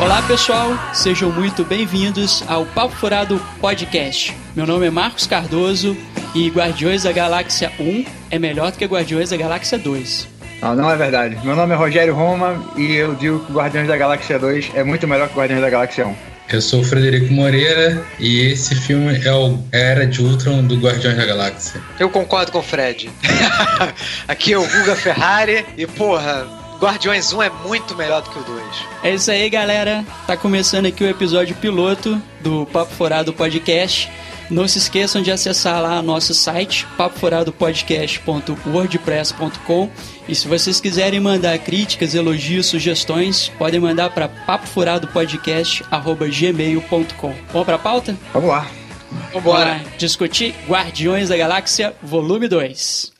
Olá pessoal, sejam muito bem-vindos ao Papo Furado Podcast. Meu nome é Marcos Cardoso e Guardiões da Galáxia 1 é melhor do que Guardiões da Galáxia 2. Não, não é verdade. Meu nome é Rogério Roma e eu digo que Guardiões da Galáxia 2 é muito melhor que Guardiões da Galáxia 1. Eu sou o Frederico Moreira e esse filme é o Era de Ultron do Guardiões da Galáxia. Eu concordo com o Fred. Aqui é o Guga Ferrari e, porra, Guardiões 1 é muito melhor do que o 2. É isso aí, galera. Tá começando aqui o episódio piloto do Papo Furado Podcast. Não se esqueçam de acessar lá nosso site, papofuradopodcast.wordpress.com e se vocês quiserem mandar críticas, elogios, sugestões, podem mandar para papofuradopodcast.gmail.com. Vamos pra pauta? Vamos lá. Vambora discutir Guardiões da Galáxia, volume 2.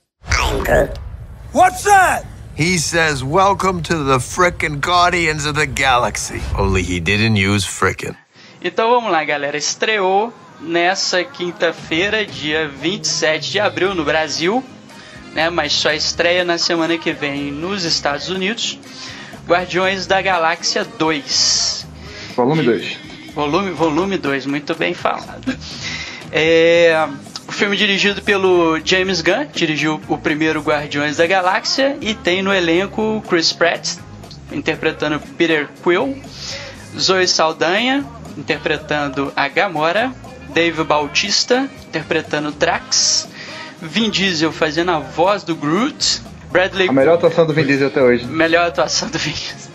What's that? He says, Welcome to the frickin' Guardians of the Galaxy. Only he didn't use frickin'. Então vamos lá, galera. Estreou nessa quinta-feira, dia 27 de abril, no Brasil, né? Mas só estreia na semana que vem nos Estados Unidos. Guardiões da Galáxia 2. Volume 2. Volume, volume 2, muito bem falado. É, o filme dirigido pelo James Gunn, dirigiu o primeiro Guardiões da Galáxia e tem no elenco Chris Pratt interpretando Peter Quill, Zoe Saldanha interpretando a Gamora, Dave Bautista interpretando Drax, Vin Diesel fazendo a voz do Groot, Bradley A melhor atuação do Vin Diesel até hoje. Melhor atuação do Vin Diesel.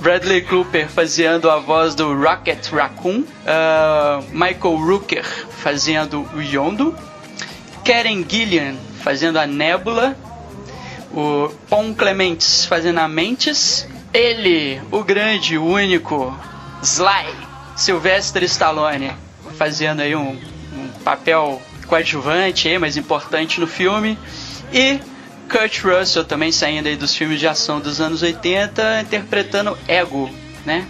Bradley Cooper fazendo a voz do Rocket Raccoon, uh, Michael Rooker fazendo o Yondo, Karen Gillian fazendo a Nebula, o Pom Clements fazendo a Mentes, ele, o grande, o único, Sly, Sylvester Stallone, fazendo aí um, um papel coadjuvante, aí, mas importante no filme, e Kurt Russell também saindo aí dos filmes de ação dos anos 80, interpretando Ego, né?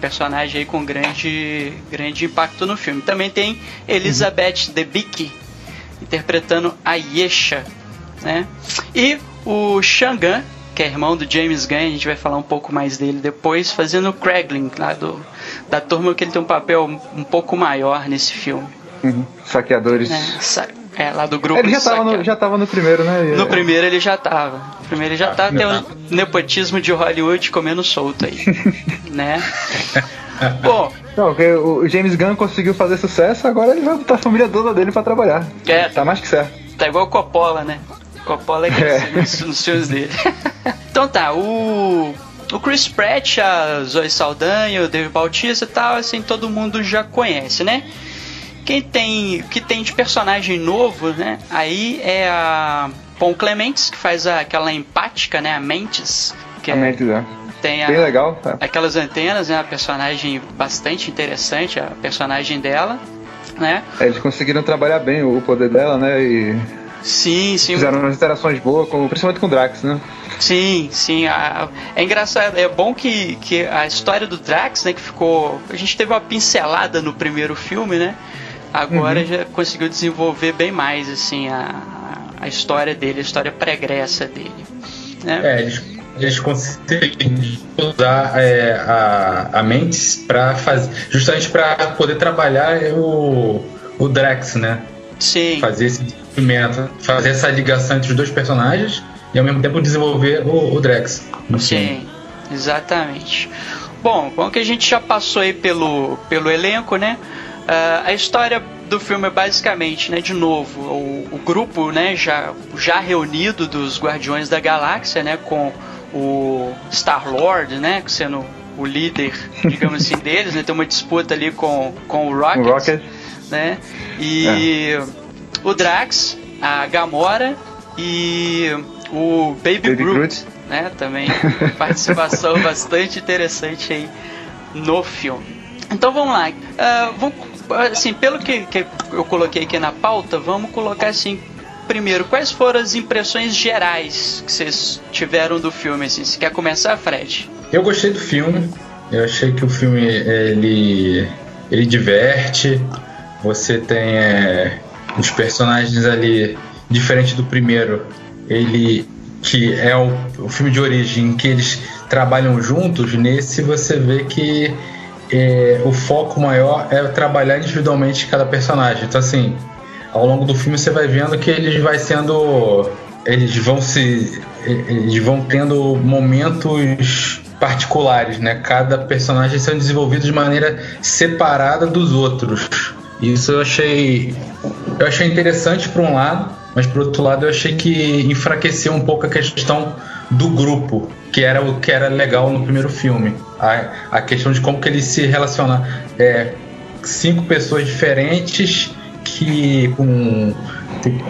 Personagem aí com grande, grande impacto no filme. Também tem Elizabeth uhum. Debicki interpretando a Yesha, né? E o Shangan, que é irmão do James Gunn, a gente vai falar um pouco mais dele depois, fazendo o Kraglin, lá do, da turma que ele tem um papel um pouco maior nesse filme. Uhum. Saqueadores. É, é, lá do grupo. Ele já tava, no, já tava no primeiro, né? No primeiro ele já tava. No primeiro ele já tava. Tem o nepotismo de Hollywood comendo solto aí. né? Bom. Não, o James Gunn conseguiu fazer sucesso, agora ele vai botar a família toda dele pra trabalhar. É. Tá mais que certo. Tá igual o Coppola, né? Coppola é, é. Nos, nos filmes dele. então tá, o. O Chris Pratt, a Zoe Saldanha, o David Bautista e tal, assim, todo mundo já conhece, né? Quem tem, que tem de personagem novo, né? Aí é a Pom Clements, que faz a, aquela empática, né? A Mentes. Que a é, Mentes, é. Tem a, Bem legal. Tá. Aquelas antenas, né? A personagem bastante interessante, a personagem dela, né? É, eles conseguiram trabalhar bem o poder dela, né? E Sim, sim. Fizeram umas interações boas, com, principalmente com o Drax, né? Sim, sim. A, é engraçado, é bom que, que a história do Drax, né, que ficou. A gente teve uma pincelada no primeiro filme, né? Agora uhum. já conseguiu desenvolver bem mais, assim, a, a história dele, a história pregressa dele. Né? É, eles, eles conseguem usar é, a, a Mentes para fazer. Justamente para poder trabalhar o, o Drax, né? Sim. Fazer esse desenvolvimento, fazer essa ligação entre os dois personagens e ao mesmo tempo desenvolver o, o Drax. No Sim, exatamente. Bom, bom que a gente já passou aí pelo, pelo elenco, né? Uh, a história do filme é basicamente, né, de novo, o, o, grupo, né, já, já reunido dos Guardiões da Galáxia, né, com o Star Lord, né, sendo o líder, digamos assim, deles, né, tem uma disputa ali com, com o Rocket, o Rocket. né, e é. o Drax, a Gamora e o Baby, Baby Groot, Groot, né, também participação bastante interessante aí no filme. Então vamos lá, uh, vamos assim, pelo que, que, eu coloquei aqui na pauta, vamos colocar assim primeiro, quais foram as impressões gerais que vocês tiveram do filme? Assim? Você quer começar, Fred? Eu gostei do filme. Eu achei que o filme ele, ele diverte. Você tem é, os personagens ali, diferente do primeiro, ele que é o, o filme de origem que eles trabalham juntos. Nesse você vê que é, o foco maior é trabalhar individualmente cada personagem. Então assim, ao longo do filme você vai vendo que eles vai sendo eles vão se eles vão tendo momentos particulares, né? Cada personagem sendo desenvolvido de maneira separada dos outros. Isso eu achei eu achei interessante por um lado, mas por outro lado eu achei que enfraqueceu um pouco a questão do grupo, que era o que era legal no primeiro filme. A, a questão de como que eles se relacionam. É, cinco pessoas diferentes que com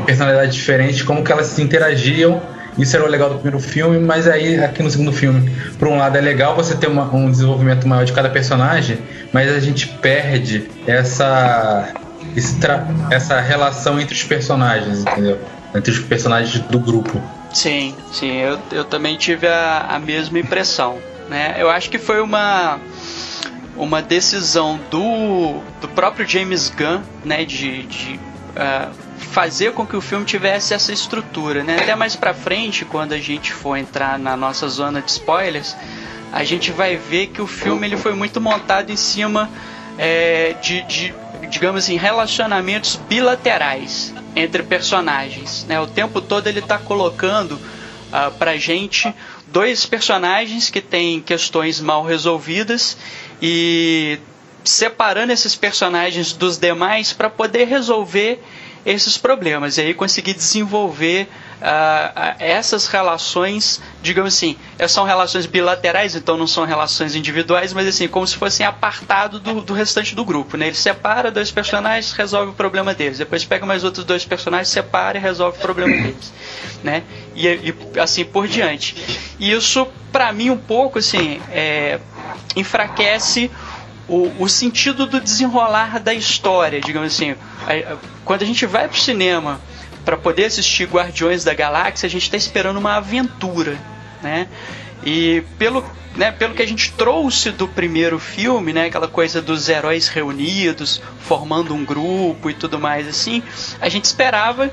personalidades diferentes, como que elas se interagiam. Isso era o legal do primeiro filme, mas aí aqui no segundo filme, por um lado é legal você ter uma, um desenvolvimento maior de cada personagem, mas a gente perde essa essa relação entre os personagens, entendeu? Entre os personagens do grupo. Sim, sim, eu, eu também tive a, a mesma impressão. Né? Eu acho que foi uma uma decisão do, do próprio James Gunn, né, de, de uh, fazer com que o filme tivesse essa estrutura, né? Até mais para frente, quando a gente for entrar na nossa zona de spoilers, a gente vai ver que o filme ele foi muito montado em cima é, de, de, digamos assim, relacionamentos bilaterais entre personagens, né? O tempo todo ele está colocando uh, pra gente dois personagens que têm questões mal resolvidas e separando esses personagens dos demais para poder resolver esses problemas. E aí conseguir desenvolver uh, essas relações, digamos assim, são relações bilaterais, então não são relações individuais, mas assim, como se fossem apartado do, do restante do grupo. Né? Ele separa dois personagens, resolve o problema deles. Depois pega mais outros dois personagens, separa e resolve o problema deles. Né? E, e assim por diante. E isso, para mim, um pouco assim, é, enfraquece o, o, sentido do desenrolar da história, digamos assim. Quando a gente vai pro cinema para poder assistir Guardiões da Galáxia, a gente está esperando uma aventura, né? E pelo, né, pelo que a gente trouxe do primeiro filme, né, aquela coisa dos heróis reunidos, formando um grupo e tudo mais assim, a gente esperava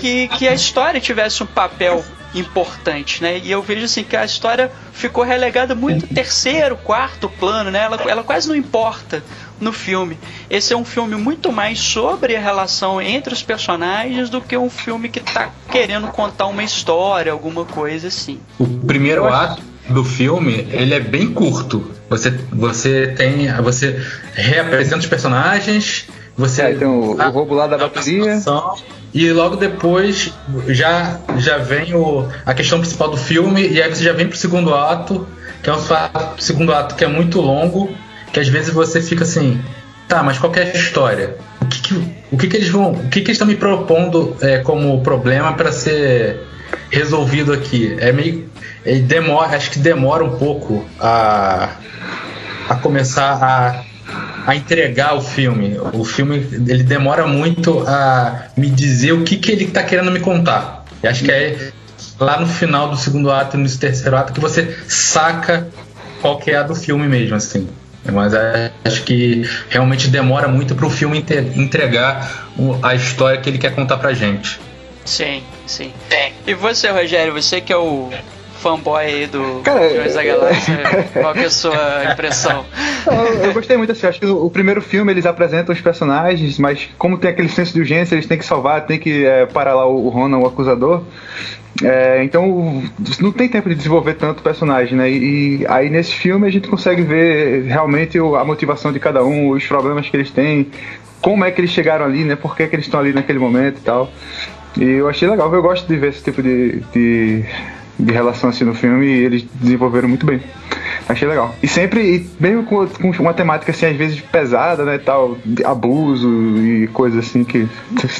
que, que a história tivesse um papel importante, né? E eu vejo assim que a história ficou relegada muito terceiro, quarto plano, né? Ela, ela quase não importa no filme. Esse é um filme muito mais sobre a relação entre os personagens do que um filme que está querendo contar uma história, alguma coisa assim. O primeiro ato do filme, ele é bem curto. Você, você tem, você reapresenta os personagens, você é, tem o, o roubo lá da bateria. E logo depois já, já vem o, a questão principal do filme, e aí você já vem pro segundo ato, que é um segundo ato que é muito longo, que às vezes você fica assim, tá, mas qual é a história? O que, que o que, que eles vão. O que, que eles estão me propondo é, como problema para ser resolvido aqui? É meio. É, demora, acho que demora um pouco a, a começar a a entregar o filme. O filme ele demora muito a me dizer o que, que ele está querendo me contar. E acho que é lá no final do segundo ato e no terceiro ato que você saca qual que é a do filme mesmo, assim. Mas acho que realmente demora muito para o filme entregar a história que ele quer contar pra gente. Sim, sim. E você, Rogério, você que é o fanboy aí do Cara, Guardiões da Galáxia, qual que é a sua impressão? Eu, eu gostei muito assim, acho que o primeiro filme eles apresentam os personagens, mas como tem aquele senso de urgência, eles têm que salvar, tem que é, parar lá o Ronan, o acusador. É, então não tem tempo de desenvolver tanto personagem, né? E, e, aí nesse filme a gente consegue ver realmente a motivação de cada um, os problemas que eles têm, como é que eles chegaram ali, né? Por que, que eles estão ali naquele momento e tal. E eu achei legal, eu gosto de ver esse tipo de, de de relação assim no filme e eles desenvolveram muito bem. Achei legal. E sempre, mesmo com, com uma temática assim, às vezes pesada, né, tal, abuso e coisas assim que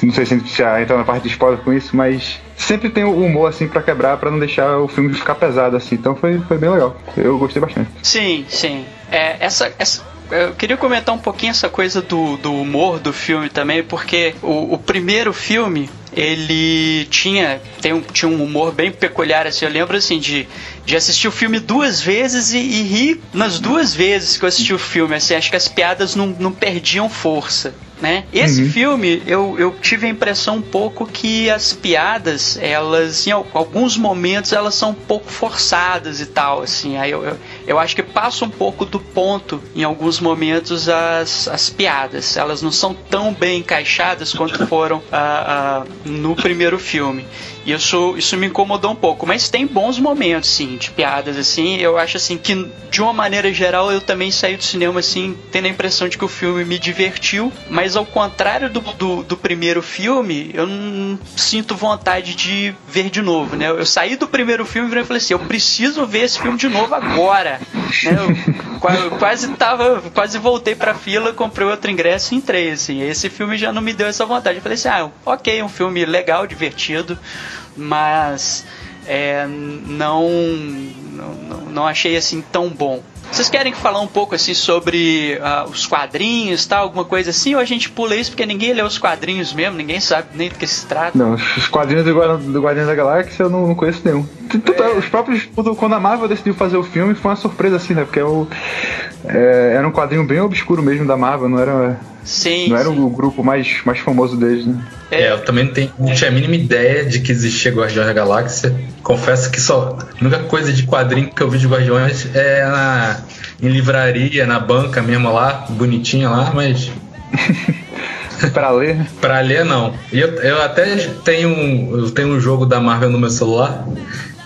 não sei se a gente já entra na parte de spoiler com isso, mas sempre tem o humor assim para quebrar, para não deixar o filme ficar pesado assim. Então foi, foi bem legal. Eu gostei bastante. Sim, sim. É, essa, essa eu queria comentar um pouquinho essa coisa do, do humor do filme também, porque o, o primeiro filme ele tinha, tem um, tinha um humor bem peculiar, assim, eu lembro assim de, de assistir o filme duas vezes e, e rir nas duas vezes que eu assisti o filme, assim, acho que as piadas não, não perdiam força. Né? Esse uhum. filme, eu, eu tive a impressão um pouco que as piadas, elas, em alguns momentos, elas são um pouco forçadas e tal, assim. Aí eu, eu, eu acho que passa um pouco do ponto, em alguns momentos, as, as piadas. Elas não são tão bem encaixadas quanto foram uh, uh, no primeiro filme. Isso, isso me incomodou um pouco. Mas tem bons momentos, sim, de piadas, assim. Eu acho, assim, que de uma maneira geral eu também saí do cinema, assim, tendo a impressão de que o filme me divertiu. Mas ao contrário do, do, do primeiro filme, eu não sinto vontade de ver de novo, né? Eu saí do primeiro filme e falei assim: eu preciso ver esse filme de novo agora. Né? Eu quase, quase tava, quase voltei pra fila, comprei outro ingresso e entrei, assim. Esse filme já não me deu essa vontade. Eu falei assim: ah, ok, um filme legal, divertido mas é, não, não, não achei assim tão bom. Vocês querem falar um pouco assim sobre uh, os quadrinhos, tal, alguma coisa assim, ou a gente pula isso porque ninguém lê os quadrinhos mesmo, ninguém sabe nem do que se trata? Não, os quadrinhos do, do Guardiões da Galáxia eu não, não conheço nenhum. É. Os próprios. Quando a Marvel decidiu fazer o filme, foi uma surpresa assim, né? Porque eu, é, era um quadrinho bem obscuro mesmo da Marvel, não era. Sim. Não era sim. o grupo mais, mais famoso deles, né? É, eu também não, tenho, não tinha a mínima ideia de que existia Guardiões da Galáxia. Confesso que só. A única coisa de quadrinho que eu vi de Guardiões é na, em livraria, na banca mesmo lá, bonitinha lá, mas. pra ler? pra ler não. E eu, eu até tenho, eu tenho um jogo da Marvel no meu celular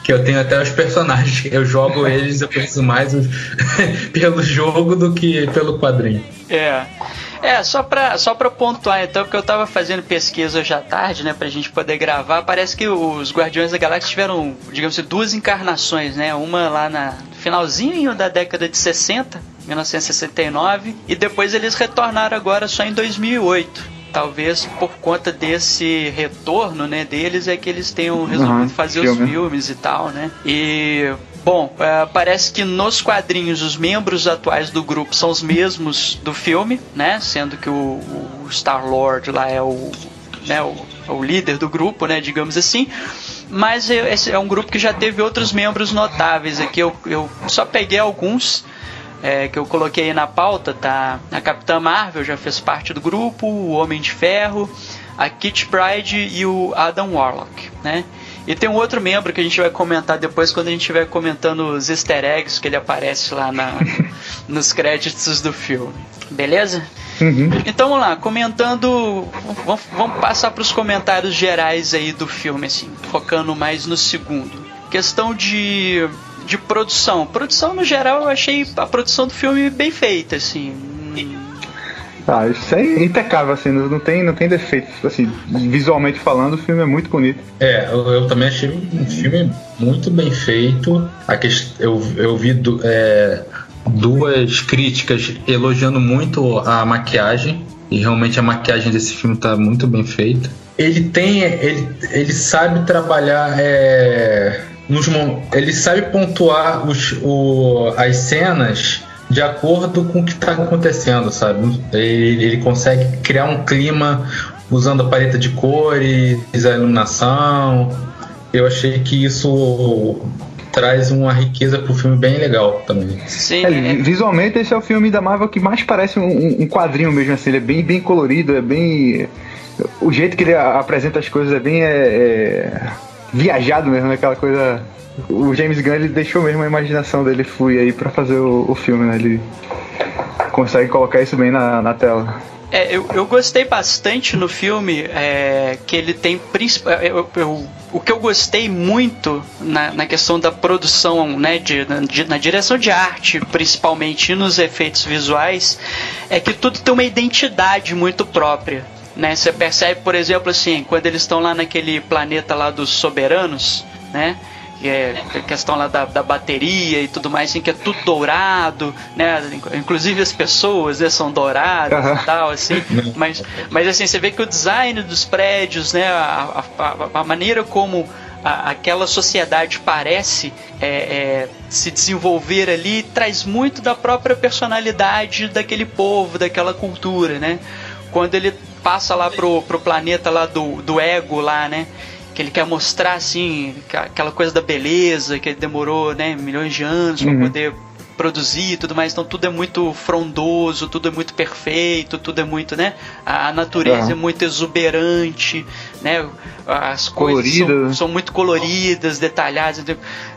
que eu tenho até os personagens. Eu jogo eles, eu penso mais pelo jogo do que pelo quadrinho. É. É, só pra, só pra pontuar então, porque eu tava fazendo pesquisa hoje à tarde, né, pra gente poder gravar, parece que os Guardiões da Galáxia tiveram, digamos assim, duas encarnações, né, uma lá na finalzinho da década de 60, 1969, e depois eles retornaram agora só em 2008 talvez por conta desse retorno, né, deles é que eles tenham resolvido uhum, fazer filme. os filmes e tal, né? E Bom, uh, parece que nos quadrinhos os membros atuais do grupo são os mesmos do filme, né? Sendo que o, o Star Lord lá é o, né, o, o, líder do grupo, né? Digamos assim. Mas esse é um grupo que já teve outros membros notáveis aqui. Eu, eu só peguei alguns é, que eu coloquei aí na pauta, tá? A Capitã Marvel já fez parte do grupo, o Homem de Ferro, a Kit Pride e o Adam Warlock, né? E tem um outro membro que a gente vai comentar depois quando a gente estiver comentando os easter eggs que ele aparece lá na, nos créditos do filme. Beleza? Uhum. Então vamos lá, comentando. Vamos, vamos passar para os comentários gerais aí do filme, assim, focando mais no segundo. Questão de de produção. Produção, no geral, eu achei a produção do filme bem feita, assim. Ah, isso é impecável, assim, não tem, não tem defeito. Assim, visualmente falando, o filme é muito bonito. É, eu, eu também achei um filme muito bem feito. A quest... eu, eu vi do, é, duas críticas elogiando muito a maquiagem. E realmente a maquiagem desse filme está muito bem feita. Ele tem. Ele, ele sabe trabalhar. É, nos, ele sabe pontuar os, o, as cenas de acordo com o que está acontecendo, sabe? Ele, ele, consegue criar um clima usando a paleta de cores, a iluminação. Eu achei que isso traz uma riqueza pro filme bem legal também. Sim. É, visualmente esse é o filme da Marvel que mais parece um, um, quadrinho mesmo assim. Ele é bem, bem colorido, é bem o jeito que ele apresenta as coisas é bem é, é viajado mesmo, né? aquela coisa. O James Gunn ele deixou mesmo a imaginação dele fluir aí para fazer o, o, filme, né? Ele consegue colocar isso bem na, na tela. É, eu, eu gostei bastante no filme é, que ele tem é, eu, eu, o que eu gostei muito na, na questão da produção, né, de, de, na direção de arte, principalmente e nos efeitos visuais, é que tudo tem uma identidade muito própria. Né? Você percebe, por exemplo, assim, quando eles estão lá naquele planeta lá dos soberanos, né? Que é a questão lá da, da bateria e tudo mais, assim, que é tudo dourado, né? Inclusive as pessoas né, são douradas uhum. e tal, assim. Mas, mas assim, você vê que o design dos prédios, né? A, a, a maneira como a, aquela sociedade parece é, é, se desenvolver ali traz muito da própria personalidade daquele povo, daquela cultura, né? Quando ele passa lá pro, pro planeta lá do, do ego lá, né? Que ele quer mostrar, assim, aquela coisa da beleza, que ele demorou, né, milhões de anos Uhum. pra poder produzir e tudo mais, então tudo é muito frondoso, tudo é muito perfeito, tudo é muito, né? A natureza Aham. é muito exuberante, né? As coisas são, né? são muito coloridas, detalhadas,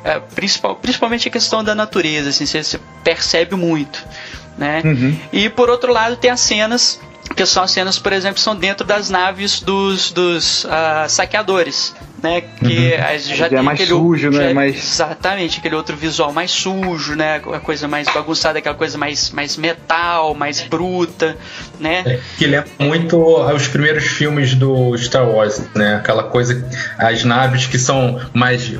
é, principal, principalmente a questão da natureza, assim, você, você percebe muito, né? Uhum. E por outro lado tem as cenas que são as cenas, por exemplo, são dentro das naves dos, dos ah, saqueadores, né? Que as- já Já tem é mais aquele sujo, né? é- Mais- Exatamente, aquele outro visual mais sujo, né? A coisa mais bagunçada, aquela coisa mais, mais metal, mais bruta, né? É, que lembra muito aos primeiros filmes do Star Wars, né? Aquela coisa, as naves que são mais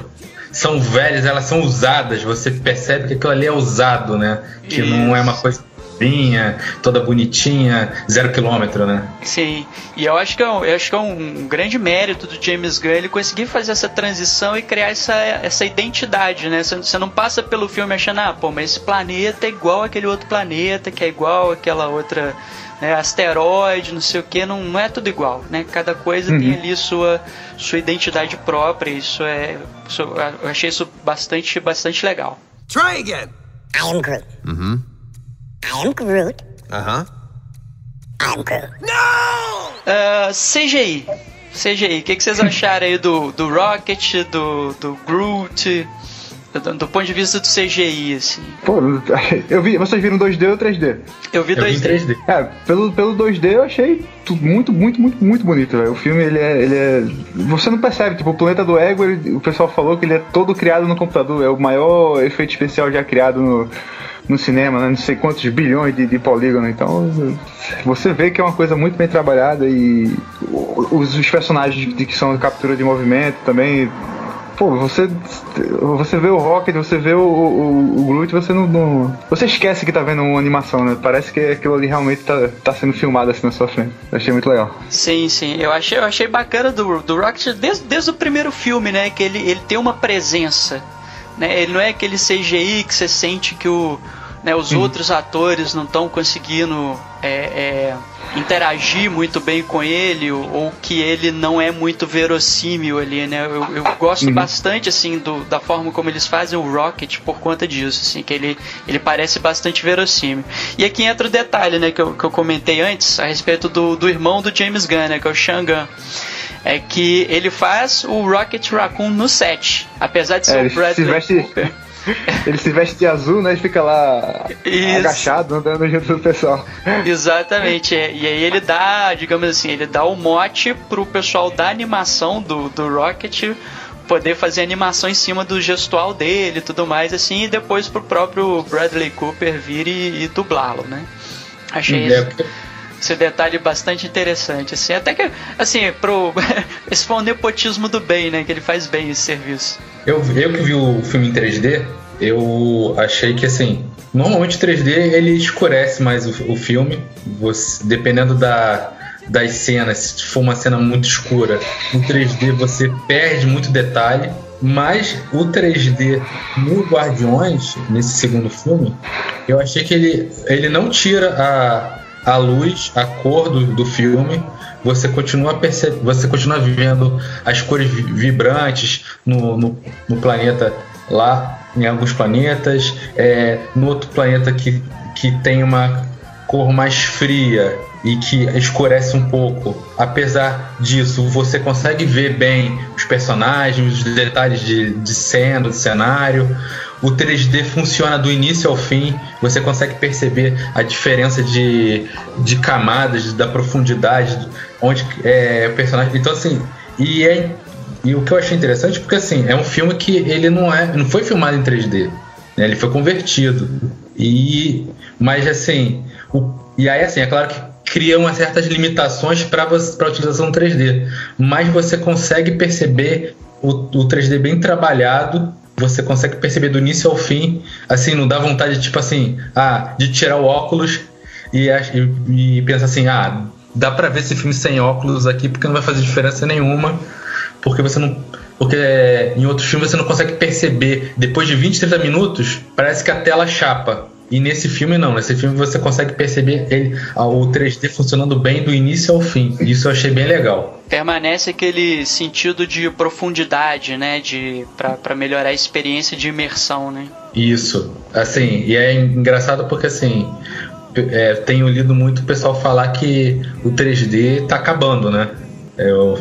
são velhas, elas são usadas, você percebe que aquilo ali é usado, né? Que não é uma coisa vinha, toda bonitinha, zero quilômetro, né? Sim, e eu acho que é um, eu acho que é um grande mérito do James Gunn ele conseguir fazer essa transição e criar essa, essa identidade, né? Você, você não passa pelo filme achando, ah, pô, mas esse planeta é igual aquele outro planeta, que é igual aquela outra né, asteroide, não sei o que, não, não é tudo igual, né? Cada coisa tem ali sua, sua identidade própria, isso é. Isso, eu achei isso bastante, bastante legal. Try again. I am Groot. Mm-hmm. I am Groot. Uh huh. I am Groot. Ah, CGI. CGI, o que, que vocês acharam aí do, do Rocket, do, do Groot, do, do ponto de vista do CGI, assim? Pô, eu vi. Vocês viram 2D ou 3D? Eu vi Eu vi em 2D. 3D. É, pelo, pelo 2D eu achei muito, muito, muito, muito bonito, velho. O filme, ele é, ele é. Você não percebe, tipo, o Planeta do Ego, ele- o pessoal falou que ele é todo criado no computador. É o maior efeito especial já criado no, no cinema, né? Não sei quantos bilhões de, de polígono. Então, você vê que é uma coisa muito bem trabalhada e os, os personagens de, que são captura de movimento também. Pô, você, você vê o Rocket, você vê o, o, o Groot, você não, não- Você esquece que tá vendo uma animação, né? Parece que aquilo ali realmente tá, tá sendo filmado assim na sua frente. Eu achei muito legal. Sim, sim. Eu achei, eu achei bacana do, do Rocket desde, desde o primeiro filme, né? Que ele, ele tem uma presença. Né? Ele não é aquele CGI que você sente que o, né, os outros atores não estão conseguindo é, é, interagir muito bem com ele, ou, que ele não é muito verossímil ali, né? Eu, eu gosto bastante, assim, do, da forma como eles fazem o Rocket por conta disso, assim, que ele, ele parece bastante verossímil. E aqui entra o detalhe, né, que eu, que eu comentei antes, a respeito do, do irmão do James Gunn, né, que é o Shangan. É que ele faz o Rocket Raccoon no set, apesar de ser É, o ele se Bradley veste- Cooper. Ele se veste de azul, né? E fica lá Isso. agachado, andando junto do pessoal. Exatamente, é. e aí ele dá, digamos assim, ele dá o mote pro pessoal da animação do, do Rocket poder fazer animação em cima do gestual dele e tudo mais, assim, e depois pro próprio Bradley Cooper vir e, e dublá-lo, né? Achei É, esse, esse detalhe bastante interessante, assim, até que, assim, pro... esse foi um nepotismo do bem, né, que ele faz bem esse serviço. Eu, eu que vi o filme em 3D, eu achei que assim, normalmente o 3D ele escurece mais o, o filme, você- dependendo da, das cenas, se for uma cena muito escura, no 3D você perde muito detalhe, mas o 3D no Guardiões, nesse segundo filme, eu achei que ele, ele não tira a, a luz, a cor do, do filme. Você continua perce- você continua vendo as cores vi- vibrantes no, no, no planeta lá, em alguns planetas, é, no outro planeta que, que tem uma cor mais fria e que escurece um pouco. Apesar disso, você consegue ver bem os personagens, os detalhes de, de cena, do cenário. O 3D funciona do início ao fim, você consegue perceber a diferença de, de camadas, da profundidade, onde é o personagem. Então, assim, e, é, e o que eu achei interessante, porque assim, é um filme que ele não, é, não foi filmado em 3D, né? ele foi convertido. E, mas assim, o, e aí assim, é claro que cria umas certas limitações para a utilização 3D, mas você consegue perceber o, o 3D bem trabalhado você consegue perceber do início ao fim, assim, não dá vontade, tipo assim, ah, de tirar o óculos e, e, e pensar assim, ah, dá pra ver esse filme sem óculos aqui porque não vai fazer diferença nenhuma, porque você não. Porque é, em outros filmes você não consegue perceber, depois de 20, 30 minutos, parece que a tela chapa. E nesse filme não, nesse filme você consegue perceber ele, o 3D funcionando bem do início ao fim. Isso eu achei bem legal. Permanece aquele sentido de profundidade, né? De para melhorar a experiência de imersão, né? Isso. Assim, e é engraçado porque assim, é, tenho lido muito o pessoal falar que o 3D tá acabando, né? É, o,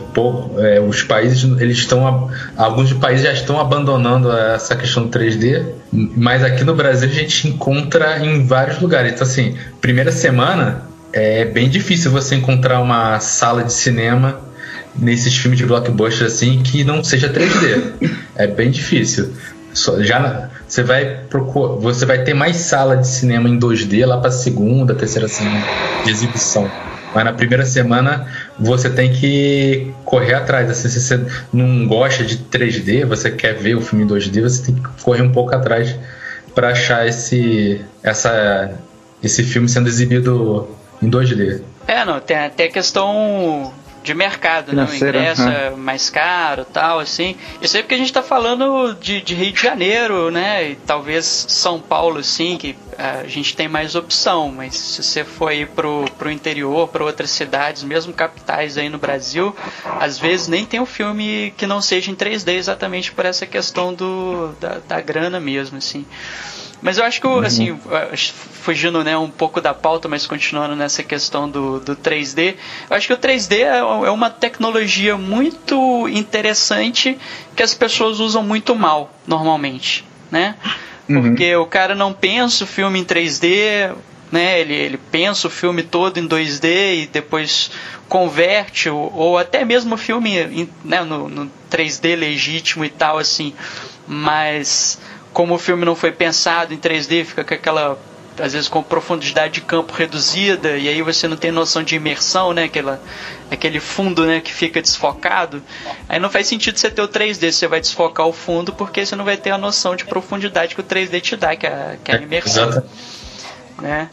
é, os países eles estão alguns países já estão abandonando essa questão do 3D mas aqui no Brasil a gente encontra em vários lugares. Então assim primeira semana é bem difícil você encontrar uma sala de cinema nesses filmes de blockbuster assim que não seja 3D é bem difícil. Já você vai procurar, você vai ter mais sala de cinema em 2D lá para segunda terceira semana de exibição mas na primeira semana você tem que correr atrás. Assim, se você não gosta de 3D, você quer ver o filme em 2D, você tem que correr um pouco atrás para achar esse, essa, esse filme sendo exibido em 2D. É, não, tem até questão de mercado, né? O ingresso é mais caro tal, assim. Isso aí porque a gente está falando de, de, Rio de Janeiro, né? E talvez São Paulo, sim, que é, a gente tem mais opção, mas se você for ir pro, pro interior, para outras cidades, mesmo capitais aí no Brasil, às vezes nem tem um filme que não seja em 3D exatamente por essa questão do, da, da grana mesmo, assim. Mas eu acho que, uhum. assim, fugindo né, um pouco da pauta, mas continuando nessa questão do, do 3D, eu acho que o 3D é, é uma tecnologia muito interessante que as pessoas usam muito mal, normalmente, né? Uhum. Porque o cara não pensa o filme em 3D, né? Ele, ele pensa o filme todo em 2D e depois converte, ou, ou até mesmo o filme em, né, no, no 3D legítimo e tal, assim. Mas como o filme não foi pensado em 3D, fica com aquela às vezes com profundidade de campo reduzida e aí você não tem noção de imersão, né? Aquela, aquele fundo, né, que fica desfocado. Aí não faz sentido você ter o 3D, você vai desfocar o fundo porque você não vai ter a noção de profundidade que o 3D te dá, que é, que é a imersão, né?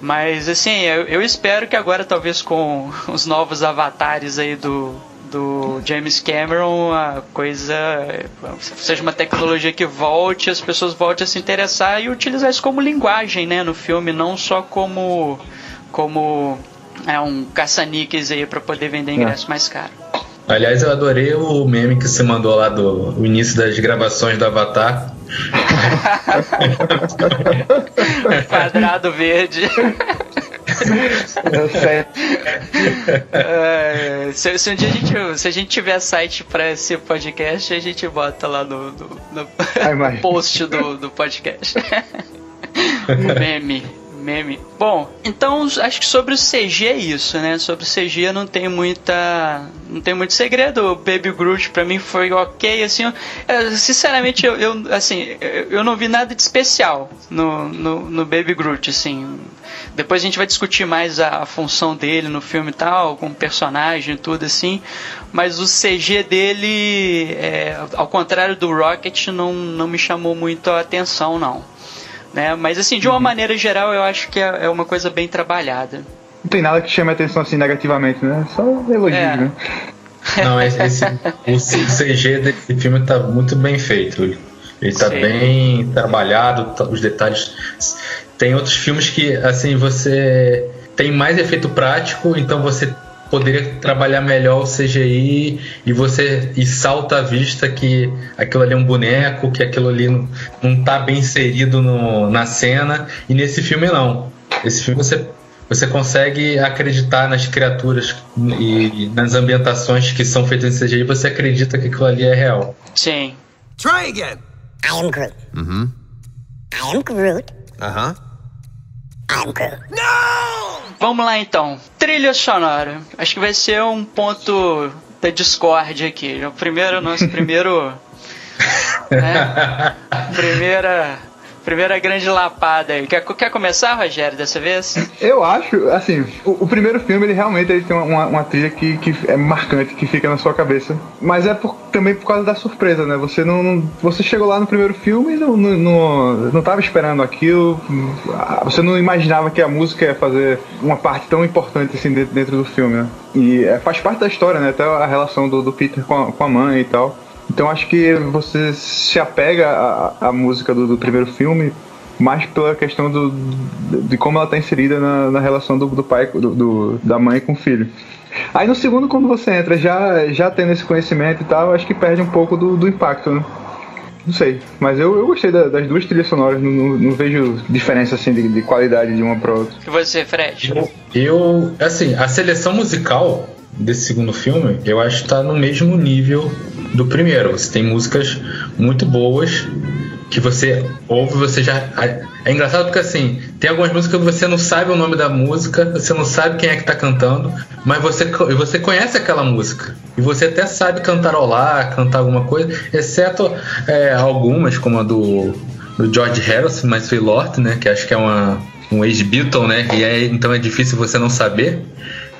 Mas assim, eu, eu espero que agora talvez com os novos avatares aí do do James Cameron a coisa seja uma tecnologia que volte, as pessoas voltem a se interessar e utilizar isso como linguagem, né, no filme, não só como como é um caça-níqueis aí para poder vender ingresso é. mais caro. Aliás, eu adorei o meme que você mandou lá do início das gravações do Avatar. Quadrado verde. é, se, se, um dia a gente, se a gente tiver site para esse podcast, a gente bota lá no, no, no post do, do podcast. Meme meme. Bom, então acho que sobre o CG é isso, né? Sobre o CG não tem muita. não tem muito segredo. O Baby Groot pra mim foi ok, assim. Eu, sinceramente, eu, eu, assim, eu não vi nada de especial no, no, no, Baby Groot, assim. Depois a gente vai discutir mais a, a função dele no filme e tal, como personagem e tudo assim. Mas o CG dele, é, ao contrário do Rocket, não, não me chamou muito a atenção, não. Né? Mas assim, de uma uhum. maneira geral, eu acho que é, é uma coisa bem trabalhada. Não tem nada que chame a atenção assim negativamente, né? Só elogio, é. né? Não, esse, esse, o CG desse filme tá muito bem feito. Ele tá Sim. bem trabalhado, tá, os detalhes. Tem outros filmes que, assim, você tem mais efeito prático, então você poderia trabalhar melhor o CGI e você e salta à vista que aquilo ali é um boneco, que aquilo ali não, não tá bem inserido no, na cena. E nesse filme não. Esse filme você você consegue acreditar nas criaturas e nas ambientações que são feitas em CGI, você acredita que aquilo ali é real. Sim. Try again. I am Groot. Uhum. I am Groot. Aham. Uh -huh. I'm Groot. No! Vamos lá então. Trilha sonora. Acho que vai ser um ponto da Discord aqui. O primeiro, nosso primeiro. né? Primeira Primeira grande lapada. Quer, quer começar, Rogério, dessa vez? Eu acho, assim, o, o primeiro filme, ele realmente ele tem uma, uma trilha que, que é marcante, que fica na sua cabeça. Mas é por, também por causa da surpresa, né? Você não, não você chegou lá no primeiro filme e não, não, não, não tava esperando aquilo. Você não imaginava que a música ia fazer uma parte tão importante assim dentro, dentro do filme, né? E é, faz parte da história, né? Até a relação do, do Peter com a, com a mãe e tal. Então acho que você se apega à, à música do, do, primeiro filme mais pela questão do, de como ela está inserida na, na relação do, do pai, do, da mãe com o filho. Aí no segundo, quando você entra já, já tendo esse conhecimento e tal, acho que perde um pouco do, do impacto, né? Não sei, mas eu, eu gostei da, das duas trilhas sonoras, não, não, não vejo diferença assim de, de, qualidade de uma para outra. E você, Fred? Eu, eu, assim, a seleção musical desse segundo filme, eu acho que tá no mesmo nível do primeiro. Você tem músicas muito boas que você ouve, você já. É engraçado porque assim, tem algumas músicas que você não sabe o nome da música, você não sabe quem é que tá cantando, mas você, você conhece aquela música. E você até sabe cantarolar, cantar alguma coisa, exceto é, algumas, como a do, do George Harrison, mas foi Lord, né? Que acho que é uma, um ex-Beatle, né? E é, então é difícil você não saber.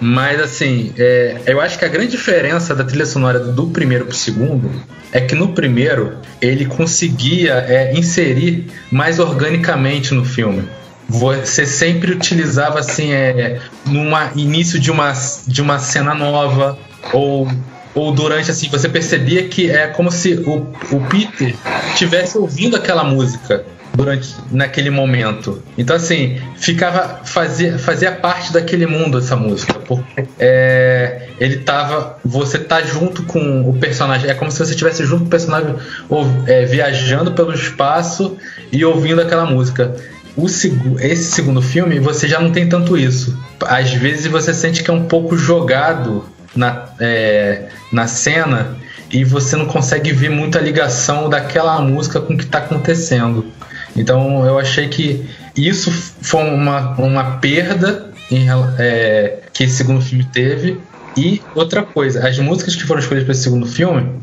Mas assim, é, eu acho que a grande diferença da trilha sonora do primeiro pro segundo é que no primeiro ele conseguia é, inserir mais organicamente no filme. Você sempre utilizava assim, é, numa início de uma, de uma cena nova ou ou durante assim você percebia que é como se o, o Peter estivesse ouvindo aquela música durante naquele momento. Então assim, ficava fazia, fazia parte daquele mundo essa música, porque é, ele tava você tá junto com o personagem, é como se você estivesse junto com o personagem ou, é, viajando pelo espaço e ouvindo aquela música. O, esse segundo filme você já não tem tanto isso. Às vezes você sente que é um pouco jogado na, é, na cena e você não consegue ver muita ligação daquela música com o que está acontecendo. Então eu achei que isso foi uma, uma perda em, é, que esse segundo filme teve. E outra coisa, as músicas que foram escolhidas para esse segundo filme,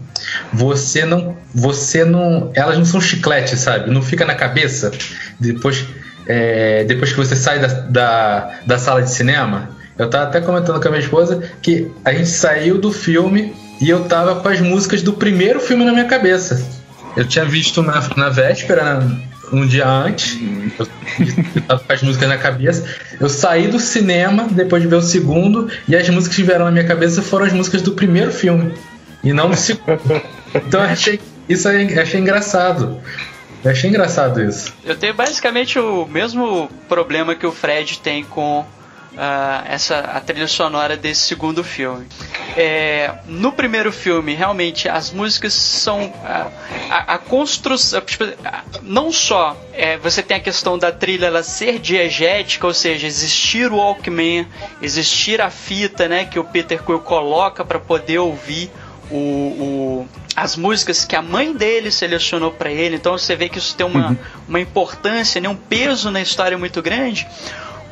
você não, você não, elas não são chiclete, sabe? Não fica na cabeça depois, é, depois que você sai da, da, da sala de cinema. Eu tava até comentando com a minha esposa que a gente saiu do filme e eu tava com as músicas do primeiro filme na minha cabeça. Eu tinha visto na, na véspera, um dia antes. Eu, eu tava com as músicas na cabeça. Eu saí do cinema depois de ver o segundo e as músicas que vieram na minha cabeça foram as músicas do primeiro filme e não do segundo. Então eu achei isso aí, achei engraçado. Eu achei engraçado isso. Eu tenho basicamente o mesmo problema que o Fred tem com uh, essa a trilha sonora desse segundo filme. É, no primeiro filme, realmente as músicas são uh, a, a construção, tipo, não só é, você tem a questão da trilha ela ser diegética, ou seja, existir o Walkman, existir a fita, né, que o Peter Quill coloca para poder ouvir o, o, as músicas que a mãe dele selecionou para ele. Então você vê que isso tem uma, uhum. uma importância, né, um peso na história muito grande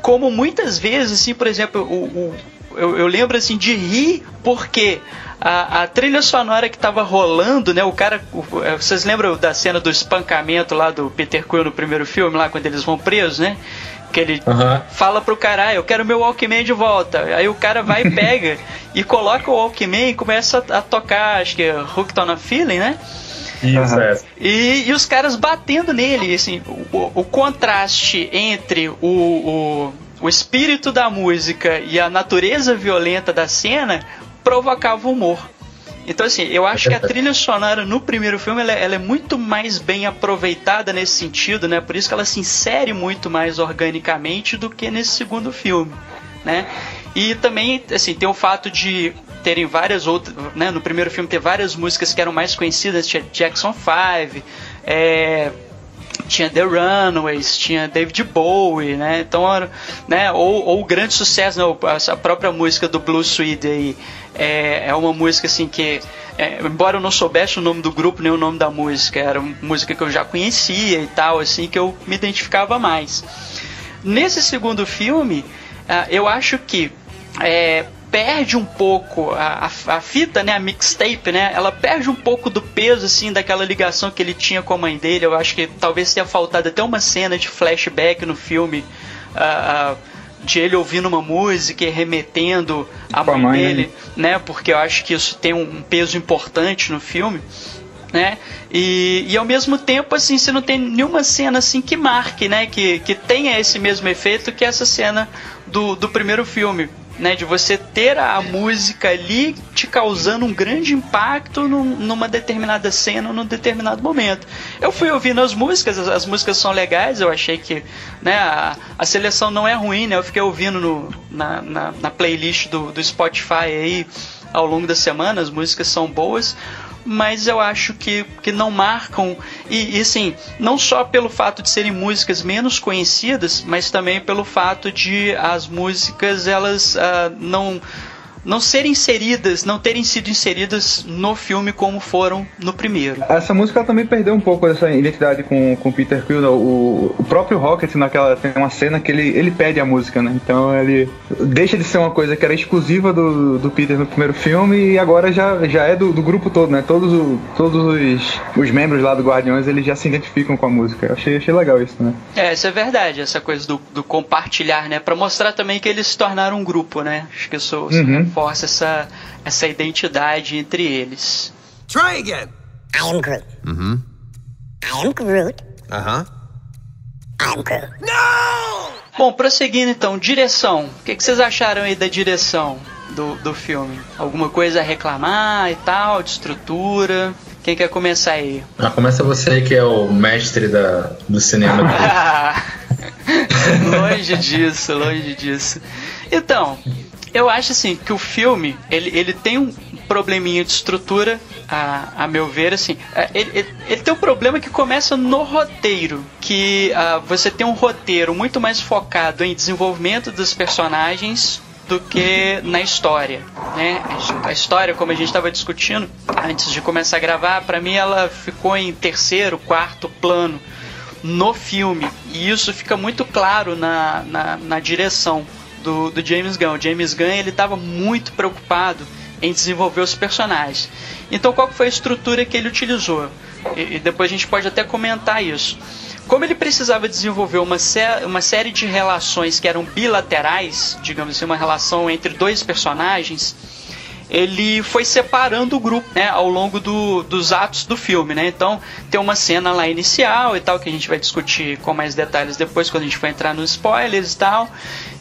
como muitas vezes, assim, por exemplo, o, o eu, eu, lembro assim de rir porque a, a trilha sonora que tava rolando, né? O cara. O, é, vocês lembram da cena do espancamento lá do Peter Quill no primeiro filme, lá quando eles vão presos, né? Que ele uhum. fala pro cara, ah, eu quero meu Walkman de volta. Aí o cara vai e pega e coloca o Walkman e começa a, a tocar, acho que é Hooked on a Feeling, né? Isso, é. E, e os caras batendo nele, assim, o, o contraste entre o, o, o espírito da música e a natureza violenta da cena provocava humor. Então, assim, eu acho que a trilha sonora no primeiro filme ela, é, ela, é muito mais bem aproveitada nesse sentido, né? Por isso que ela se insere muito mais organicamente do que nesse segundo filme, né? E também, assim, tem o fato de terem várias outras, né, no primeiro filme ter várias músicas que eram mais conhecidas, tinha Jackson 5, é, tinha The Runaways, tinha David Bowie, né? Então, né? Ou, ou grande sucesso, né? a própria música do Blue Swede aí é, é uma música assim que, é, embora eu não soubesse o nome do grupo nem o nome da música, era uma música que eu já conhecia e tal, assim que eu me identificava mais. Nesse segundo filme, uh, eu acho que é, perde um pouco a, a, a, fita, né, a mixtape, né, ela perde um pouco do peso assim daquela ligação que ele tinha com a mãe dele. Eu acho que talvez tenha faltado até uma cena de flashback no filme. Uh, uh, de ele ouvindo uma música e remetendo a mãe, mãe, né? dele, né? né? Porque eu acho que isso tem um peso importante no filme, né? E, e ao mesmo tempo, assim, você não tem nenhuma cena assim que marque, né? Que, que tenha esse mesmo efeito que essa cena do, do primeiro filme né? De você ter a música ali te causando um grande impacto num, numa determinada cena, num determinado momento. Eu fui ouvindo as músicas, as, as músicas são legais, eu achei que né, a, a seleção não é ruim, né? Eu fiquei ouvindo no, na, na, na playlist do, do Spotify aí ao longo da semana, as músicas são boas mas eu acho que, que não marcam. E, e assim, não só pelo fato de serem músicas menos conhecidas, mas também pelo fato de as músicas elas uh, não não serem inseridas, não terem sido inseridas no filme como foram no primeiro. Essa música também perdeu um pouco dessa identidade com o Peter Quill. Né? O, o próprio Rocket naquela tem uma cena que ele, ele pede a música, né? Então ele deixa de ser uma coisa que era exclusiva do, do Peter no primeiro filme e agora já, já é do, do grupo todo, né? Todos, o, todos os, os membros lá do Guardiões eles já se identificam com a música. Eu achei, achei legal isso, né? É, isso é verdade, essa coisa do, do compartilhar, né? Pra mostrar também que eles se tornaram um grupo, né? Acho que isso Uhum. Reforça essa, essa identidade entre eles. Try again. I am Groot. Mm-hmm. I am Groot. Uh huh. I am Groot. Bom, prosseguindo então, direção. O que, que vocês acharam aí da direção do, do filme? Alguma coisa a reclamar e tal, de estrutura? Quem quer começar aí? Ah, começa você aí que é o mestre da, do cinema. longe disso, longe disso. Então, eu acho assim que o filme ele, ele tem um probleminha de estrutura, a, a meu ver, assim. É, Ele, ele, ele tem um problema que começa no roteiro, que ah, você tem um roteiro muito mais focado em desenvolvimento dos personagens do que na história, né? A história, como a gente estava discutindo antes de começar a gravar, para mim ela ficou em terceiro, quarto plano no filme. E isso fica muito claro na, na, na direção do, do James Gunn. O James Gunn ele estava muito preocupado em desenvolver os personagens. Então qual foi a estrutura que ele utilizou? E, e depois a gente pode até comentar isso. Como ele precisava desenvolver uma, sé uma série de relações que eram bilaterais, digamos assim, uma relação entre dois personagens, ele foi separando o grupo né, ao longo do, dos atos do filme. Né? Então tem uma cena lá inicial e tal, que a gente vai discutir com mais detalhes depois, quando a gente for entrar nos spoilers e tal.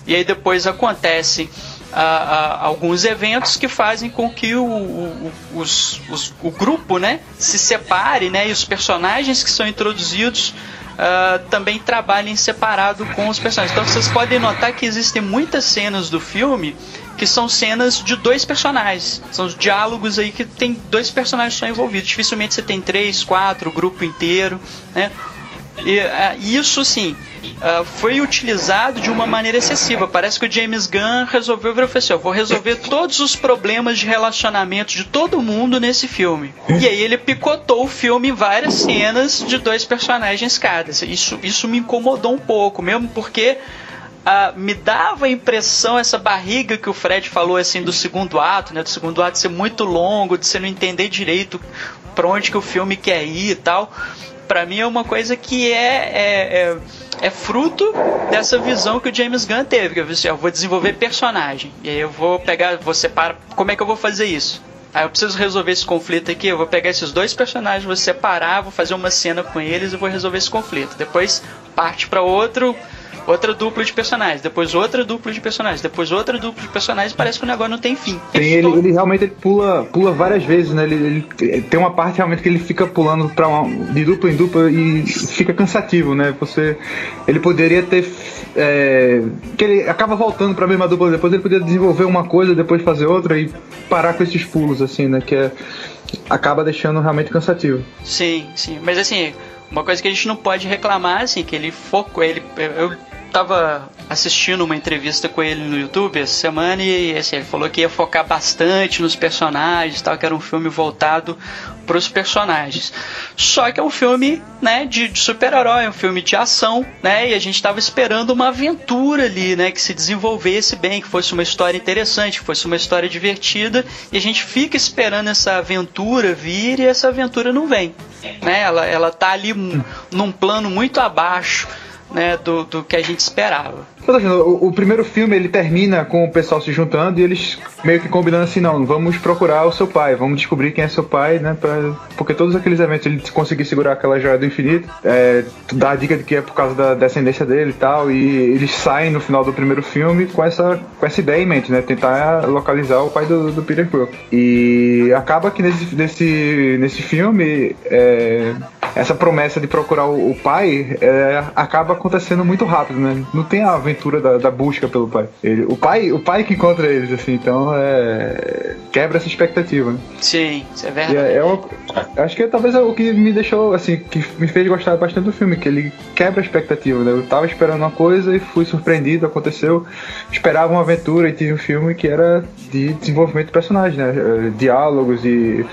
E aí depois acontecem ah, ah, alguns eventos que fazem com que o, o, os, os, o grupo né, se separe né, e os personagens que são introduzidos ah, também trabalhem separado com os personagens. Então vocês podem notar que existem muitas cenas do filme que são cenas de dois personagens. São os diálogos aí que tem dois personagens só envolvidos. Dificilmente você tem três, quatro, o grupo inteiro, né? E, ah, isso sim ah, foi utilizado de uma maneira excessiva. Parece que o James Gunn resolveu falou assim: "Eu vou resolver todos os problemas de relacionamento de todo mundo nesse filme. E aí ele picotou o filme em várias cenas de dois personagens cada. Isso, isso me incomodou um pouco, mesmo porque ah, me dava a impressão, essa barriga que o Fred falou assim do segundo ato, né? Do segundo ato ser muito longo, de você não entender direito pra onde que o filme quer ir e tal. Pra mim é uma coisa que é, é, é, é fruto dessa visão que o James Gunn teve. Que eu, eu vou desenvolver personagem. E aí eu vou pegar, vou separar. Como é que eu vou fazer isso? Aí eu preciso resolver esse conflito aqui. Eu vou pegar esses dois personagens, vou separar, vou fazer uma cena com eles e vou resolver esse conflito. Depois parte pra outro outra dupla de personagens, depois outra dupla de personagens, depois outra dupla de personagens, parece que o negócio não tem fim. Tem, ele, ele realmente ele pula, pula várias vezes, né? Ele, ele- tem uma parte realmente que ele fica pulando pra uma, de dupla em dupla e fica cansativo, né? Você, ele poderia ter é, que ele acaba voltando pra mesma dupla depois ele poderia desenvolver uma coisa depois fazer outra e parar com esses pulos assim, né? Que é, acaba deixando realmente cansativo. Sim, sim. Mas assim, uma coisa que a gente não pode reclamar, assim, que ele focou, ele. Eu tava assistindo uma entrevista com ele no YouTube essa semana e assim, ele falou que ia focar bastante nos personagens, tal, que era um filme voltado para os personagens. Só que é um filme, né, de, de super-herói, um filme de ação, né, e a gente tava esperando uma aventura ali, né, que se desenvolvesse bem, que fosse uma história interessante, que fosse uma história divertida, e a gente fica esperando essa aventura vir e essa aventura não vem, né? Ela ela tá ali num plano muito abaixo né, do, do que a gente esperava. Assim, o, o primeiro filme ele termina com o pessoal se juntando e eles meio que combinando assim, não, vamos procurar o seu pai, vamos descobrir quem é seu pai, né? Pra, porque todos aqueles eventos ele conseguir segurar aquela joia do infinito, é, dá a dica de que é por causa da descendência dele e tal, e eles saem no final do primeiro filme com essa, com essa ideia em mente, né? Tentar localizar o pai do, do Peter Quill. E acaba que nesse, nesse, nesse filme, é, essa promessa de procurar o, o pai é, acaba acontecendo muito rápido, né? Não tem a aventura da, da busca pelo pai. Ele, o pai. O pai que encontra eles, assim, então é, quebra essa expectativa. Né? Sim, isso é E verdade. é, é uma- acho que talvez é o que me deixou, assim, que me fez gostar bastante do filme, que ele quebra a expectativa, né? Eu tava esperando uma coisa e fui surpreendido, aconteceu. Esperava uma aventura e tive um filme que era de desenvolvimento de personagens, né? Eh, Diálogos e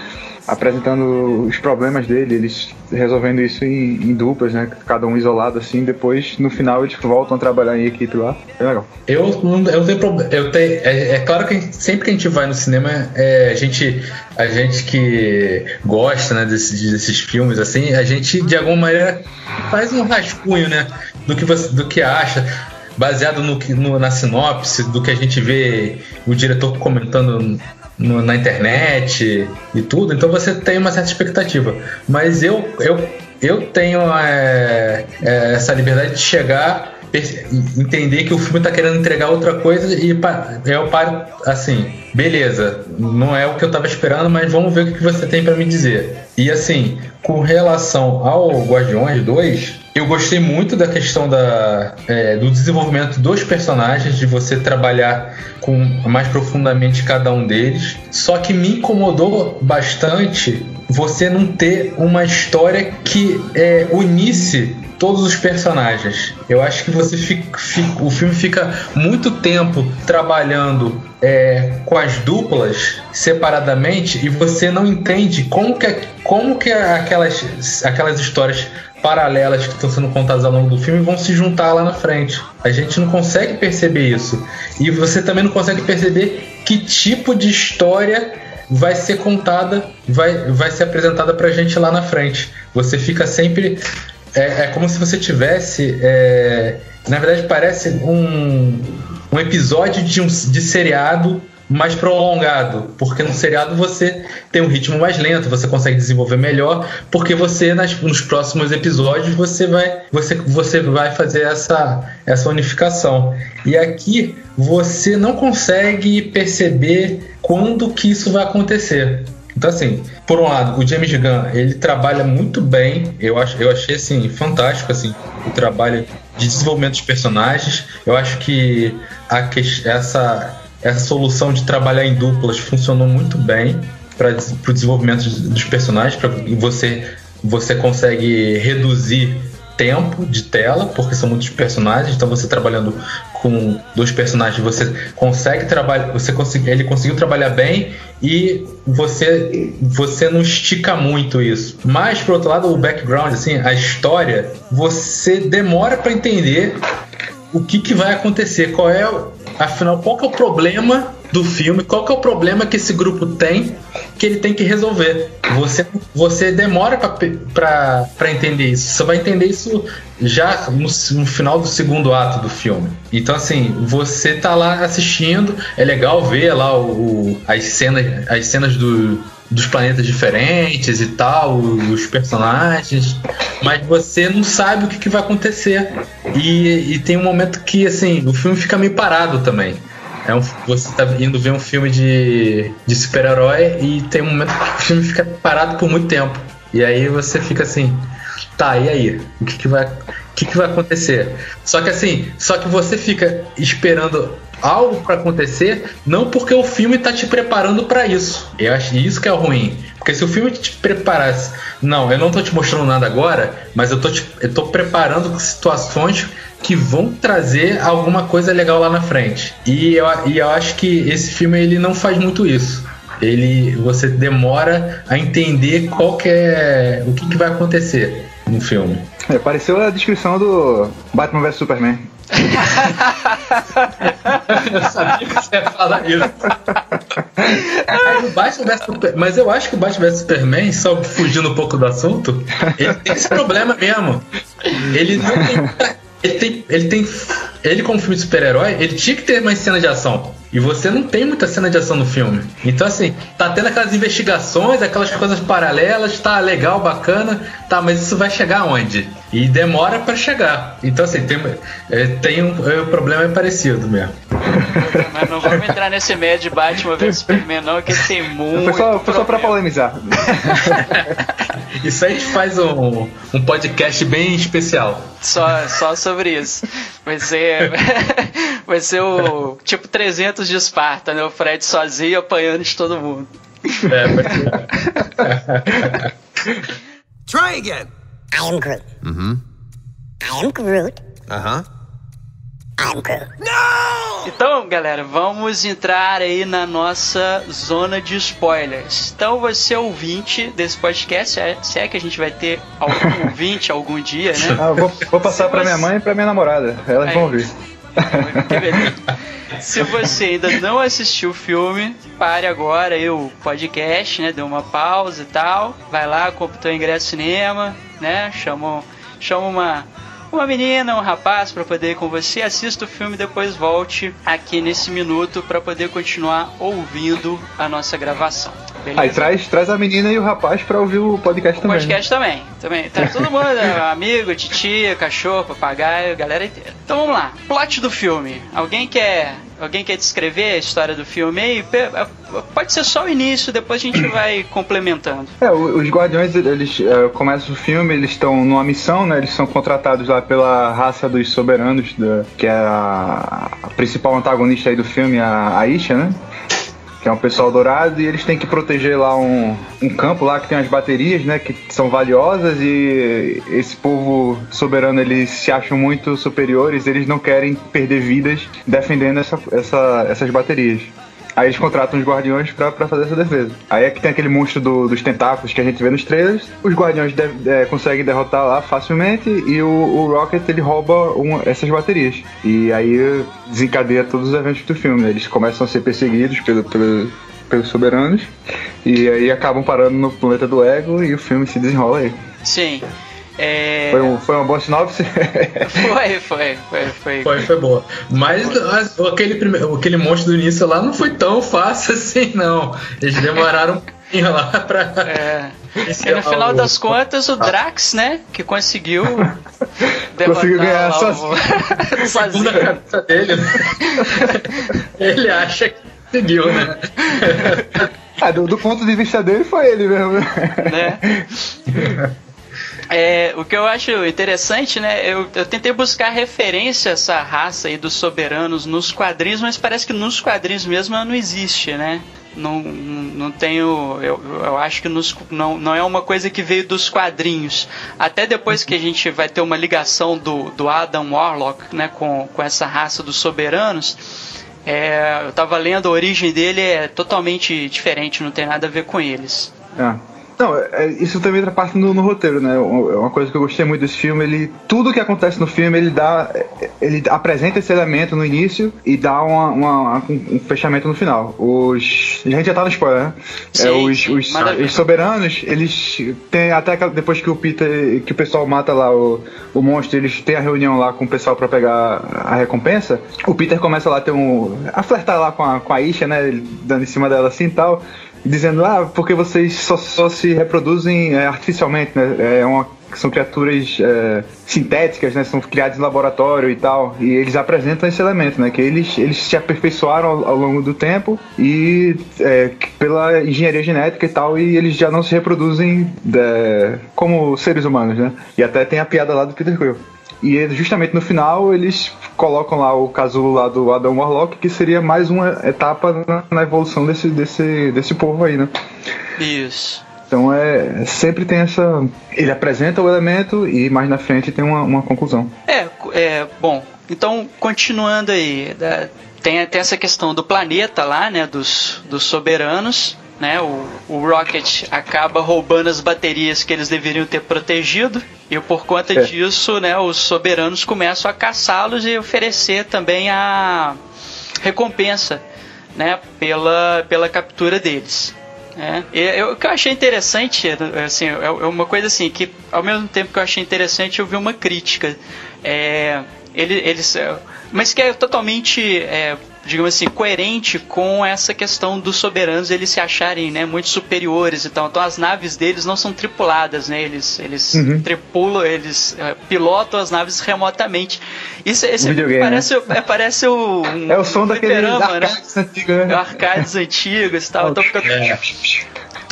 apresentando os problemas dele, eles resolvendo isso em, em duplas, né? Cada um isolado assim, depois no final eles voltam a trabalhar em equipe lá. É legal. Eu não eu tenho problema. Eu tenho, é, é claro que sempre que a gente vai no cinema, é, a, gente, a gente que gosta né, desses, desses filmes, assim, a gente de alguma maneira faz um rascunho né, do, que você, do que acha, baseado no, no, na sinopse, do que a gente vê o diretor comentando no- na internet e tudo. Então você tem uma certa expectativa. Mas eu, eu, eu tenho é, é, essa liberdade de chegar entender que o filme tá querendo entregar outra coisa e eu paro assim, beleza, não é o que eu tava esperando, mas vamos ver o que você tem para me dizer. E assim, com relação ao Guardiões 2, eu gostei muito da questão da, é, do desenvolvimento dos personagens, de você trabalhar com mais profundamente cada um deles. Só que me incomodou bastante você não ter uma história que é, unisse todos os personagens. Eu acho que você fica, fica- o filme fica muito tempo trabalhando é, com as duplas separadamente e você não entende como que, como que aquelas, aquelas histórias paralelas que estão sendo contadas ao longo do filme vão se juntar lá na frente. A gente não consegue perceber isso. E você também não consegue perceber que tipo de história vai ser contada, vai, vai ser apresentada pra gente lá na frente. Você fica sempre. É, é como se você tivesse. é, na verdade, parece um, um episódio de, um, de seriado mais prolongado, porque no seriado você tem um ritmo mais lento, você consegue desenvolver melhor, porque você nas, nos próximos episódios você vai você, você vai fazer essa essa unificação. E aqui você não consegue perceber quando que isso vai acontecer. Então assim, por um lado, o James Gunn, ele trabalha muito bem, eu acho, eu achei assim fantástico assim, o trabalho de desenvolvimento dos personagens. Eu acho que a essa essa solução de trabalhar em duplas funcionou muito bem para o desenvolvimento dos personagens, para você você consegue reduzir tempo de tela, porque são muitos personagens, então você trabalhando com dois personagens, você consegue trabalhar, você consegue, ele conseguiu trabalhar bem e você você não estica muito isso. Mas por outro lado, o background, assim, a história, você demora para entender o que, que vai acontecer, qual é, afinal, qual que é o problema do filme, qual que é o problema que esse grupo tem que ele tem que resolver. Você, você demora para entender isso. Você vai entender isso já no, no final do segundo ato do filme. Então, assim, você tá lá assistindo, é legal ver lá o, o- as cenas, as cenas do, dos planetas diferentes e tal, os personagens, mas você não sabe o que, que vai acontecer. E, e tem um momento que, assim, o filme fica meio parado também. É um, você tá indo ver um filme de, de super-herói e tem um momento que o filme fica parado por muito tempo. E aí você fica assim, tá, e aí? O que, que vai. O que, que vai acontecer? Só que assim, só que você fica esperando algo para acontecer, não porque o filme tá te preparando para isso. Eu acho isso que é ruim. Porque se o filme te preparasse, não, eu não tô te mostrando nada agora, mas eu tô, te, eu tô preparando situações que vão trazer alguma coisa legal lá na frente. E eu, e eu acho que esse filme ele não faz muito isso. Ele, você demora a entender qual que é, o que, que vai acontecer no filme. É, pareceu a descrição do Batman vs Superman. Eu sabia que você ia falar isso. Vs Super- Mas eu acho que o Batman vs Superman, só fugindo um pouco do assunto, ele tem esse problema mesmo. Ele não tem ele tem, ele tem. Ele, como filme de super-herói, ele tinha que ter mais cena de ação. E você não tem muita cena de ação no filme. Então, assim, tá tendo aquelas investigações, aquelas coisas paralelas, tá legal, bacana, tá, mas isso vai chegar onde? E demora para chegar. Então, assim, tem, é, tem um, é, o problema é parecido mesmo. Mas não vamos entrar nesse meio de Batman vs Superman, não, que tem muito. Foi só, foi só pra polemizar. isso aí a gente faz um, um podcast bem especial. Só, só sobre isso. Vai ser, vai ser o tipo 300 de Esparta, né? O Fred sozinho apanhando de todo mundo. É, ser. Try again. I am Groot. Mm-hmm. I am Groot. Uh-huh. I'm Groot. Então, galera, vamos entrar aí na nossa zona de spoilers. Então, você ouvinte desse podcast, é- se é que a gente vai ter algum ouvinte algum dia, né? Ah, eu vou, vou passar Se pra minha você- mãe e pra minha namorada. Elas Aí. vão ouvir. Se você ainda não assistiu o filme, pare agora aí o podcast, né? Dê uma pausa e tal. Vai lá, compra o teu ingresso cinema, né? Chama, chama uma, uma menina, um rapaz pra poder ir com você. Assista o filme e depois volte aqui nesse minuto pra poder continuar ouvindo a nossa gravação. Beleza? Aí traz, traz a menina e o rapaz pra ouvir o podcast O também. né? podcast também, também. Tá todo mundo, né? amigo, titia, cachorro, papagaio, galera inteira. Então vamos lá. Plot do filme. Alguém quer, alguém quer descrever a história do filme aí? Pe- Pode ser só o início, depois a gente vai complementando. É, os Guardiões, eles é, começam o filme, eles estão numa missão, né? Eles são contratados lá pela raça dos soberanos, da- que é a, a principal antagonista aí do filme, a Aisha, né? Que é um pessoal dourado e eles têm que proteger lá um, um campo lá que tem as baterias, né? Que são valiosas e esse povo soberano, eles se acham muito superiores, eles não querem perder vidas defendendo essa, essa- essas baterias. Aí eles contratam os guardiões pra, pra fazer essa defesa. Aí é que tem aquele monstro do- dos tentáculos que a gente vê nos trailers. Os guardiões de- é, conseguem derrotar lá facilmente e o, o Rocket ele rouba uma- essas baterias. E aí desencadeia todos os eventos do filme. Eles começam a ser perseguidos pelo, pelo- pelos soberanos e aí acabam parando no planeta do Ego e o filme se desenrola aí. Sim. É... Foi, um, foi uma boa sinopse? Foi, foi, foi, foi. Foi, foi boa. Mas as- aquele, primeiro, aquele monstro do início lá não foi tão fácil assim, não. Eles demoraram um pouquinho lá pra. É. E no final o- das contas, o Drax, né, que conseguiu Conseguiu ganhar lá sozinho. o- Segundo a cabeça dele, né? Ele acha que conseguiu, né? ah, do, do ponto de vista dele foi ele mesmo. né? É, o que eu acho interessante, né? Eu, eu tentei buscar referência a essa raça aí dos soberanos nos quadrinhos, mas parece que nos quadrinhos mesmo ela não existe, né? Não, não tenho. Eu, eu acho que nos, não, não é uma coisa que veio dos quadrinhos. Até depois que a gente vai ter uma ligação do, do Adam Warlock né, com, com essa raça dos soberanos. É, eu tava lendo, a origem dele é totalmente diferente, não tem nada a ver com eles. Ah. Não, é- isso também entra parte no, no roteiro, né? É uma coisa que eu gostei muito desse filme. Ele, tudo que acontece no filme, ele dá, ele apresenta esse elemento no início e dá uma, uma- um, fechamento no final. Os, a gente já tá no spoiler, né? Sim, é, os, os, os soberanos, eles têm até depois que o Peter, que o pessoal mata lá o, o monstro, eles têm a reunião lá com o pessoal pra pegar a recompensa. O Peter começa lá a ter um a flertar lá com a, com a Isha, né? Ele dando em cima dela assim e tal dizendo, ah, porque vocês só, só se reproduzem é, artificialmente, né? É uma, são criaturas é, sintéticas, né? São criadas em laboratório e tal. E eles apresentam esse elemento, né? Que eles, eles se aperfeiçoaram ao, ao longo do tempo e é, pela engenharia genética e tal, e eles já não se reproduzem é, como seres humanos, né? E até tem a piada lá do Peter Quill. E justamente no final eles colocam lá o casulo lá do Adam Warlock, que seria mais uma etapa na, na evolução desse, desse, desse povo aí, né? Isso. Então é sempre tem essa. Ele apresenta o elemento e mais na frente tem uma, uma conclusão. É, é, bom, então continuando aí, da- tem, tem essa questão do planeta lá, né, dos, dos soberanos, né, o, o Rocket acaba roubando as baterias que eles deveriam ter protegido, e por conta É. disso, né, os soberanos começam a caçá-los e oferecer também a recompensa, né, pela, pela captura deles. É. Eu- o que eu achei interessante, assim, é é uma coisa assim, que ao mesmo tempo que eu achei interessante, eu vi uma crítica. É, ele, eles, é, mas que é totalmente, é, digamos assim, coerente com essa questão dos soberanos eles se acharem né, muito superiores e tal. Então as naves deles não são tripuladas, né? Eles, eles tripulam, eles é, pilotam as naves remotamente. Isso esse parece, é, parece o, um É o som daqueles fliperama, né? arcades antigos, né? arcades antigos e tal. Então fica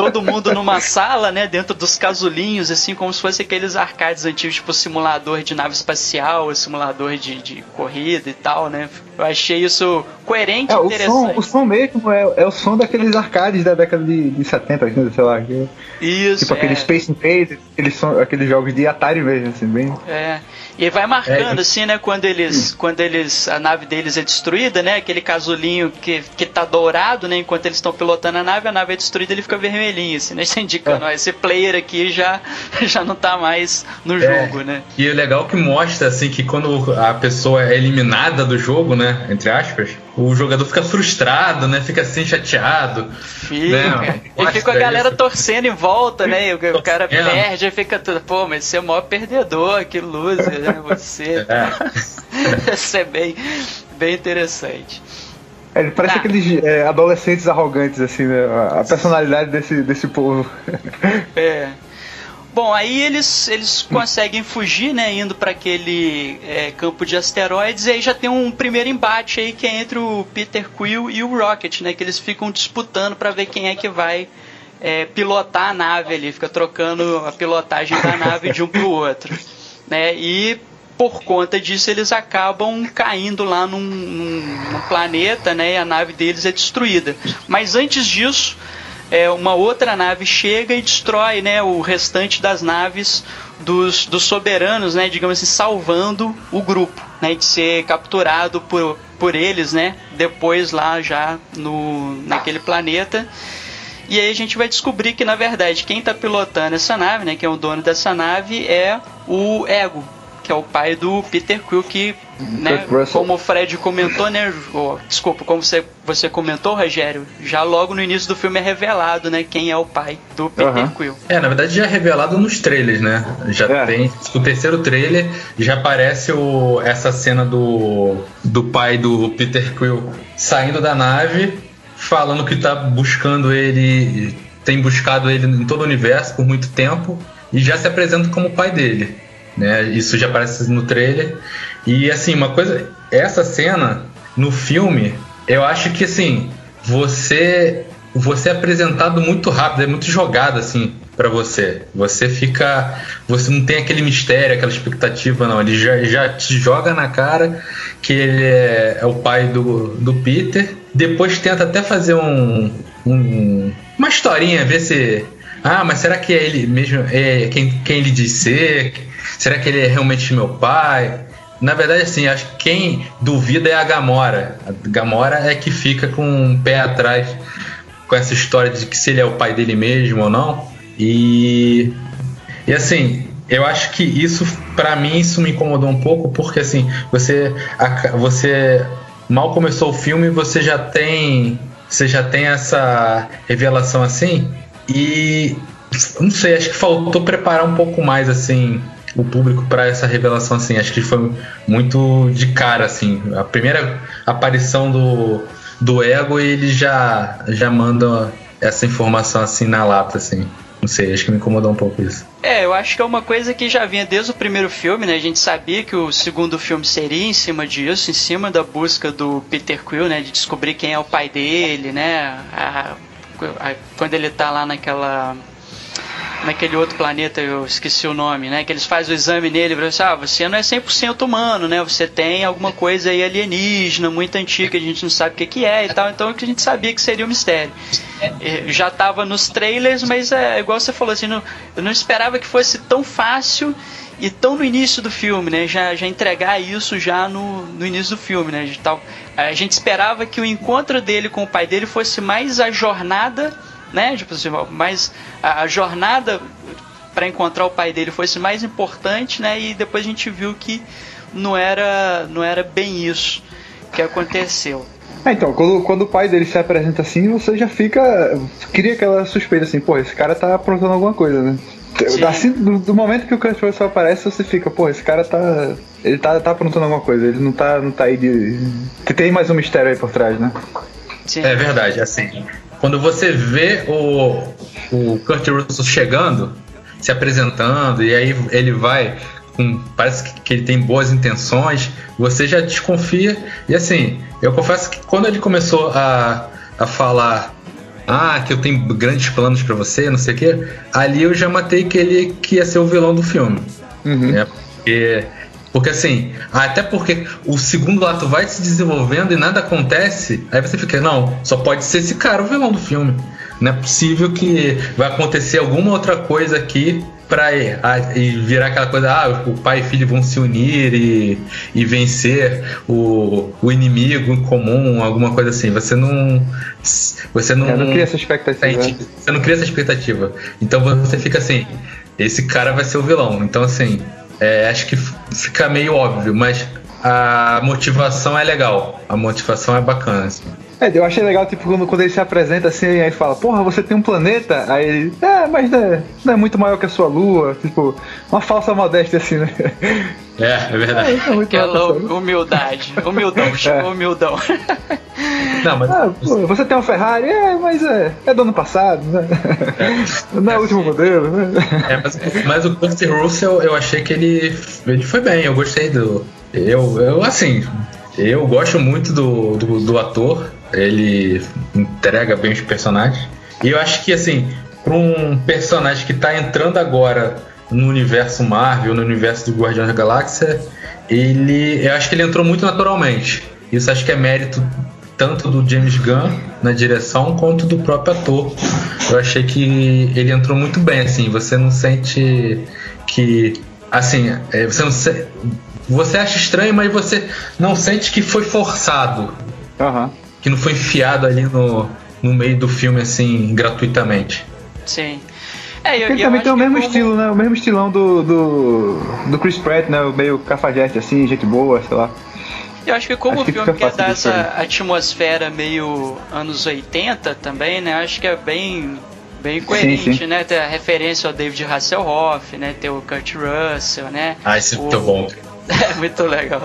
todo mundo numa sala, né, dentro dos casulinhos, assim, como se fosse aqueles arcades antigos, tipo simulador de nave espacial, simulador de, de corrida e tal, né? Eu achei isso coerente e É, o som, interessante. o som mesmo é, é o som daqueles arcades da década de, de 70, assim, sei lá. que- Isso, tipo é, aqueles Space Invaders, aqueles, aqueles jogos de Atari mesmo, assim, bem. é. E vai marcando, É, assim, né, quando eles, quando eles, a nave deles é destruída, né, aquele casulinho que, que tá dourado, né, enquanto eles estão pilotando a nave, a nave é destruída, ele fica vermelhinho, assim, né, isso indicando, ó, esse player aqui já, já não tá mais no É. jogo, né. E é legal que mostra assim que quando a pessoa é eliminada do jogo, né, entre aspas, o jogador fica frustrado, né, fica assim chateado. Fica. Né? E fica a galera isso. torcendo em volta, né? E o, cara Torcendo. perde e fica tudo, pô, mas você é o maior perdedor, que loser, né? Você. É. Isso é bem, bem interessante. É, ele parece Tá. aqueles é, adolescentes arrogantes, assim, né? A a personalidade desse, desse povo. É. Bom, aí eles, eles conseguem fugir, né? Indo para aquele é, campo de asteroides. E aí já tem um primeiro embate aí que é entre o Peter Quill e o Rocket, né? Que eles ficam disputando para ver quem é que vai é, pilotar a nave ali. Fica trocando a pilotagem da nave de um pro outro. Né? E por conta disso eles acabam caindo lá num, num- num planeta, né? E a nave deles é destruída. Mas antes disso, é, uma outra nave chega e destrói, né? O restante das naves dos, dos soberanos, né? Digamos assim, salvando o grupo, né? De ser capturado por, por eles, né? Depois lá já no, naquele planeta. E aí a gente vai descobrir que na verdade quem está pilotando essa nave, né, que é o dono dessa nave é o Ego, que é o pai do Peter Quill que, né, como o Fred comentou, né, oh, desculpa, como você, você comentou, Rogério, já logo no início do filme é revelado, né, quem é o pai do Peter. Quill. É, na verdade já é revelado nos trailers, né? Já É. tem. O terceiro trailer já aparece o, essa cena do, do pai do Peter Quill saindo da nave, falando que tá buscando ele, tem buscado ele em todo o universo por muito tempo, e já se apresenta como o pai dele. Né? Isso já aparece no trailer. E assim, uma coisa. Essa cena no filme, eu acho que assim, você você é apresentado muito rápido, é muito jogado assim pra você. Você fica, você não tem aquele mistério, aquela expectativa não. Ele já, já te joga na cara que ele é, é o pai do, do Peter. Depois tenta até fazer um, um- uma historinha, ver se ah, mas será que é ele mesmo, é quem, quem ele diz ser? Será que ele é realmente meu pai? Na verdade, assim, acho que quem duvida é a Gamora. A Gamora é que fica com um pé atrás com essa história de que se ele é o pai dele mesmo ou não. E, e assim, eu acho que isso, pra mim, isso me incomodou um pouco, porque assim, você, você mal começou o filme, você já tem, você já tem essa revelação assim, e não sei, acho que faltou preparar um pouco mais assim o público para essa revelação assim. Acho que foi muito de cara assim. A primeira aparição do do ego ele já já manda essa informação assim na lata assim. Não sei, acho que me incomodou um pouco isso. É, eu acho que é uma coisa que já vinha desde o primeiro filme, né? A gente sabia que o segundo filme seria em cima disso, em cima da busca do Peter Quill, né? De descobrir quem é o pai dele, né? A- a- quando ele tá lá naquela. Naquele outro planeta, eu esqueci o nome, né? Que eles fazem o exame nele e assim, ah, você não é 100% humano, né? Você tem alguma coisa aí alienígena, muito antiga, a gente não sabe o que, que é e tal. Então a gente sabia que seria um mistério. É, Já tava nos trailers, mas é igual você falou assim, não- eu não esperava que fosse tão fácil e tão no início do filme, né? Já, já entregar isso já no, no início do filme, né? De tal, a gente esperava que o encontro dele com o pai dele fosse mais a jornada, né? Tipo assim, mais a, a jornada para encontrar o pai dele fosse mais importante, né? E depois a gente viu que não era não era bem isso que aconteceu. É, então, quando, quando o pai dele se apresenta assim, você já fica. Cria aquela suspeita assim, pô, esse cara tá aprontando alguma coisa, né? Sim. Assim, do, do momento que o Kurt Russell aparece, você fica, pô, esse cara tá. Ele tá, tá aprontando alguma coisa, ele não tá, não tá aí de. Que tem mais um mistério aí por trás, né? Sim. É verdade, assim. Quando você vê o, o Kurt Russell chegando, se apresentando, e aí ele vai com. Parece que, ele tem boas intenções, você já desconfia. E assim, eu confesso que quando ele começou a, a falar. Ah, que eu tenho grandes planos pra você, não sei o quê. Ali eu já matei que ele que ia ser o vilão do filme. Uhum. né? Porque, porque assim, até porque o segundo ato vai se desenvolvendo e nada acontece, aí você fica, não, só pode ser esse cara o vilão do filme. Não é possível que vai acontecer alguma outra coisa aqui pra a- e virar aquela coisa, ah, o pai e filho vão se unir e, e vencer o, o inimigo em comum, alguma coisa assim. Você não. Você não. Eu não cria essa expectativa. Sente- Você não cria essa expectativa. Então você fica assim, esse cara vai ser o vilão. Então, assim, é, acho que fica meio óbvio, mas a motivação é legal. A motivação é bacana. assim. É, eu achei legal, tipo, quando, quando ele se apresenta assim, aí fala, porra, você tem um planeta? Aí ele, é, mas não é, não é muito maior que a sua lua. Tipo, uma falsa modéstia assim, né? É, é verdade. É Aquela lua. humildade. Humildão, chegou humildão. Não, mas Ah, pô, você tem um Ferrari? É, mas é, é do ano passado, né? Não é o último modelo, né? É, mas, mas o Kurt Russell, eu achei que ele, ele foi bem, eu gostei do. Eu, eu assim, eu gosto muito do, do, do ator, ele entrega bem os personagens. E eu acho que, assim, para um personagem que tá entrando agora no universo Marvel, no universo do Guardiões da Galáxia, ele. Eu acho que ele entrou muito naturalmente. Isso acho que é mérito tanto do James Gunn na direção quanto do próprio ator. Eu achei que ele entrou muito bem, assim, você não sente que assim, é, você não se- você acha estranho, mas você não sente que foi forçado, Aham. Que não foi enfiado ali no, no meio do filme assim gratuitamente. Sim. É, eu, Ele eu também tem o mesmo como- estilo, né? O mesmo estilão do, do, do Chris Pratt, né? O meio cafajeste assim, gente boa, sei lá. Eu acho que como Acho o filme quer dar essa atmosfera meio anos 80 também, né? Acho que é bem, bem coerente, sim. né? Ter a referência ao David Hasselhoff, né? Ter o Kurt Russell, né? Ah, isso é muito bom. É muito legal.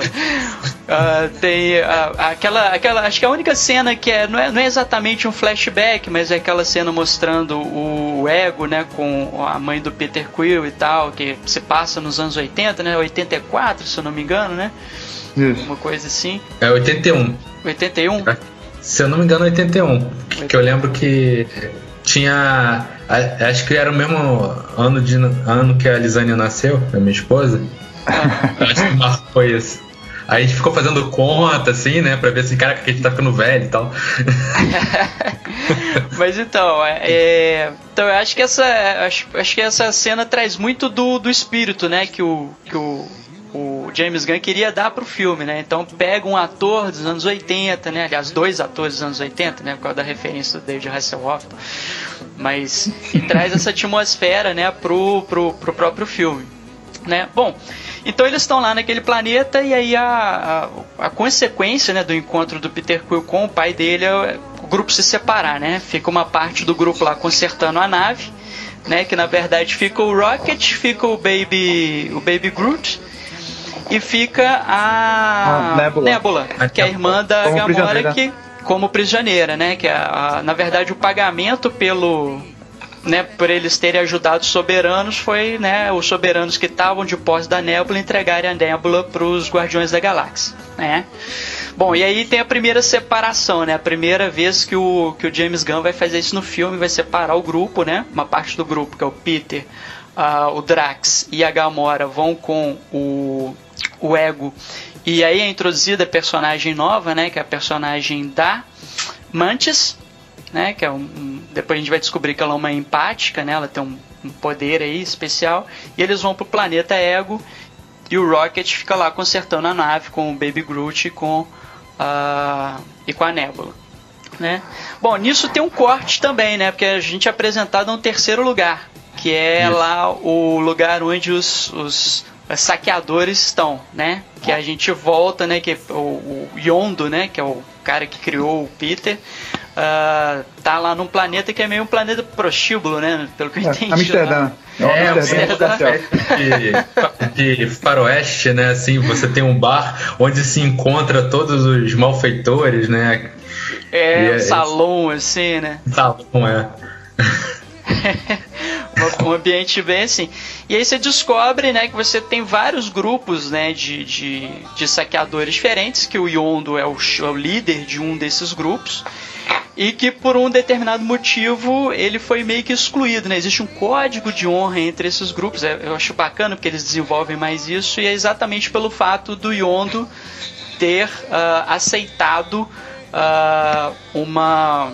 Ah, tem ah, aquela, aquela. Acho que a única cena que é não, é. não é exatamente um flashback, mas é aquela cena mostrando o ego, né? Com a mãe do Peter Quill e tal, que se passa nos anos 80, né? 84, se eu não me engano, né? Isso. Uma coisa assim. É 81. 81? Se eu não me engano, 81. Que eu lembro que tinha. Acho que era o mesmo ano, de, ano que a Lisânia nasceu, a minha esposa. Acho que marcou isso. Aí a gente ficou fazendo conta, assim, né? Pra ver se, caraca, que a gente tá ficando velho e tal. Mas então, é, é, então eu acho que essa acho, acho que essa cena traz muito do, do espírito, né, que o que o, o James Gunn queria dar pro filme, né? Então pega um ator dos anos 80, né? Aliás, dois atores dos anos 80, né, por causa da referência do David Hasselhoff. Mas e traz essa atmosfera, né, pro, pro, pro próprio filme, né? Bom, então eles estão lá naquele planeta e aí a, a, a consequência né, do encontro do Peter Quill com o pai dele é o grupo se separar, né? Fica uma parte do grupo lá consertando a nave, né? Que na verdade fica o Rocket, fica o Baby, o Baby Groot e fica a A Nebula. que é a irmã da Gamora que como prisioneira, né? Que é a- na verdade o pagamento pelo né, por eles terem ajudado os soberanos foi, né, os soberanos que estavam de posse da nébula entregarem a nébula para os Guardiões da Galáxia, né? Bom, e aí tem a primeira separação, né? A primeira vez que o, que o James Gunn vai fazer isso no filme, vai separar o grupo, né? Uma parte do grupo, que é o Peter, o Drax e a Gamora vão com o, o Ego. E aí é introduzida a personagem nova, né? Que é a personagem da Mantis, né? Que é um, um- depois a gente vai descobrir que ela é uma empática, né? Ela tem um, um poder aí especial. E eles vão pro planeta Ego e o Rocket fica lá consertando a nave com o Baby Groot e com a e com a Nebula, né? Bom, nisso tem um corte também, né? Porque a gente é apresentado a um terceiro lugar, que é Isso. lá o lugar onde os, os saqueadores estão, né? Que a gente volta, né? Que o, o Yondo, né? Que é o cara que criou o Peter, uh, tá lá num planeta que é meio um planeta prostíbulo, né? Pelo que eu É, entendi. Amsterdã. lá. É, Amsterdã. Amsterdã. de, de faroeste, né? Assim, você tem um bar onde se encontra todos os malfeitores, né? É, E um é- salão, assim, né? Salão, é. um ambiente bem assim. E aí você descobre, né, que você tem vários grupos, né, de, de, de saqueadores diferentes, que o Yondo é o, é o líder de um desses grupos. E que por um determinado motivo ele foi meio que excluído, né? Existe um código de honra entre esses grupos. É, Eu acho bacana porque eles desenvolvem mais isso e é exatamente pelo fato do Yondo ter ah, aceitado ah, uma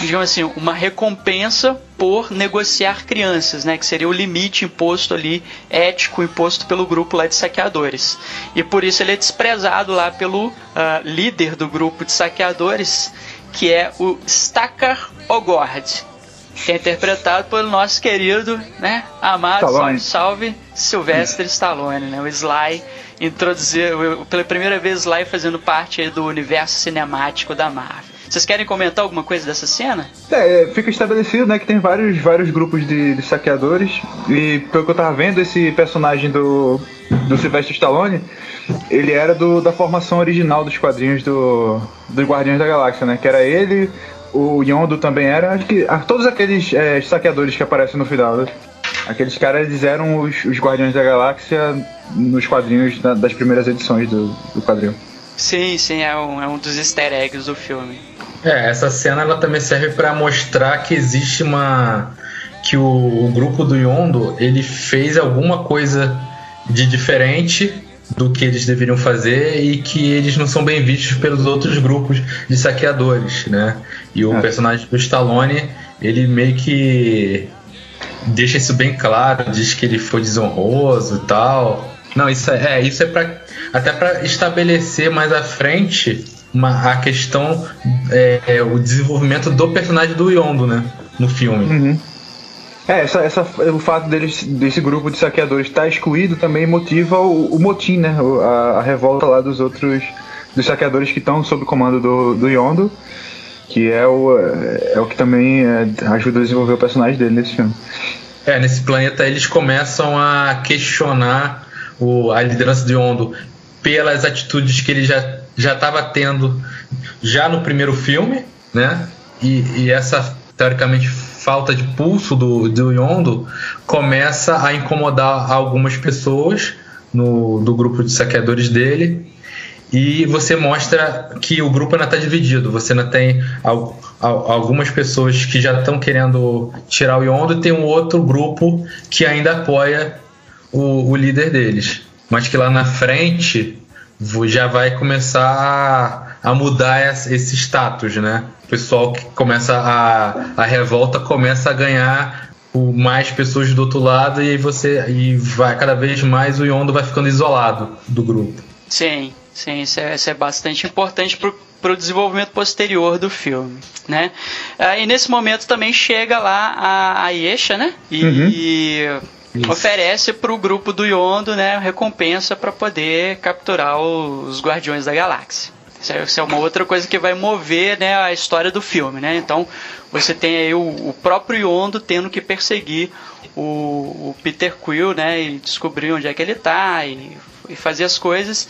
digamos assim, uma recompensa por negociar crianças, né, que seria o limite imposto ali, ético imposto pelo grupo lá de saqueadores. E por isso ele é desprezado lá pelo ah, líder do grupo de saqueadores, que é o Stakar Ogord, que é interpretado pelo nosso querido, né, amado, Stallone. salve, Sylvester Stallone, né, o Sly introduzir pela primeira vez Sly fazendo parte do universo cinemático da Marvel. Vocês querem comentar alguma coisa dessa cena? É, fica estabelecido, né, que tem vários, vários grupos de, de saqueadores e pelo que eu tava vendo, esse personagem do, do Sylvester Stallone, ele era do, da formação original dos quadrinhos do, dos Guardiões da Galáxia, né, que era ele, o Yondo também era, acho que ah, todos aqueles é, saqueadores que aparecem no final, né? Aqueles caras, eles eram os, os Guardiões da Galáxia nos quadrinhos da- das primeiras edições do, do quadrinho. Sim, sim, é um, é um dos easter eggs do filme. É, essa cena ela também serve pra mostrar que existe uma que o, o grupo do Yondo ele fez alguma coisa de diferente do que eles deveriam fazer e que eles não são bem vistos pelos outros grupos de saqueadores, né? E o É. personagem do Stallone ele meio que deixa isso bem claro, diz que ele foi desonroso e tal. Não, isso é, é, isso é para até para estabelecer mais à frente uma, a questão é, é, o desenvolvimento do personagem do Yondo, né, no filme. Uhum. É, essa, essa, o fato deles, desse grupo de saqueadores estar excluído também motiva o, o motim, né? A, a revolta lá dos outros dos saqueadores que estão sob o comando do, do Yondo, que é o, é o que também é, ajuda a desenvolver o personagem dele nesse filme. É, nesse planeta eles começam a questionar o, a liderança do Yondo pelas atitudes que ele já já estava tendo já no primeiro filme, né? E, e essa teoricamente falta de pulso do, do Yondo começa a incomodar algumas pessoas no, do grupo de saqueadores dele e você mostra que o grupo ainda está dividido. Você ainda tem al- al- algumas pessoas que já estão querendo tirar o Yondo e tem um outro grupo que ainda apoia o, o líder deles. Mas que lá na frente já vai começar a, a mudar es- esse status, né? O pessoal que começa a, a revolta começa a ganhar mais pessoas do outro lado e aí você e vai cada vez mais o Yondo vai ficando isolado do grupo. Sim, sim, isso é, isso é bastante importante para o desenvolvimento posterior do filme, né? Ah, e nesse momento também chega lá a, a Yesha, né? E, oferece para o grupo do Yondo, né, recompensa para poder capturar os Guardiões da Galáxia. Isso é, isso é uma outra coisa que vai mover né, a história do filme, né? Então você tem aí o, o próprio Yondo tendo que perseguir o, o Peter Quill, né? E descobrir onde é que ele tá e, e fazer as coisas.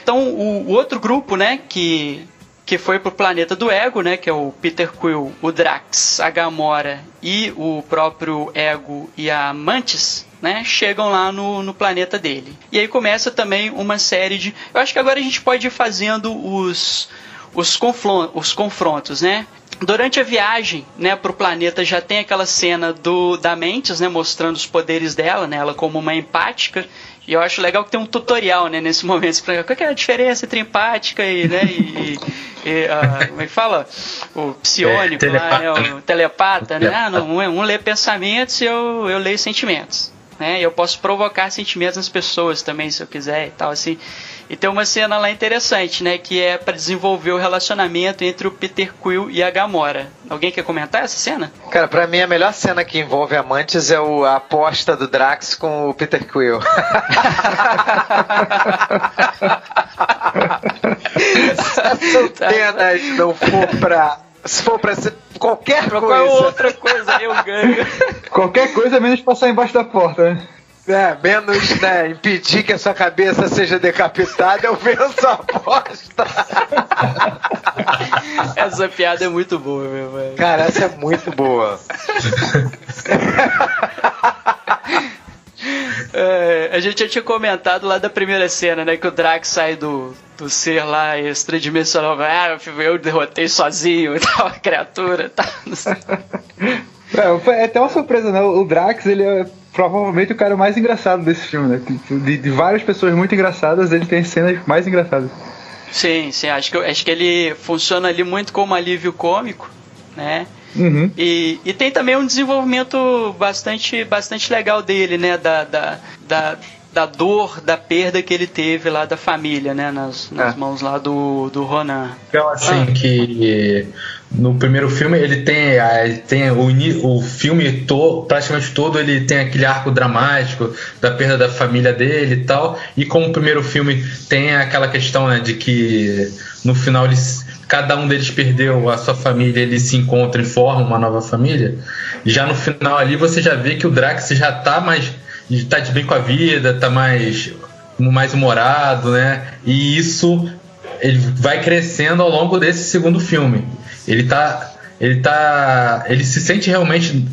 Então o, o outro grupo, né? Que que foi pro planeta do Ego, né? Que é o Peter Quill, o Drax, a Gamora e o próprio Ego e a Mantis, né? Chegam lá no, no planeta dele. E aí começa também uma série de. Eu acho que agora a gente pode ir fazendo os os, conflon- os confrontos, né? Durante a viagem, né, pro planeta já tem aquela cena do da Mantis, né, mostrando os poderes dela, né, ela como uma empática. E eu acho legal que tem um tutorial, né, nesse momento, explicando qual que é a diferença entre empática e, né, e, e, ah, como é que fala? O psiônico, É, lá, né, telepata. o telepata, né? Ah, não, um, um lê pensamentos e eu, eu leio sentimentos. Né? E eu posso provocar sentimentos nas pessoas também, se eu quiser e tal, assim. E tem uma cena lá interessante, né? Que é para desenvolver o relacionamento entre o Peter Quill e a Gamora. Alguém quer comentar essa cena? Cara, pra mim a melhor cena que envolve amantes é o, a aposta do Drax com o Peter Quill. Se as antenas não for pra. Se for pra ser qualquer Qualquer coisa. outra coisa eu ganho. Qualquer coisa menos passar embaixo da porta, né? É, menos, né, impedir que a sua cabeça seja decapitada, eu venço a aposta. Essa piada é muito boa, meu velho. Cara, essa é muito boa. É, a gente já tinha comentado lá da primeira cena, né? Que o Drax sai do, do ser lá extradimensional. Ah, eu derrotei sozinho e tal, a criatura e tal. Não sei. É, foi até uma surpresa, né? O Drax, ele é provavelmente o cara mais engraçado desse filme, né? De, de várias pessoas muito engraçadas, ele tem cenas mais engraçadas. Sim, sim, acho que, acho que ele funciona ali muito como alívio cômico, né? Uhum. E, e tem também um desenvolvimento bastante, bastante legal dele, né? Da, da, da, da dor, da perda que ele teve lá da família, né? Nas, nas É. mãos lá do, do Ronan. Eu assim que no primeiro filme ele tem, tem o, o filme to, praticamente todo ele tem aquele arco dramático da perda da família dele e tal. E como o primeiro filme tem aquela questão né, de que no final eles, cada um deles perdeu a sua família, eles se encontram e formam uma nova família. Já no final ali você já vê que o Drax já tá mais tá de bem com a vida, tá mais mais humorado, né? E isso ele vai crescendo ao longo desse segundo filme. Ele tá ele tá ele se sente realmente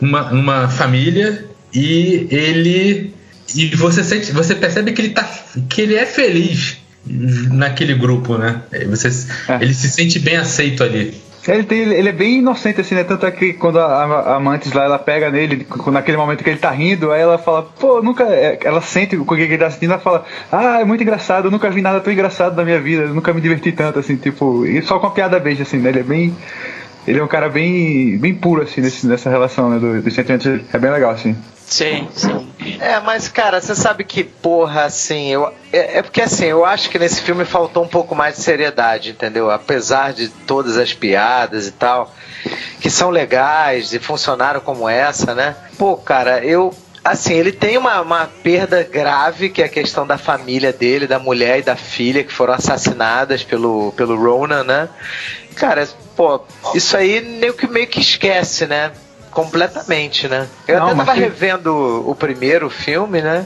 numa, numa família e ele e você sente você percebe que ele tá que ele é feliz naquele grupo, né? Você, É. Ele se sente bem aceito ali. Ele, tem, ele é bem inocente, assim, né? Tanto é que quando a, a, lá, ela pega nele, naquele momento que ele tá rindo, aí ela fala, pô, nunca. é, Ela sente o que ele tá sentindo, ela fala, ah, é muito engraçado, eu nunca vi nada tão engraçado na minha vida, eu nunca me diverti tanto, assim, tipo, e só com a piada beijo, assim, né? Ele é bem. Ele é um cara bem, bem puro, assim, nesse, nessa relação, né? do- Dos. É bem legal, assim. Sim, sim. É, mas cara, você sabe que, porra, assim, eu, é, é porque assim, eu acho que nesse filme faltou um pouco mais de seriedade, entendeu? Apesar de todas as piadas e tal, que são legais e funcionaram como essa, né? Pô, cara, eu. Assim, ele tem uma, uma perda grave, que é a questão da família dele, da mulher e da filha, que foram assassinadas pelo, pelo Ronan, né? Cara, pô, isso aí meio que, meio que esquece, né? Completamente, né? Eu Não, até tava que- revendo o primeiro filme, né?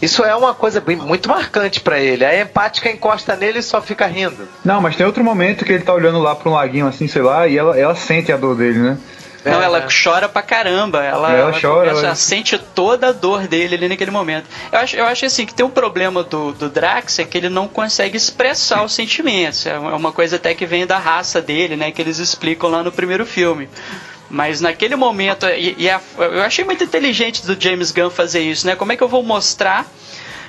Isso é uma coisa bem- muito marcante pra ele. A empática encosta nele e só fica rindo. Não, mas tem outro momento que ele tá olhando lá pra um laguinho, assim, sei lá, e ela, ela sente a dor dele, né? Não, É, ela né? chora pra caramba. Ela, Ela chora, começa- ela- sente toda a dor dele ali naquele momento. Eu acho, eu acho assim que tem um problema do, do Drax é que ele não consegue expressar os sentimentos. É uma coisa até que vem da raça dele, né? Que eles explicam lá no primeiro filme. Mas naquele momento, e, e a- eu achei muito inteligente do James Gunn fazer isso, né? Como é que eu vou mostrar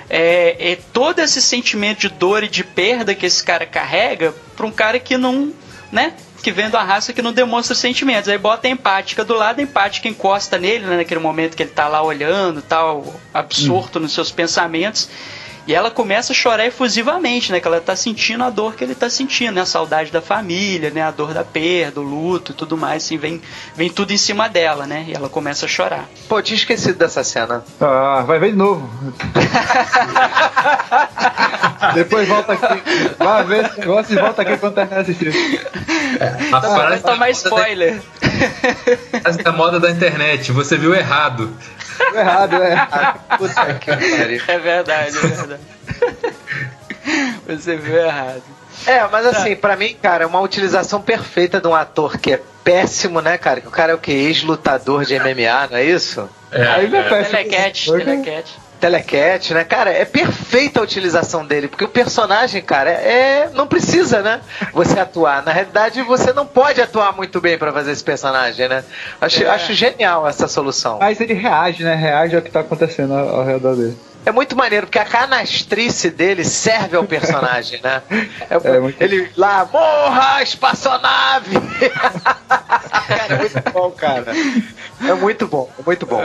é, é, todo esse sentimento de dor e de perda que esse cara carrega pra um cara que não, né? Que vem da raça que não demonstra sentimentos. Aí bota a empática do lado, a empática encosta nele, né, naquele momento que ele tá lá olhando, tal, absorto nos seus pensamentos. E ela começa a chorar efusivamente, né? Que ela tá sentindo a dor que ele tá sentindo, né? A saudade da família, né? A dor da perda, o luto e tudo mais, assim, vem, vem tudo em cima dela, né? E ela começa a chorar. Pô, tinha esquecido dessa cena. Ah, vai ver de novo. Depois volta aqui. Vai ver esse negócio e volta aqui quando terminar assistir. A Então, frase, vai tomar spoiler. a da moda da internet, você viu errado. Tô errado, é. Puta que pariu. É verdade, é verdade. Você viu errado. É, mas assim, pra mim, cara, é uma utilização perfeita de um ator que é péssimo, né, cara? Que o cara é o que? Ex-lutador de MMA, não é isso? É, Aí é péssimo. Telecat, telecat. Telecat, né? Cara, é perfeita a utilização dele, porque o personagem, cara, é. Não precisa, né? Você atuar. Na realidade, você não pode atuar muito bem pra fazer esse personagem, né? Acho, É. acho genial essa solução. Mas ele reage, né? Reage ao que tá acontecendo ao redor dele. É muito maneiro, porque a canastrice dele serve ao personagem, né? É, É, muito- Ele lá, morra, espaçonave! cara, é muito bom, cara. É muito bom, é muito bom.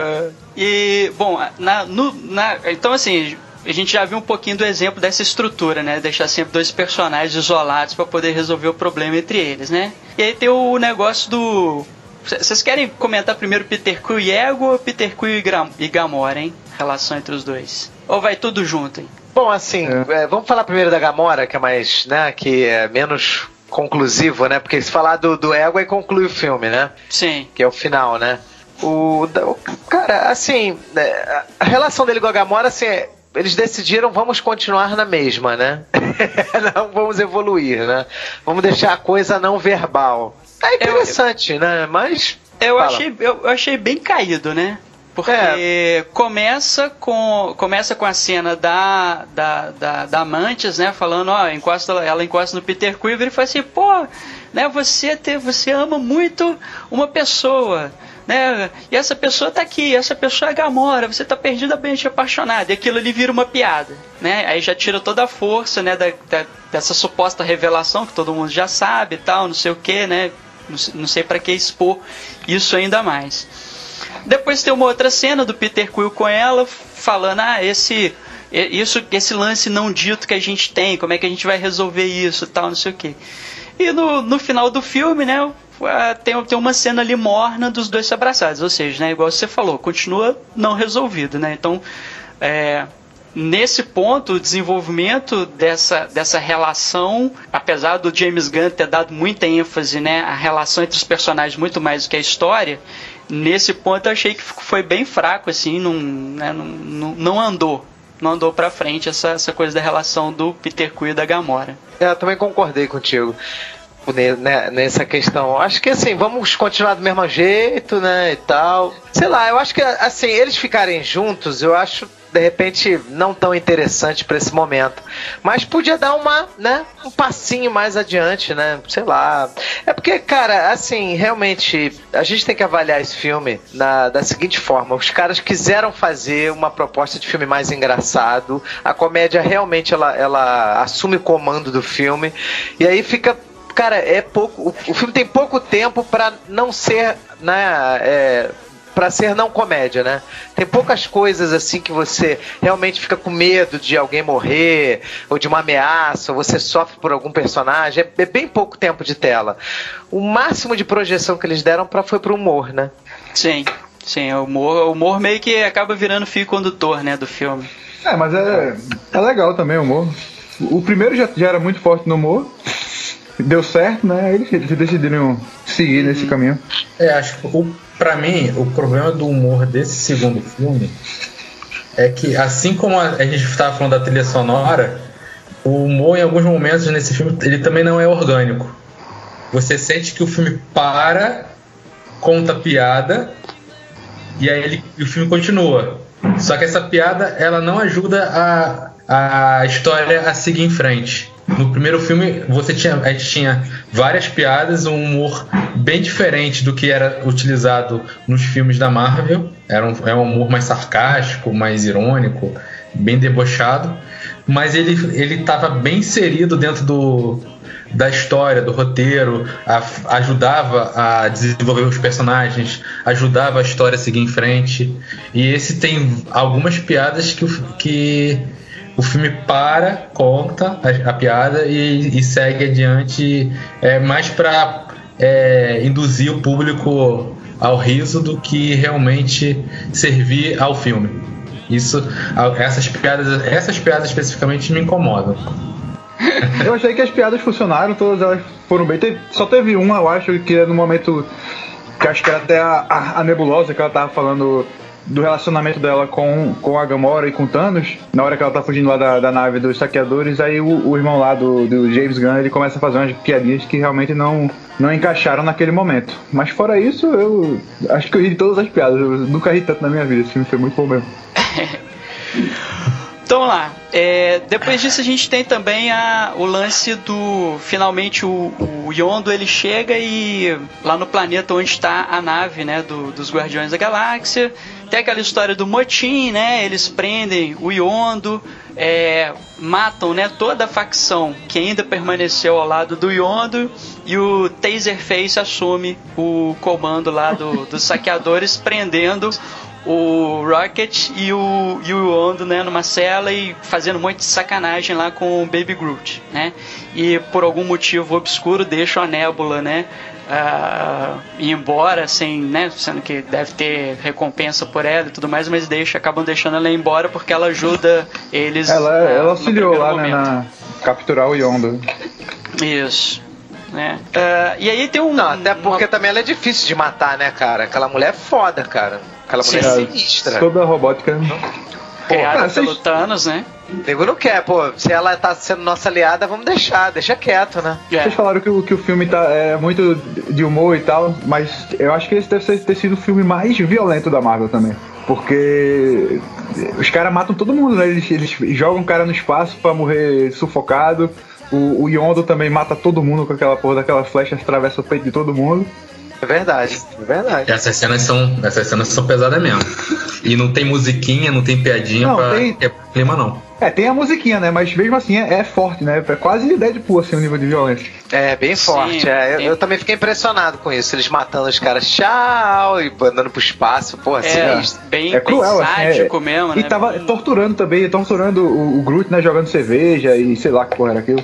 E, bom, na, no- na- então assim, a gente já viu um pouquinho do exemplo dessa estrutura, né? Deixar sempre dois personagens isolados para poder resolver o problema entre eles, né? E aí tem o negócio do. Vocês querem comentar primeiro Peter Quill e Ego ou Peter Quill e, Gra e Gamora, hein? Relação entre os dois. Ou vai tudo junto, hein? Bom, assim, é. É, vamos falar primeiro da Gamora, que é mais, né, que é menos conclusivo, né? Porque se falar do, do Ego aí conclui o filme, né? Sim. Que é o final, né? O, o cara, assim, é, a relação dele com a Gamora, assim, eles decidiram vamos continuar na mesma, né? não vamos evoluir, né? Vamos deixar a coisa não verbal. É interessante, eu, né? Mas. Eu achei, eu achei bem caído, né? Porque é. começa com começa com a cena da, da, da, da Mantis, né? Falando, ó, encosta, ela encosta no Peter Quiver e fala assim, pô, né, você, te, você ama muito uma pessoa né? E essa pessoa tá aqui, essa pessoa é Gamora, você tá perdidamente apaixonado. E aquilo ali vira uma piada, né? Aí já tira toda a força, né, da, da dessa suposta revelação que todo mundo já sabe e tal, não sei o que, né? Não, não sei para que expor isso ainda mais. Depois tem uma outra cena do Peter Quill com ela falando: "Ah, esse isso esse lance não dito que a gente tem, como é que a gente vai resolver isso, tal, não sei o que". E no, no final do filme, né, tem, tem uma cena ali morna dos dois se abraçados, ou seja, né, igual você falou, continua não resolvido, né? Então, é, nesse ponto, o desenvolvimento dessa, dessa relação, apesar do James Gunn ter dado muita ênfase, né, a relação entre os personagens muito mais do que a história, nesse ponto eu achei que foi bem fraco, assim, não, né, não, não, andou não andou pra frente essa, essa coisa da relação do Peter Quill e da Gamora. É, eu também concordei contigo né, nessa questão. Acho que assim, vamos continuar do mesmo jeito, né, e tal. Sei lá, eu acho que assim, eles ficarem juntos, eu acho de repente não tão interessante para esse momento. Mas podia dar uma, né, um passinho mais adiante, né? Sei lá. É porque, cara, assim, realmente a gente tem que avaliar esse filme na, da seguinte forma: os caras quiseram fazer uma proposta de filme mais engraçado. A comédia realmente ela, ela assume o comando do filme e aí fica cara, é pouco. O, filme tem pouco tempo para não ser, né? É, para ser não comédia, né? Tem poucas coisas assim que você realmente fica com medo de alguém morrer, ou de uma ameaça, ou você sofre por algum personagem. É, é bem pouco tempo de tela. O máximo de projeção que eles deram pra, foi pro humor, né? Sim, sim. O humor, o humor meio que acaba virando fio condutor, né, do filme. É, mas é, é legal também o humor. O primeiro já, já era muito forte no humor deu certo, né? Eles, eles decidiram seguir nesse caminho. É, acho que o, pra mim, o problema do humor desse segundo filme é que, assim como a, a gente estava falando da trilha sonora, o humor em alguns momentos nesse filme ele também não é orgânico. Você sente que o filme para, conta piada e aí ele, o filme continua. Só que essa piada ela não ajuda a, a história a seguir em frente. No primeiro filme, você tinha, a gente tinha várias piadas, um humor bem diferente do que era utilizado nos filmes da Marvel. Era um, é um humor mais sarcástico, mais irônico, bem debochado. Mas ele estava bem inserido dentro do, da história, do roteiro, a, ajudava a desenvolver os personagens, ajudava a história a seguir em frente. E esse tem algumas piadas que, que o filme para, conta a, a piada e, e, segue adiante é, mais para é, induzir o público ao riso do que realmente servir ao filme. Isso, essas piadas, essas piadas especificamente me incomodam. Eu achei que as piadas funcionaram, todas elas foram bem. Só teve uma, eu acho, que é no momento que acho que era até a, a, a nebulosa que ela tava falando do relacionamento dela com, com a Gamora e com Thanos, na hora que ela tá fugindo lá da, da nave dos saqueadores, aí o, o, irmão lá do, do James Gunn ele começa a fazer umas piadinhas que realmente não, não encaixaram naquele momento. Mas fora isso, eu acho que eu ri todas as piadas. Eu nunca ri tanto na minha vida. Esse filme foi muito bom mesmo. Então lá. É, depois disso a gente tem também a, o lance do. Finalmente o, o Yondo ele chega e lá no planeta onde está a nave né, do, dos Guardiões da Galáxia. Tem aquela história do motim, né? Eles prendem o Yondo, é, matam né, toda a facção que ainda permaneceu ao lado do Yondo e o Taserface assume o comando lá do, dos saqueadores, prendendo o Rocket e o, e o Yondo, né, numa cela e fazendo um monte de sacanagem lá com o Baby Groot, né? E por algum motivo obscuro deixam a Nebula, né, uh, ir embora sem, né, sendo que deve ter recompensa por ela e tudo mais, mas deixa, acabam deixando ela ir embora porque ela ajuda eles. Ela, uh, ela auxiliou lá né, na capturar o Yondo. Isso. Né? Uh, e aí tem um. Não, até porque uma... também ela é difícil de matar, né, cara? Aquela mulher é foda, cara. Aquela mulher Sim. é sinistra. Toda a robótica. Criada ah, vocês- pelo Thanos, né? Nego não quer, pô. Se ela tá sendo nossa aliada, vamos deixar, deixa quieto, né? É. Vocês falaram que, o- que o filme tá, é muito de humor e tal, mas eu acho que esse deve ser- ter sido o filme mais violento da Marvel também. Porque os caras matam todo mundo, né? Eles, eles jogam o cara no espaço pra morrer sufocado. O, o Yondo também mata todo mundo com aquela porra daquela flecha, atravessa o peito de todo mundo. É verdade, é verdade. Essas cenas são, essas cenas são pesadas mesmo. E não tem musiquinha, não tem piadinha Não, pra tem- clima, não. É, tem a musiquinha, né? Mas mesmo assim é, é forte, né? É quase Deadpool, assim, o nível de violência. É, bem Sim, forte. é. Eu, eu também fiquei impressionado com isso. Eles matando os caras, tchau, e andando pro espaço. Pô, É, sinistro. bem, É cruel, bem assim. é- sádico mesmo, E né? tava torturando também, torturando o, o Groot, né? Jogando cerveja e sei lá que porra era aquilo.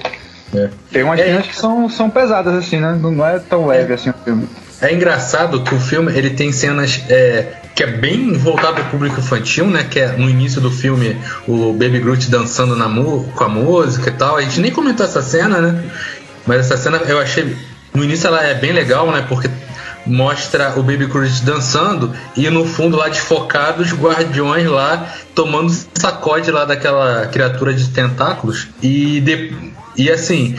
É. Tem umas É. cenas que são, são pesadas, assim, né? Não, não é tão leve assim o filme. É engraçado que o filme ele tem cenas é, que é bem voltado ao público infantil, né? Que é no início do filme o Baby Groot dançando na com a música e tal. A gente nem comentou essa cena, né? Mas essa cena eu achei. No início ela é bem legal, né? Porque mostra o Baby Groot dançando e no fundo lá desfocado os guardiões lá tomando sacode lá daquela criatura de tentáculos. E, de, e assim,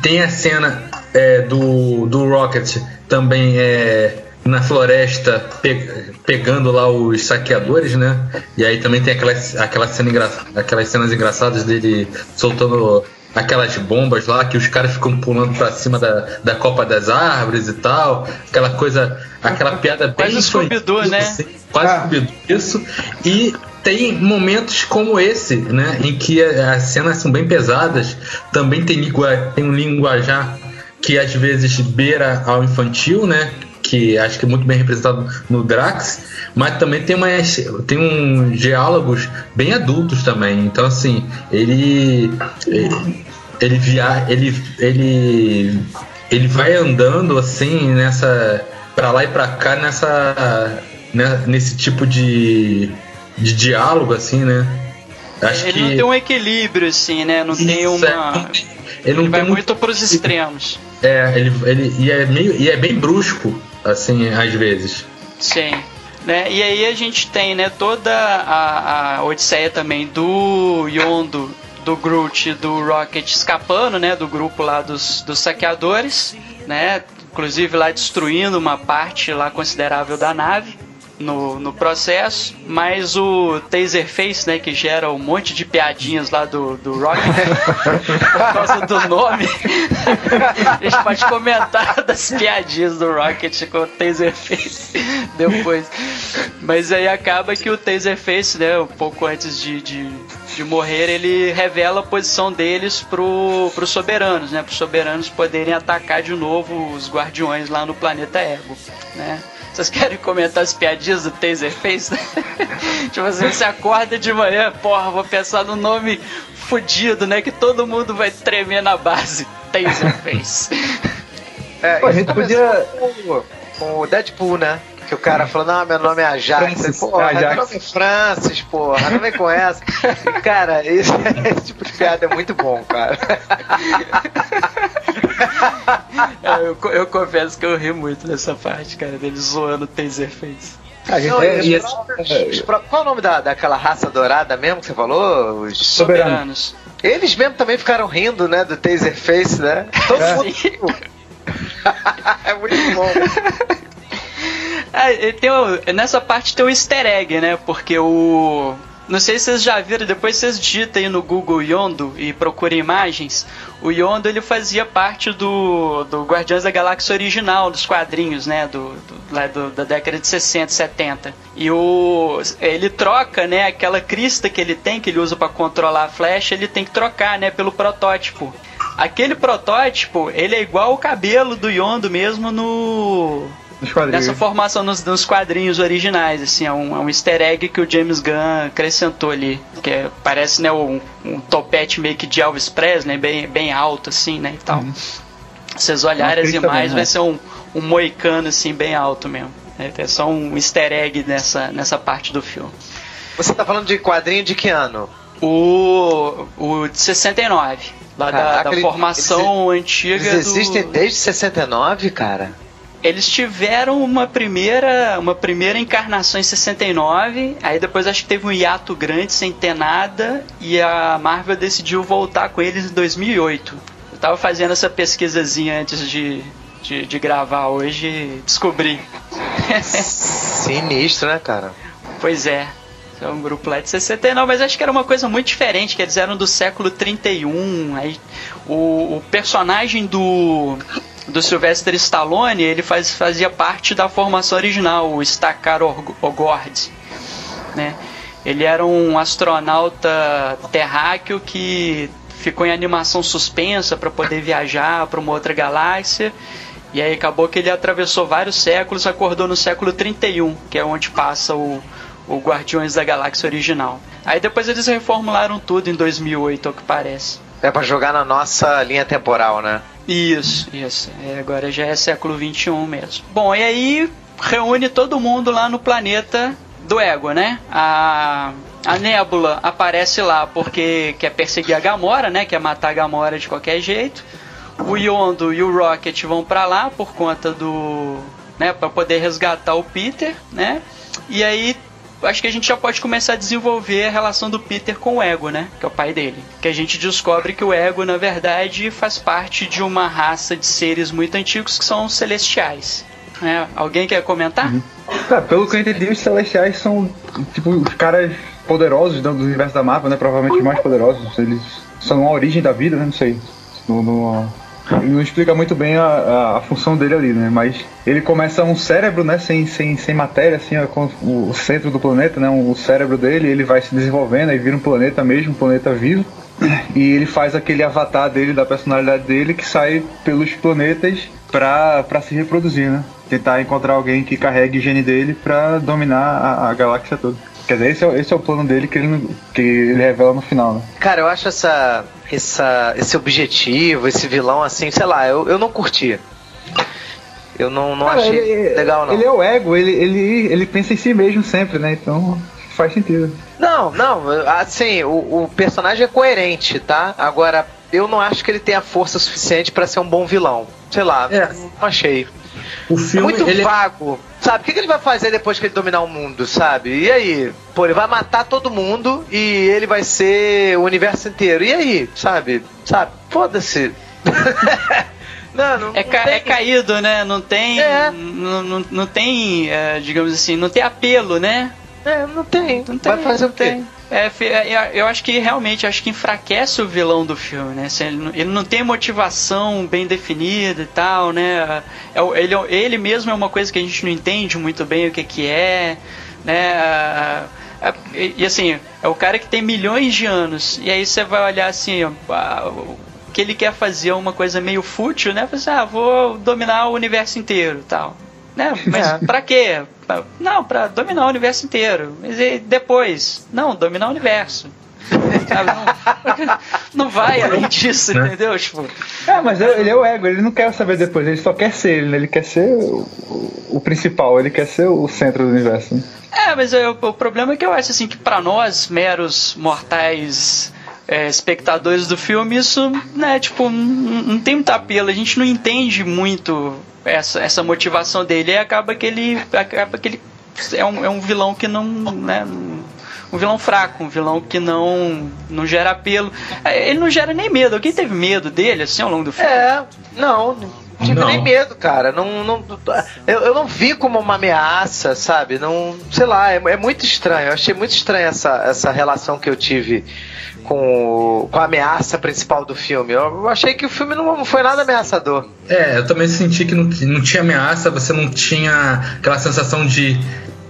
tem a cena é, do, do Rocket também é, na floresta pe- pegando lá os saqueadores, né? E aí também tem aquelas, aquela cena aquelas cenas engraçadas dele soltando aquelas bombas lá que os caras ficam pulando pra cima da, da copa das árvores e tal. Aquela coisa, aquela piada bem Quase infantil, né? assim, Quase Ah. Isso. E tem momentos como esse, né? Em que as cenas são bem pesadas. Também tem, tem um linguajar que às vezes beira ao infantil, né? Que acho que é muito bem representado no Drax, mas também tem umas, tem uns diálogos bem adultos também. Então assim, ele ele ele, via, ele, ele ele vai andando assim nessa para lá e para cá nessa né, nesse tipo de de diálogo assim, né? Acho Ele que não tem um equilíbrio, assim, né? Não tem Isso, é, uma. não tem- ele não Ele vai tem muito pros extremos. É, ele, ele e é meio e é bem brusco, assim, às vezes. Sim. Né? E aí a gente tem né, toda a, a odisseia também do Yondo, do Groot do Rocket escapando né, do grupo lá dos, dos saqueadores, né? Inclusive lá destruindo uma parte lá considerável da nave no, no processo, mas o Taserface, né, que gera um monte de piadinhas lá do, do Rocket por causa do nome. a gente pode comentar das piadinhas do Rocket com o Taserface depois. Mas aí acaba que o Taserface, né, um pouco antes de, de, de morrer, ele revela a posição deles pro, pros soberanos, né, pros soberanos poderem atacar de novo os guardiões lá no planeta Ego, né. Vocês querem comentar as piadinhas do Taserface? tipo assim, você acorda de manhã, porra, vou pensar no nome fudido, né? Que todo mundo vai tremer na base. Taserface. É, Pô, a gente podia- com, com o Deadpool, né? Que o cara falou, não, meu nome é Ajax. Francis, Porra, Ajax. meu nome é Francis, porra, não vem com essa. E, cara, esse, esse tipo de piada é muito bom, cara. É, eu, co- eu confesso que eu ri muito nessa parte, cara, dele zoando o Taserface. A gente Não, é, os esse- próprios- é, os pró- qual é o nome da, daquela raça dourada mesmo que você falou? Os- Soberano. Soberanos. Eles mesmo também ficaram rindo, né, do Taserface, né? Todo É. mundo é muito bom. E tem nessa parte tem o easter egg, né? Porque o. Não sei se vocês já viram, depois vocês digitam aí no Google Yondo e procurem imagens. O Yondo ele fazia parte do, do Guardiões da Galáxia original, dos quadrinhos, né? Do, do- lá do- da década de 60, 70. E o, ele troca, né? Aquela crista que ele tem, que ele usa para controlar a flecha, ele tem que trocar, né? Pelo protótipo. Aquele protótipo, ele é igual o cabelo do Yondo mesmo no nessa formação nos, nos, quadrinhos originais, assim, é um, é um easter egg que o James Gunn acrescentou ali, que é, parece, né, um, um, topete meio que de Elvis Presley, bem, bem alto, assim, né, e tal. Uhum. Vocês olharem as imagens, também, vai ser um, um moicano, assim, bem alto mesmo. É, é só um easter egg nessa, nessa parte do filme. Você tá falando de quadrinho de que ano? O, o de 69. Lá Caraca, da, da formação eles, antiga. Eles existem do... desde 69, cara? Eles tiveram uma primeira, uma primeira encarnação em 69, aí depois acho que teve um hiato grande sem ter nada, e a Marvel decidiu voltar com eles em 2008. Eu tava fazendo essa pesquisazinha antes de, de, de gravar hoje e descobri. Sinistro, né, cara? Pois é. É um grupo lá de 69, mas acho que era uma coisa muito diferente, que eles eram do século 31. Aí, o, o personagem do, do Sylvester Stallone, ele faz, fazia parte da formação original, o Stakar Ogord, né? Ele era um astronauta terráqueo que ficou em animação suspensa para poder viajar para uma outra galáxia. E aí acabou que ele atravessou vários séculos, acordou no século 31, que é onde passa o, o Guardiões da Galáxia original. Aí depois eles reformularam tudo em 2008, ao que parece. É para jogar na nossa linha temporal, né? Isso, isso. É, agora já é século 21 mesmo. Bom, e aí reúne todo mundo lá no planeta do Ego, né? A, a Nébula aparece lá porque quer perseguir a Gamora, né? Quer matar a Gamora de qualquer jeito. O Yondo e o Rocket vão para lá por conta do, né, para poder resgatar o Peter, né? E aí acho que a gente já pode começar a desenvolver a relação do Peter com o Ego, né? Que é o pai dele. Que a gente descobre que o Ego, na verdade, faz parte de uma raça de seres muito antigos que são celestiais. É, alguém quer comentar? Uhum. Tá, pelo que eu entendi, os celestiais são tipo os caras poderosos do universo da Marvel, né? Provavelmente os mais poderosos. Eles são a origem da vida, né? Não sei. No, no, não explica muito bem a, a, a, função dele ali, né? Mas ele começa um cérebro, né? Sem, sem, sem matéria, assim, com o centro do planeta, né? O cérebro dele, ele vai se desenvolvendo e vira um planeta mesmo, um planeta vivo. E ele faz aquele avatar dele, da personalidade dele, que sai pelos planetas pra, pra se reproduzir, né? Tentar encontrar alguém que carregue o gene dele pra dominar a, a galáxia toda. Quer dizer, esse é, esse é o plano dele que ele, que ele revela no final, né? Cara, eu acho essa, essa, esse objetivo, esse vilão, assim, sei lá, eu, eu não curti. Eu não, não Cara, achei ele, legal, não. Ele é o ego, ele, ele, ele pensa em si mesmo sempre, né? Então faz sentido. Não, não, assim, o, o personagem é coerente, tá? Agora, eu não acho que ele tenha força suficiente para ser um bom vilão. Sei lá, é. não achei. O filme, é muito ele... vago. Sabe, o que, que, ele vai fazer depois que ele dominar o mundo, sabe? E aí? Pô, ele vai matar todo mundo e ele vai ser o universo inteiro. E aí? Sabe? Sabe? Foda-se. Não, não, é, ca tem... é, caído, né? Não tem. É. Não, não, não tem, é, digamos assim, não tem apelo, né? É, não tem. Não tem vai fazer o quê? Tem. É, é, eu acho que realmente acho que enfraquece o vilão do filme, né? Ele não tem motivação bem definida e tal, né? É ele, ele mesmo é uma coisa que a gente não entende muito bem o que, que é, né? E assim, é o cara que tem milhões de anos, e aí você vai olhar assim, o que ele quer fazer é uma coisa meio fútil, né? Você, ah, vou dominar o universo inteiro tal. Né? Mas é. pra quê? Não, pra dominar o universo inteiro. Mas e depois? Não, dominar o universo. Não, não, vai além disso, né? entendeu? Tipo, é, mas ele é o ego, ele não quer saber depois, ele só quer ser ele, ele quer ser o, o, principal, ele quer ser o centro do universo. É, mas eu, o problema é que eu acho assim que para nós, meros mortais é, espectadores do filme, isso, né, tipo, não, tem muito apelo, a gente não entende muito essa, essa motivação dele e acaba que ele acaba que ele é um, é um vilão que não, né, um vilão fraco, um vilão que não não gera apelo. É, ele não gera nem medo. Alguém teve medo dele assim ao longo do filme? É, não. Não tive não. nem medo, cara. Não, não, eu, eu não vi como uma ameaça, sabe? Não, sei lá, é, é muito estranho. Eu achei muito estranha essa, essa relação que eu tive com, com a ameaça principal do filme. Eu achei que o filme não foi nada ameaçador. É, eu também senti que não, não tinha ameaça, você não tinha aquela sensação de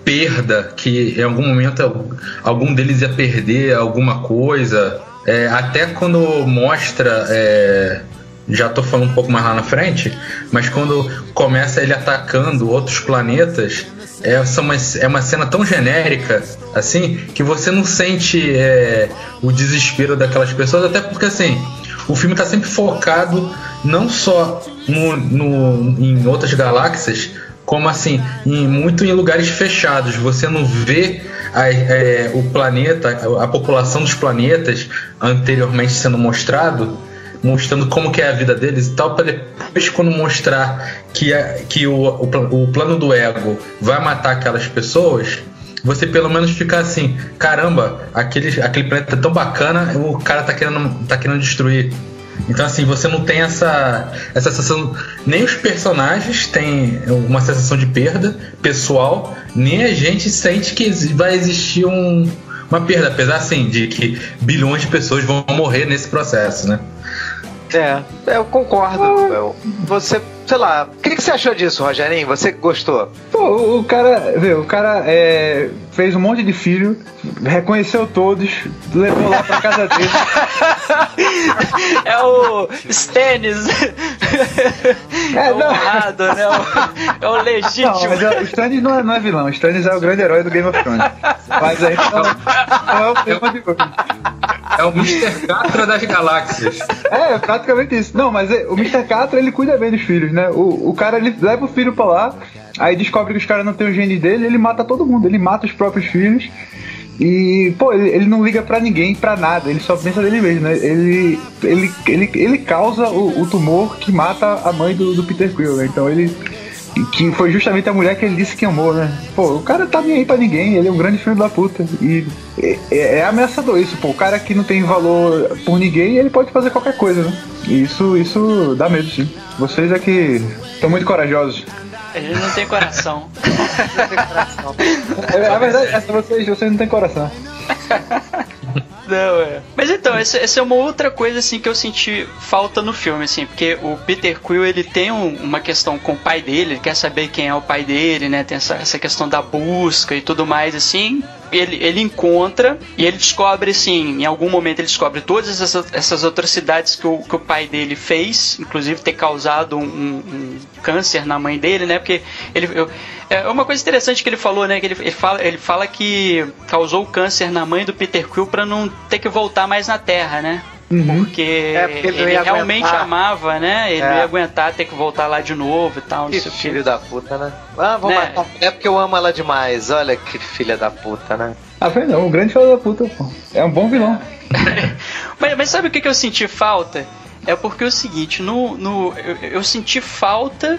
perda, que em algum momento algum deles ia perder alguma coisa. É, até quando mostra é, já tô falando um pouco mais lá na frente, mas quando começa ele atacando outros planetas, é, uma, é uma cena tão genérica, assim, que você não sente é, o desespero daquelas pessoas, até porque assim, o filme tá sempre focado não só no, no, em outras galáxias, como assim, em, muito em lugares fechados. Você não vê a, é, o planeta, a, a população dos planetas anteriormente sendo mostrado mostrando como que é a vida deles e tal, para depois quando mostrar que, a, que o, o, o plano do ego vai matar aquelas pessoas, você pelo menos ficar assim, caramba, aquele, aquele planeta é tão bacana, o cara tá querendo, tá querendo destruir. Então assim, você não tem essa, essa sensação. Nem os personagens têm uma sensação de perda pessoal, nem a gente sente que vai existir um, uma perda, apesar assim, de que bilhões de pessoas vão morrer nesse processo, né? É, eu concordo. Eu, você, sei lá, o que, que, você achou disso, Rogerinho? Você gostou? Pô, o cara, viu, o cara é, fez um monte de filho, reconheceu todos, levou lá pra casa dele. é o Stannis. É, é o honrado, né? É o legítimo. Não, mas o Stannis não é, não é vilão, o Stannis é o grande herói do Game of Thrones. Mas aí não, não é o tema de hoje. É o Mr. Catra das galáxias. É, é praticamente isso. Não, mas é, o Mr. Catra ele cuida bem dos filhos, né? O, o cara ele leva o filho pra lá, aí descobre que os caras não têm o gene dele, ele mata todo mundo, ele mata os próprios filhos. E, pô, ele, ele não liga para ninguém, para nada, ele só pensa dele mesmo, né? Ele, ele, ele, ele causa o, o tumor que mata a mãe do, do Peter Quill, né? Então ele que foi justamente a mulher que ele disse que amou, né? Pô, o cara tá nem aí pra ninguém, ele é um grande filho da puta. E é, é, é ameaçador isso, pô. O cara que não tem valor por ninguém, ele pode fazer qualquer coisa, né? E isso, isso dá medo, sim. Vocês é que estão muito corajosos. Ele não tem coração. não tem coração. É, a verdade é que vocês, vocês não têm coração. Não, é. Mas então, essa, essa, é uma outra coisa assim que eu senti falta no filme, assim, porque o Peter Quill ele tem um, uma questão com o pai dele, ele quer saber quem é o pai dele, né? Tem essa, essa questão da busca e tudo mais, assim. Ele, ele encontra e ele descobre, assim, em algum momento ele descobre todas essas, essas atrocidades que o, que o pai dele fez, inclusive ter causado um, um, câncer na mãe dele, né? Porque ele. Eu, é uma coisa interessante que ele falou, né? Que ele, ele, fala, ele fala que causou câncer na mãe do Peter Quill para não ter que voltar mais na Terra, né? Uhum. Porque, é porque, ele, ele realmente aguentar. amava, né? Ele é. não ia aguentar ter que voltar lá de novo e tal. Que filho que. da puta, né? Ah, vou né? matar. É porque eu amo ela demais. Olha que filha da puta, né? Ah, foi não, um grande filho da puta, pô. É um bom vilão. mas, mas sabe o que, que eu senti falta? É porque é o seguinte, no, no, eu, eu senti falta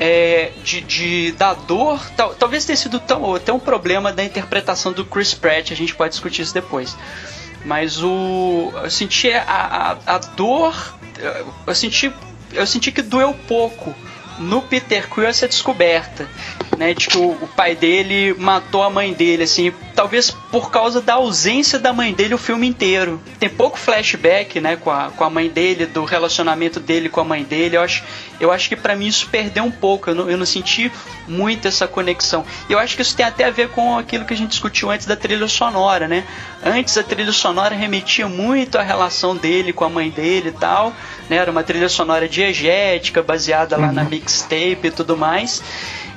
é, de, de, da dor, tal, talvez tenha sido tão, até um problema da interpretação do Chris Pratt, a gente pode discutir isso depois. Mas o. Eu senti a, a, a dor. Eu senti. Eu senti que doeu pouco no Peter Quill essa descoberta, né, de que o, o, pai dele matou a mãe dele, assim, talvez por causa da ausência da mãe dele o filme inteiro. Tem pouco flashback, né, com a, com a mãe dele, do relacionamento dele com a mãe dele. Eu acho, eu acho que para mim isso perdeu um pouco. Eu não, eu não senti muito essa conexão. E eu acho que isso tem até a ver com aquilo que a gente discutiu antes da trilha sonora, né? Antes a trilha sonora remetia muito à relação dele com a mãe dele e tal, né? Era uma trilha sonora diegética, baseada lá uhum. na mixtape e tudo mais.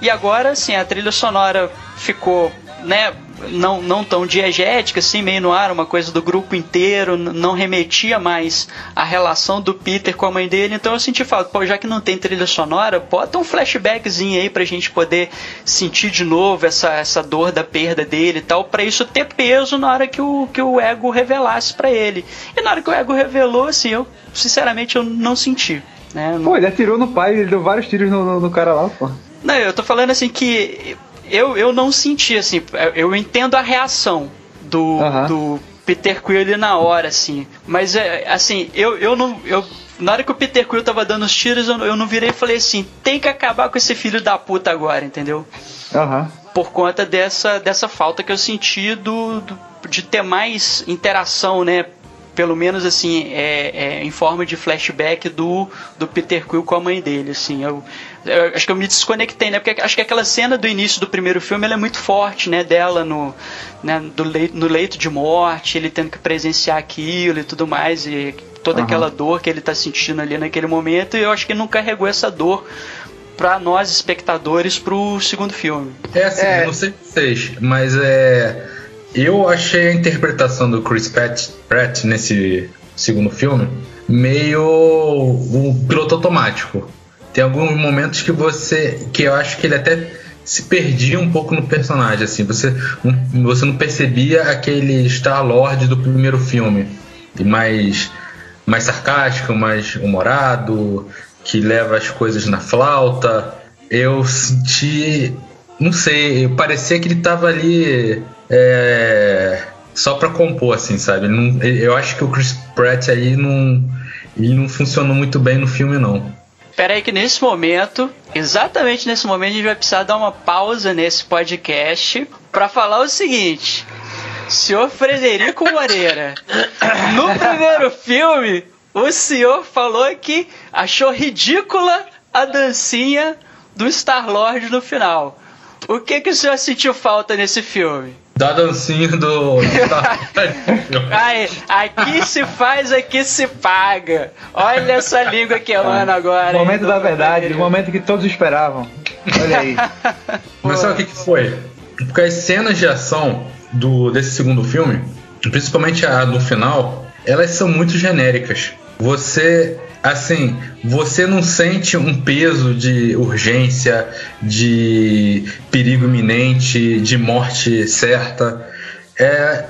E agora, assim, a trilha sonora ficou, né, não, não tão diegética, assim, meio no ar, uma coisa do grupo inteiro, não remetia mais à relação do Peter com a mãe dele, então eu senti falta, pô, já que não tem trilha sonora, bota um flashbackzinho aí pra gente poder sentir de novo essa, essa dor da perda dele e tal, pra isso ter peso na hora que o, que o ego revelasse para ele. E na hora que o ego revelou, assim, eu, sinceramente, eu não senti. Né? Pô, ele atirou no pai, ele deu vários tiros no, no, no cara lá, pô. Não, eu tô falando assim que eu, eu não senti, assim, eu entendo a reação do, do Peter Quill ali na hora, assim. Mas, é, assim, eu, eu não. Eu, na hora que o Peter Quill tava dando os tiros, eu, eu não virei e falei assim: tem que acabar com esse filho da puta agora, entendeu? Uhum. Por conta dessa, dessa falta que eu senti do, do de ter mais interação, né? Pelo menos assim, é, é, em forma de flashback do, do Peter Quill com a mãe dele, assim, eu, eu, acho que eu me desconectei, né, porque acho que aquela cena do início do primeiro filme, ela é muito forte, né, dela no, né, do leito, no leito de morte, ele tendo que presenciar aquilo e tudo mais, e toda Aham. aquela dor que ele tá sentindo ali naquele momento, e eu acho que não carregou essa dor pra nós espectadores pro segundo filme. É assim, É. eu não sei vocês, mas é. Eu achei a interpretação do Chris Pratt, Pratt nesse segundo filme meio um piloto automático. Tem alguns momentos que você. que eu acho que ele até se perdia um pouco no personagem, assim. Você não, você não percebia aquele Star-Lord do primeiro filme. Mais, mais sarcástico, mais humorado, que leva as coisas na flauta. Eu senti. Não sei, parecia que ele tava ali. É, só pra compor, assim, sabe? Não- eu acho que o Chris Pratt aí não. Ele não funcionou muito bem no filme, não. Pera aí que nesse momento, exatamente nesse momento, a gente vai precisar dar uma pausa nesse podcast pra falar o seguinte. Senhor Frederico Moreira, no primeiro filme, o senhor falou que achou ridícula a dancinha do Star-Lord no final. O que, que o senhor sentiu falta nesse filme? Da dancinha do. Ai, aqui se faz, aqui se paga. Olha essa língua queimando agora. hein, Momento da verdade, o momento que todos esperavam. Olha aí. Mas sabe o que, que foi? Porque as cenas de ação do, desse segundo filme, principalmente a do final, elas são muito genéricas. Você, assim, você não sente um peso de urgência, de perigo iminente, de morte certa. É,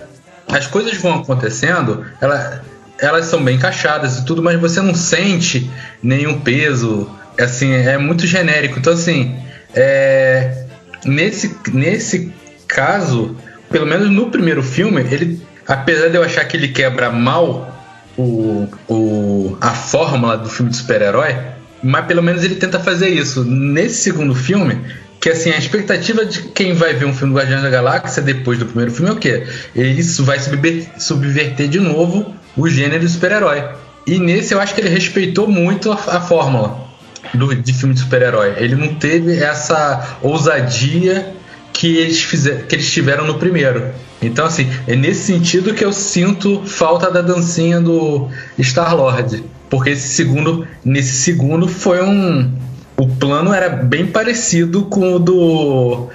as coisas vão acontecendo, ela, elas são bem encaixadas e tudo, mas você não sente nenhum peso. Assim, é muito genérico. Então, assim, é, nesse, nesse caso, pelo menos no primeiro filme, ele, apesar de eu achar que ele quebra mal o, o, a fórmula do filme de super-herói, mas pelo menos ele tenta fazer isso. Nesse segundo filme, que assim, a expectativa de quem vai ver um filme do Guardiões da Galáxia depois do primeiro filme é o quê? Isso vai subver- subverter de novo o gênero super-herói. E nesse eu acho que ele respeitou muito a, a fórmula do, de filme de super-herói. Ele não teve essa ousadia que eles, fizeram, que eles tiveram no primeiro. Então, assim, é nesse sentido que eu sinto falta da dancinha do Star-Lord. Porque esse segundo, nesse segundo foi um. O plano era bem parecido com o do.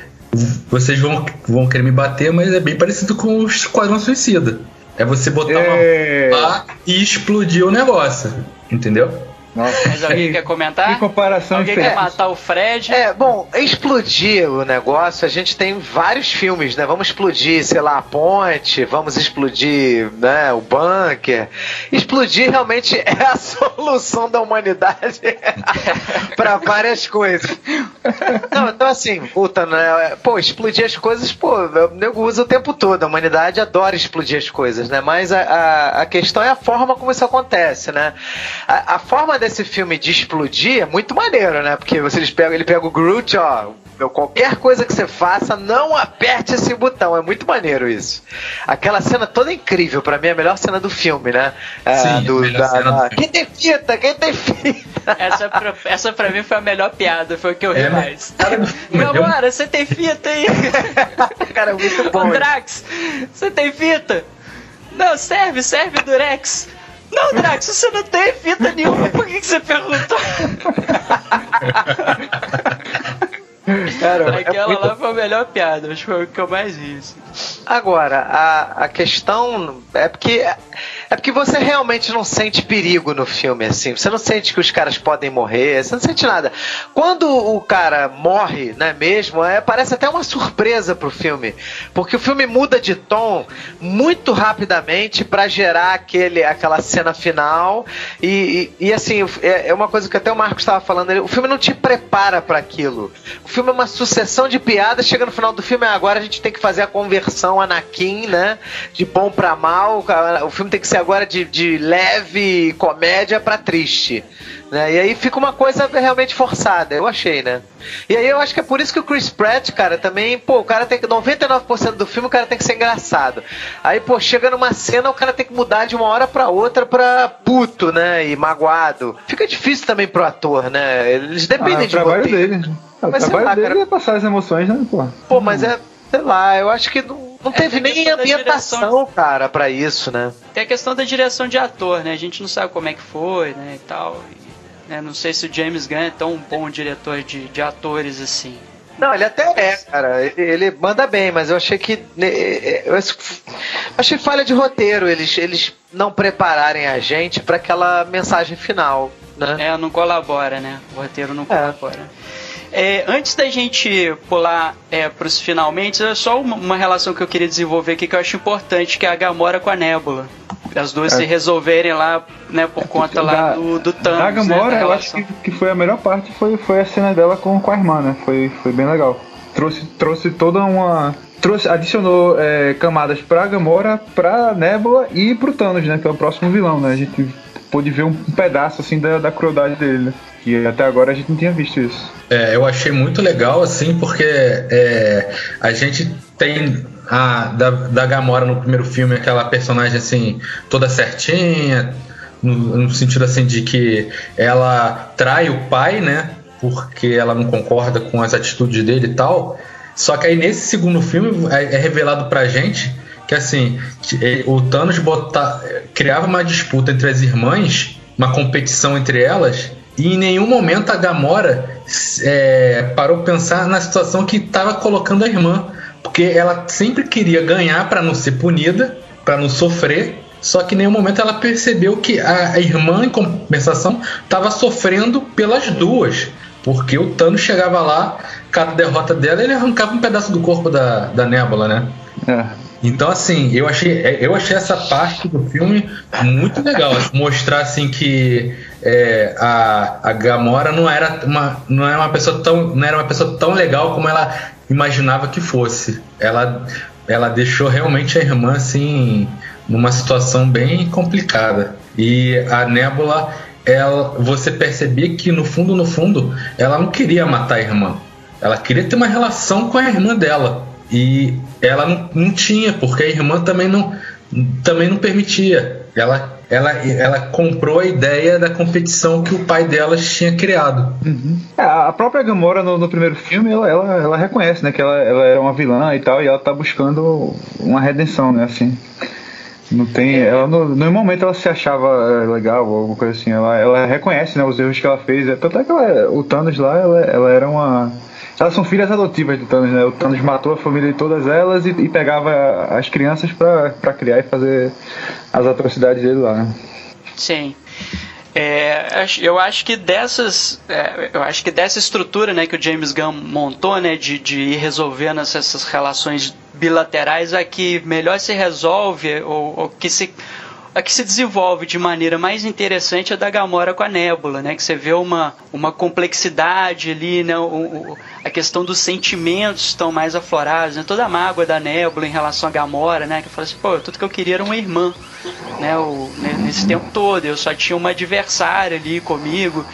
Vocês vão, vão querer me bater, mas é bem parecido com o Esquadrão Suicida. É você botar É. uma lá e explodir o negócio. Entendeu? Nossa. Mas alguém Que- quer comentar? Que comparação Alguém quer matar o Fred? É, bom, explodir o negócio, a gente tem vários filmes, né? Vamos explodir, sei lá, a ponte, vamos explodir, né, o bunker. Explodir realmente é a solução da humanidade para várias coisas. Não, então assim, puta, né? Pô, explodir as coisas, pô, o nego usa o tempo todo. A humanidade adora explodir as coisas, né? Mas a, a, a questão é a forma como isso acontece, né? A, a forma desse filme de explodir é muito maneiro, né? Porque vocês pegam, ele pega o Groot, ó. meu, Qualquer coisa que você faça, não aperte esse botão. É muito maneiro isso. Aquela cena toda incrível, pra mim é a melhor cena do filme, né? É, Sim, a do, melhor da- cena do da- filme. Quem tem fita? Quem tem fita? Essa, pra, essa pra mim foi a melhor piada, foi o que eu ri É, mais. cara Meu eu- amor, você tem fita aí? Cara, é muito bom. Ô Drax, você tem fita? Não, serve, serve Durex. Não, Drax, você não tem fita nenhuma, por que, que você perguntou? Cara, é Aquela muito lá foi a melhor piada, acho que foi o que eu mais ri. assim. Agora, a, a questão é porque é porque você realmente não sente perigo no filme, assim. Você não sente que os caras podem morrer, você não sente nada. Quando o cara morre, né, mesmo, é, parece até uma surpresa pro filme. Porque o filme muda de tom muito rapidamente pra gerar aquele, aquela cena final. E, e, e, assim, é, é uma coisa que até o Marcos estava falando, o filme não te prepara pra aquilo. O filme é uma sucessão de piadas, chega no final do filme, ah, agora a gente tem que fazer a conversão Anakin, né? De bom pra mal. O filme tem que ser agora de, de leve comédia pra triste. Né? E aí fica uma coisa realmente forçada, eu achei, né? E aí eu acho que é por isso que o Chris Pratt, cara, também, pô, o cara tem que. 99% do filme o cara tem que ser engraçado. Aí, pô, chega numa cena, o cara tem que mudar de uma hora pra outra pra puto, né? E magoado. Fica difícil também pro ator, né? Eles Ah, dependem o de trabalho roteiro. dele. Ah, O Mas trabalho lá, dele cara. é passar as emoções, né, pô? Pô, mas é, sei lá, eu acho que não, Não teve É, nem ambientação, direção. cara, pra isso, né? Tem a questão da direção de ator, né? A gente não sabe como é que foi, né, e tal. E, né, não sei se o James Gunn é tão bom diretor de, de atores assim. Não, ele até é, cara. Ele manda bem, mas eu achei que. né, Eu achei falha de roteiro eles, eles não prepararem a gente pra aquela mensagem final, né? É, não colabora, né? O roteiro não colabora. É, antes da gente pular é, para os finalmente, é só uma, uma relação que eu queria desenvolver aqui que eu acho importante, que é a Gamora com a Nebula. As duas É. se resolverem lá, né, por conta lá Da- do, do Thanos. A Gamora, né, da eu acho que, que foi a melhor parte, foi, foi a cena dela com, com a irmã, né? Foi, foi bem legal. Trouxe, trouxe toda uma. Trouxe, adicionou é, camadas pra Gamora, pra Nebula e pro Thanos, né? Que é o próximo vilão, né? A gente pôde ver um, pedaço assim da, da crueldade dele? Que até agora a gente não tinha visto isso. É, eu achei muito legal, assim, porque é, a gente tem a da, da Gamora no primeiro filme aquela personagem assim, toda certinha, no, no sentido assim de que ela trai o pai, né? Porque ela não concorda com as atitudes dele e tal. Só que aí nesse segundo filme é, é revelado pra gente que assim, que, o Thanos bota, criava uma disputa entre as irmãs, uma competição entre elas, e em nenhum momento a Gamora é, parou pensar na situação que estava colocando a irmã, porque ela sempre queria ganhar para não ser punida, para não sofrer. Só que em nenhum momento ela percebeu que a, irmã, em compensação, estava sofrendo pelas duas. Porque o Thanos chegava lá, cada derrota dela, ele arrancava um pedaço do corpo da, da Nebula, né? É. Então, assim, eu achei, eu achei essa parte do filme muito legal. Mostrar, assim, que é, a, a Gamora não era, uma, não, era uma pessoa tão, não era uma pessoa tão legal como ela imaginava que fosse. Ela, ela deixou realmente a irmã, assim, numa situação bem complicada. E a Nebula, ela, você percebia que, no fundo, no fundo, ela não queria matar a irmã. Ela queria ter uma relação com a irmã dela. E ela não, não tinha, porque a irmã também não, também não permitia. Ela, ela, ela comprou a ideia da competição que o pai delas tinha criado. É, a própria Gamora no, no primeiro filme, ela, ela, ela reconhece, né, que ela, ela é uma vilã e tal, e ela tá buscando uma redenção, né, assim. Não tem, ela no, no momento ela se achava é, legal ou alguma coisa assim, ela, ela reconhece, né, os erros que ela fez. É, Tanto é que ela, o Thanos lá, ela, ela era uma elas são filhas adotivas do Thanos, né? O Thanos matou a família de todas elas e, e pegava as crianças pra criar e fazer as atrocidades dele lá, né? Sim. É, eu acho que dessas é, eu acho que dessa estrutura né, que o James Gunn montou né, de, de ir resolvendo essas relações bilaterais a que melhor se resolve ou, ou que se a que se desenvolve de maneira mais interessante é da Gamora com a Nebula, né? Que você vê uma, uma complexidade ali, né? O, o- a questão dos sentimentos estão mais aflorados, né? Toda a mágoa da Nebula em relação à Gamora, né? Que fala assim, pô, tudo que eu queria era uma irmã, né? O, né, nesse tempo todo, eu só tinha uma adversária ali comigo.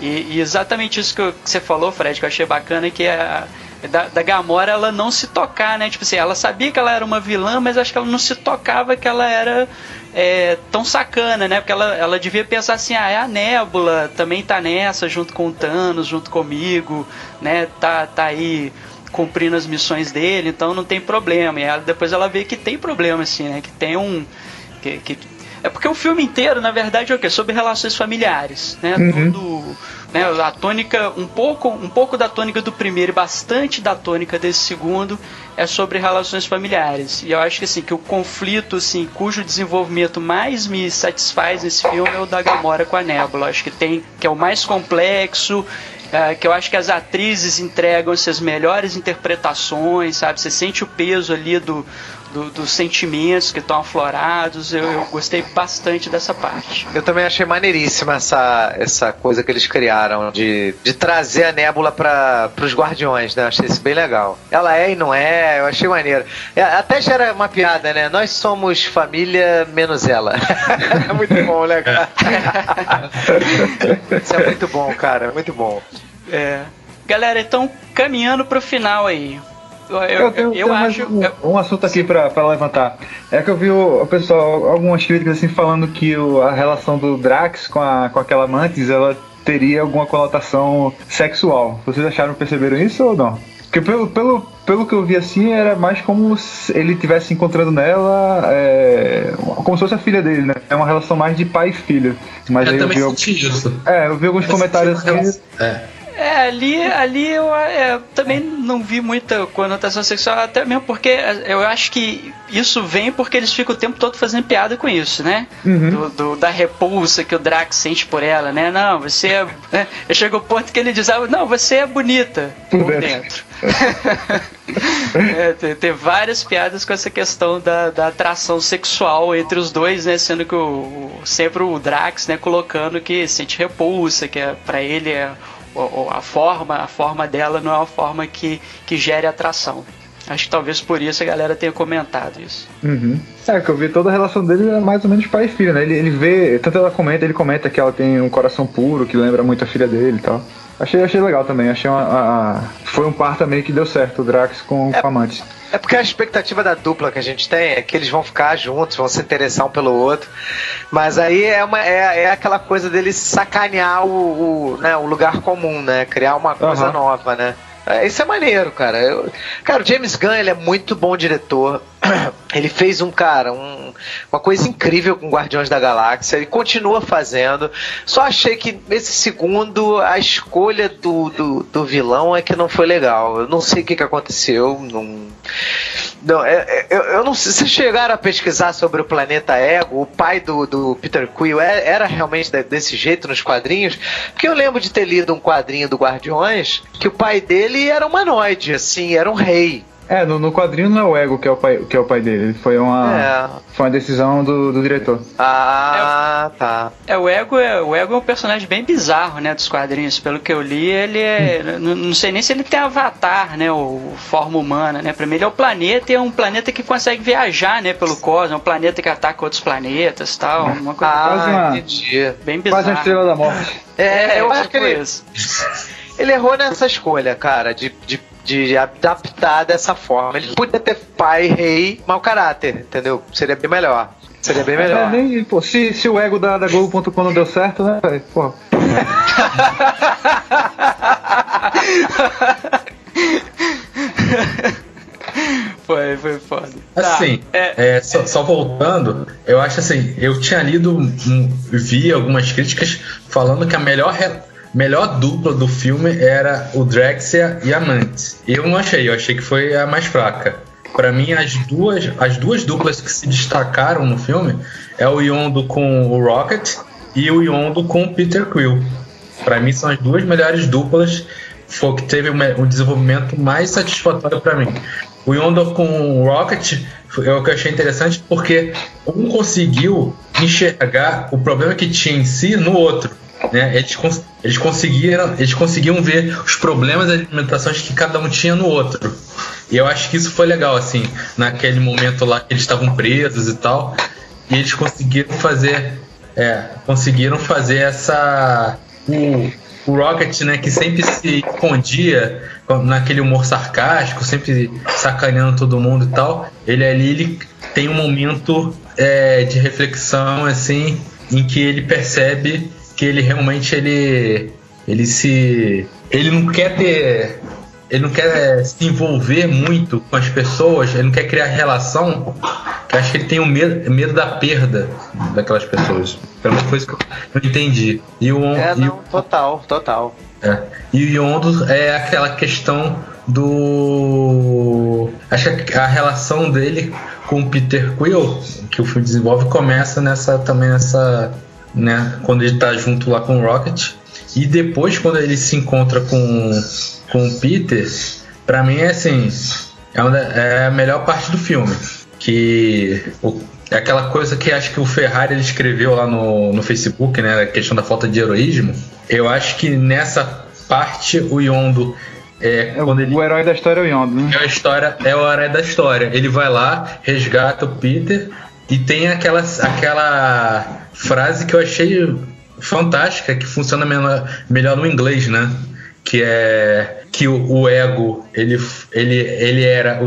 E, e exatamente isso que, eu- que você falou, Fred, que eu achei bacana, que é a, da, da Gamora ela não se tocar, né? Tipo assim, ela sabia que ela era uma vilã, mas acho que ela não se tocava que ela era é, tão sacana, né? Porque ela, ela devia pensar assim, ah, é a Nébula, também tá nessa, junto com o Thanos, junto comigo, né? Tá, tá aí cumprindo as missões dele, então não tem problema. E ela, depois ela vê que tem problema, assim, né? Que tem um. Que, que- é porque o filme inteiro, na verdade, é o quê? Sobre relações familiares, né? Tudo, né? A tônica, um pouco, um pouco da tônica do primeiro e bastante da tônica desse segundo é sobre relações familiares. E eu acho que assim, que o conflito, assim, cujo desenvolvimento mais me satisfaz nesse filme é o da Gamora com a Nebula. Acho que tem, que é o mais complexo, é, que eu acho que as atrizes entregam essas melhores interpretações, sabe? Você sente o peso ali do, do- dos sentimentos que estão aflorados. Eu, eu gostei bastante dessa parte. Eu também achei maneiríssima essa, essa coisa que eles criaram de, de trazer a nébula para os guardiões, né? Eu achei isso bem legal. Ela é e não é, eu achei maneiro. É, até já era uma piada, né? Nós somos família menos ela. é muito bom, né, cara? isso é muito bom, cara, muito bom. É. Galera, então caminhando pro final aí. Eu, eu, tenho, eu tenho acho. um, um assunto aqui pra, pra levantar. É que eu vi o, o pessoal, algumas críticas assim, falando que o- a relação do Drax com, a, com aquela Mantis, ela teria alguma conotação sexual. Vocês acharam, perceberam isso ou não? Porque pelo, pelo, pelo que eu vi assim, era mais como se ele estivesse encontrando nela é, como se fosse a filha dele, né? É uma relação mais de pai e filho. Mas eu aí também eu vi, senti isso. É, eu vi alguns Eu comentários senti uma assim. relação- É. É, ali, ali eu é, também não vi muita conotação sexual, até mesmo porque eu acho que isso vem porque eles ficam o tempo todo fazendo piada com isso, né? Uhum. Do, do- da repulsa que o Drax sente por ela, né? Não, você é. Né? Chega o ponto que ele diz, ah, não, você é bonita por, Por dentro. É, tem, tem várias piadas com essa questão da, da atração sexual entre os dois, né? Sendo que o, o- sempre o Drax, né, colocando que sente repulsa, que é, para ele é a forma, a forma dela não é uma forma que, que gere atração. Acho que talvez por isso a galera tenha comentado isso. Uhum. É, que eu vi toda a relação dele é mais ou menos pai e filho, né? Ele, ele vê, tanto ela comenta, ele comenta que ela tem um coração puro, que lembra muito a filha dele e tal. Achei, achei legal também, achei uma, a- a- foi um par também que deu certo, o Drax com, com a Mantis. É porque a expectativa da dupla que a gente tem é que eles vão ficar juntos, vão se interessar um pelo outro. Mas aí é, uma, é, é aquela coisa deles sacanear o, o, né, o lugar comum, né? Criar uma coisa Aham. nova, né? É, Isso é maneiro, cara. Eu- cara, o James Gunn ele é muito bom diretor. Ele fez um cara, um- uma coisa incrível com Guardiões da Galáxia e continua fazendo. Só achei que nesse segundo a escolha do, do, do vilão é que não foi legal. Eu não sei o que, que aconteceu. Não, não, é- é- eu, eu não sei. Vocês chegaram a pesquisar sobre o planeta Ego? O pai do, do Peter Quill é- era realmente de- desse jeito nos quadrinhos? Porque eu lembro de ter lido um quadrinho do Guardiões que o pai dele era humanoide, assim, era um rei. É, no, no quadrinho não é o Ego que é o pai, que é o pai dele, foi uma, É. foi uma decisão do, do diretor. Ah, tá. É, o Ego é, o Ego é um personagem bem bizarro, né, dos quadrinhos. Pelo que eu li, ele é. Não, não sei nem se ele tem avatar, né, o forma humana, né. Pra mim ele é o planeta e é um planeta que consegue viajar, né, pelo cosmos. É um planeta que ataca outros planetas e tal. Uma coisa Quase Ah, uma- entendi. bem bizarra. Quase a estrela da morte. É, eu acho que tipo ele, isso. ele errou nessa escolha, cara, de, de, de adaptar dessa forma. Ele podia ter pai, rei, mau caráter, entendeu? Seria bem melhor. Seria bem melhor. É, nem, pô, se, se o ego da, da Globo.com não deu certo, né, velho? Pô, Foi, foi foda. Assim, Tá, é, é, só, só voltando, eu acho assim, eu tinha lido, um, vi algumas críticas falando que a melhor, melhor dupla do filme era o Drexia e a Mantis. Eu não achei, eu achei que foi a mais fraca. Pra mim, as duas, as duas duplas que se destacaram no filme é o Yondo com o Rocket e o Yondo com o Peter Quill. Pra mim, são as duas melhores duplas. Foi que teve um desenvolvimento mais satisfatório pra mim. O Yondo com o Rocket é o que eu achei interessante porque um conseguiu enxergar o problema que tinha em si no outro. Né? Eles, cons- eles, conseguiram, eles conseguiam ver os problemas e as limitações que cada um tinha no outro. E eu acho que isso foi legal, assim, naquele momento lá que eles estavam presos e tal. E eles conseguiram fazer. É, conseguiram fazer essa. O, o Rocket, né, que sempre se escondia naquele humor sarcástico, sempre sacaneando todo mundo e tal. Ele ali ele tem um momento é, de reflexão, assim, em que ele percebe que ele realmente ele, ele se. Ele não quer ter ele não quer se envolver muito com as pessoas, ele não quer criar relação, que acho que ele tem o medo, medo da perda daquelas pessoas. É uma coisa que eu entendi. E o, É, e não, o- total, total. é. E o Yondo é aquela questão do. Acho que a relação dele com o Peter Quill, que o filme desenvolve, começa nessa também nessa. Né, quando ele tá junto lá com o Rocket. E depois, quando ele se encontra com, com o Peter, pra mim é assim. É, uma é a melhor parte do filme. Que o- é aquela coisa que acho que o Ferrari ele escreveu lá no, no Facebook, né? A questão da falta de heroísmo. Eu acho que nessa parte o Yondo é, é o, ele o herói da história é o Yondo, né? é a história, é o herói da história. Ele vai lá, resgata o Peter e tem aquela, aquela frase que eu achei fantástica, que funciona melhor, melhor no inglês, né? Que é que o, o ego, ele, ele, ele era o,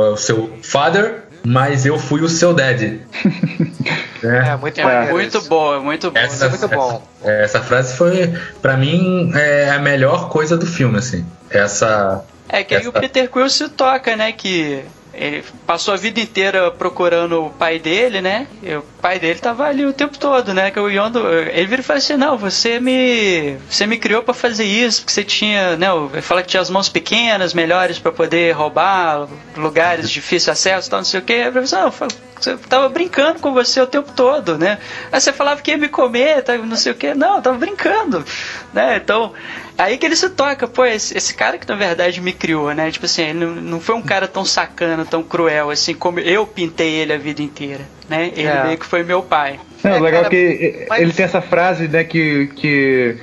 o seu father, mas eu fui o seu daddy. É, né? muito É muito isso. boa, muito boa. Isso é muito bom. Essa, essa frase foi, pra mim, é a melhor coisa do filme, assim. Essa, É que aí Essa- o Peter Quill se toca, né? Que ele passou a vida inteira procurando o pai dele, né? E o pai dele tava ali o tempo todo, né? Que o Yondo, ele vira e fala assim: "Não, você me, você me criou pra fazer isso, porque você tinha, né? Fala que tinha as mãos pequenas, melhores pra poder roubar lugares de difícil acesso, tal, não sei o quê". Ele fala, "Não, eu tava brincando com você o tempo todo, né? Aí você falava que ia me comer, tá, não sei o que. Não, eu tava brincando, né? Então, aí que ele se toca, pô, esse, esse cara que na verdade me criou, né? Tipo assim, ele não, não foi um cara tão sacana, tão cruel, assim, como eu pintei ele a vida inteira, né? Ele É. meio que foi meu pai. Não, É, o legal cara, é que mas- ele tem essa frase, né, que, que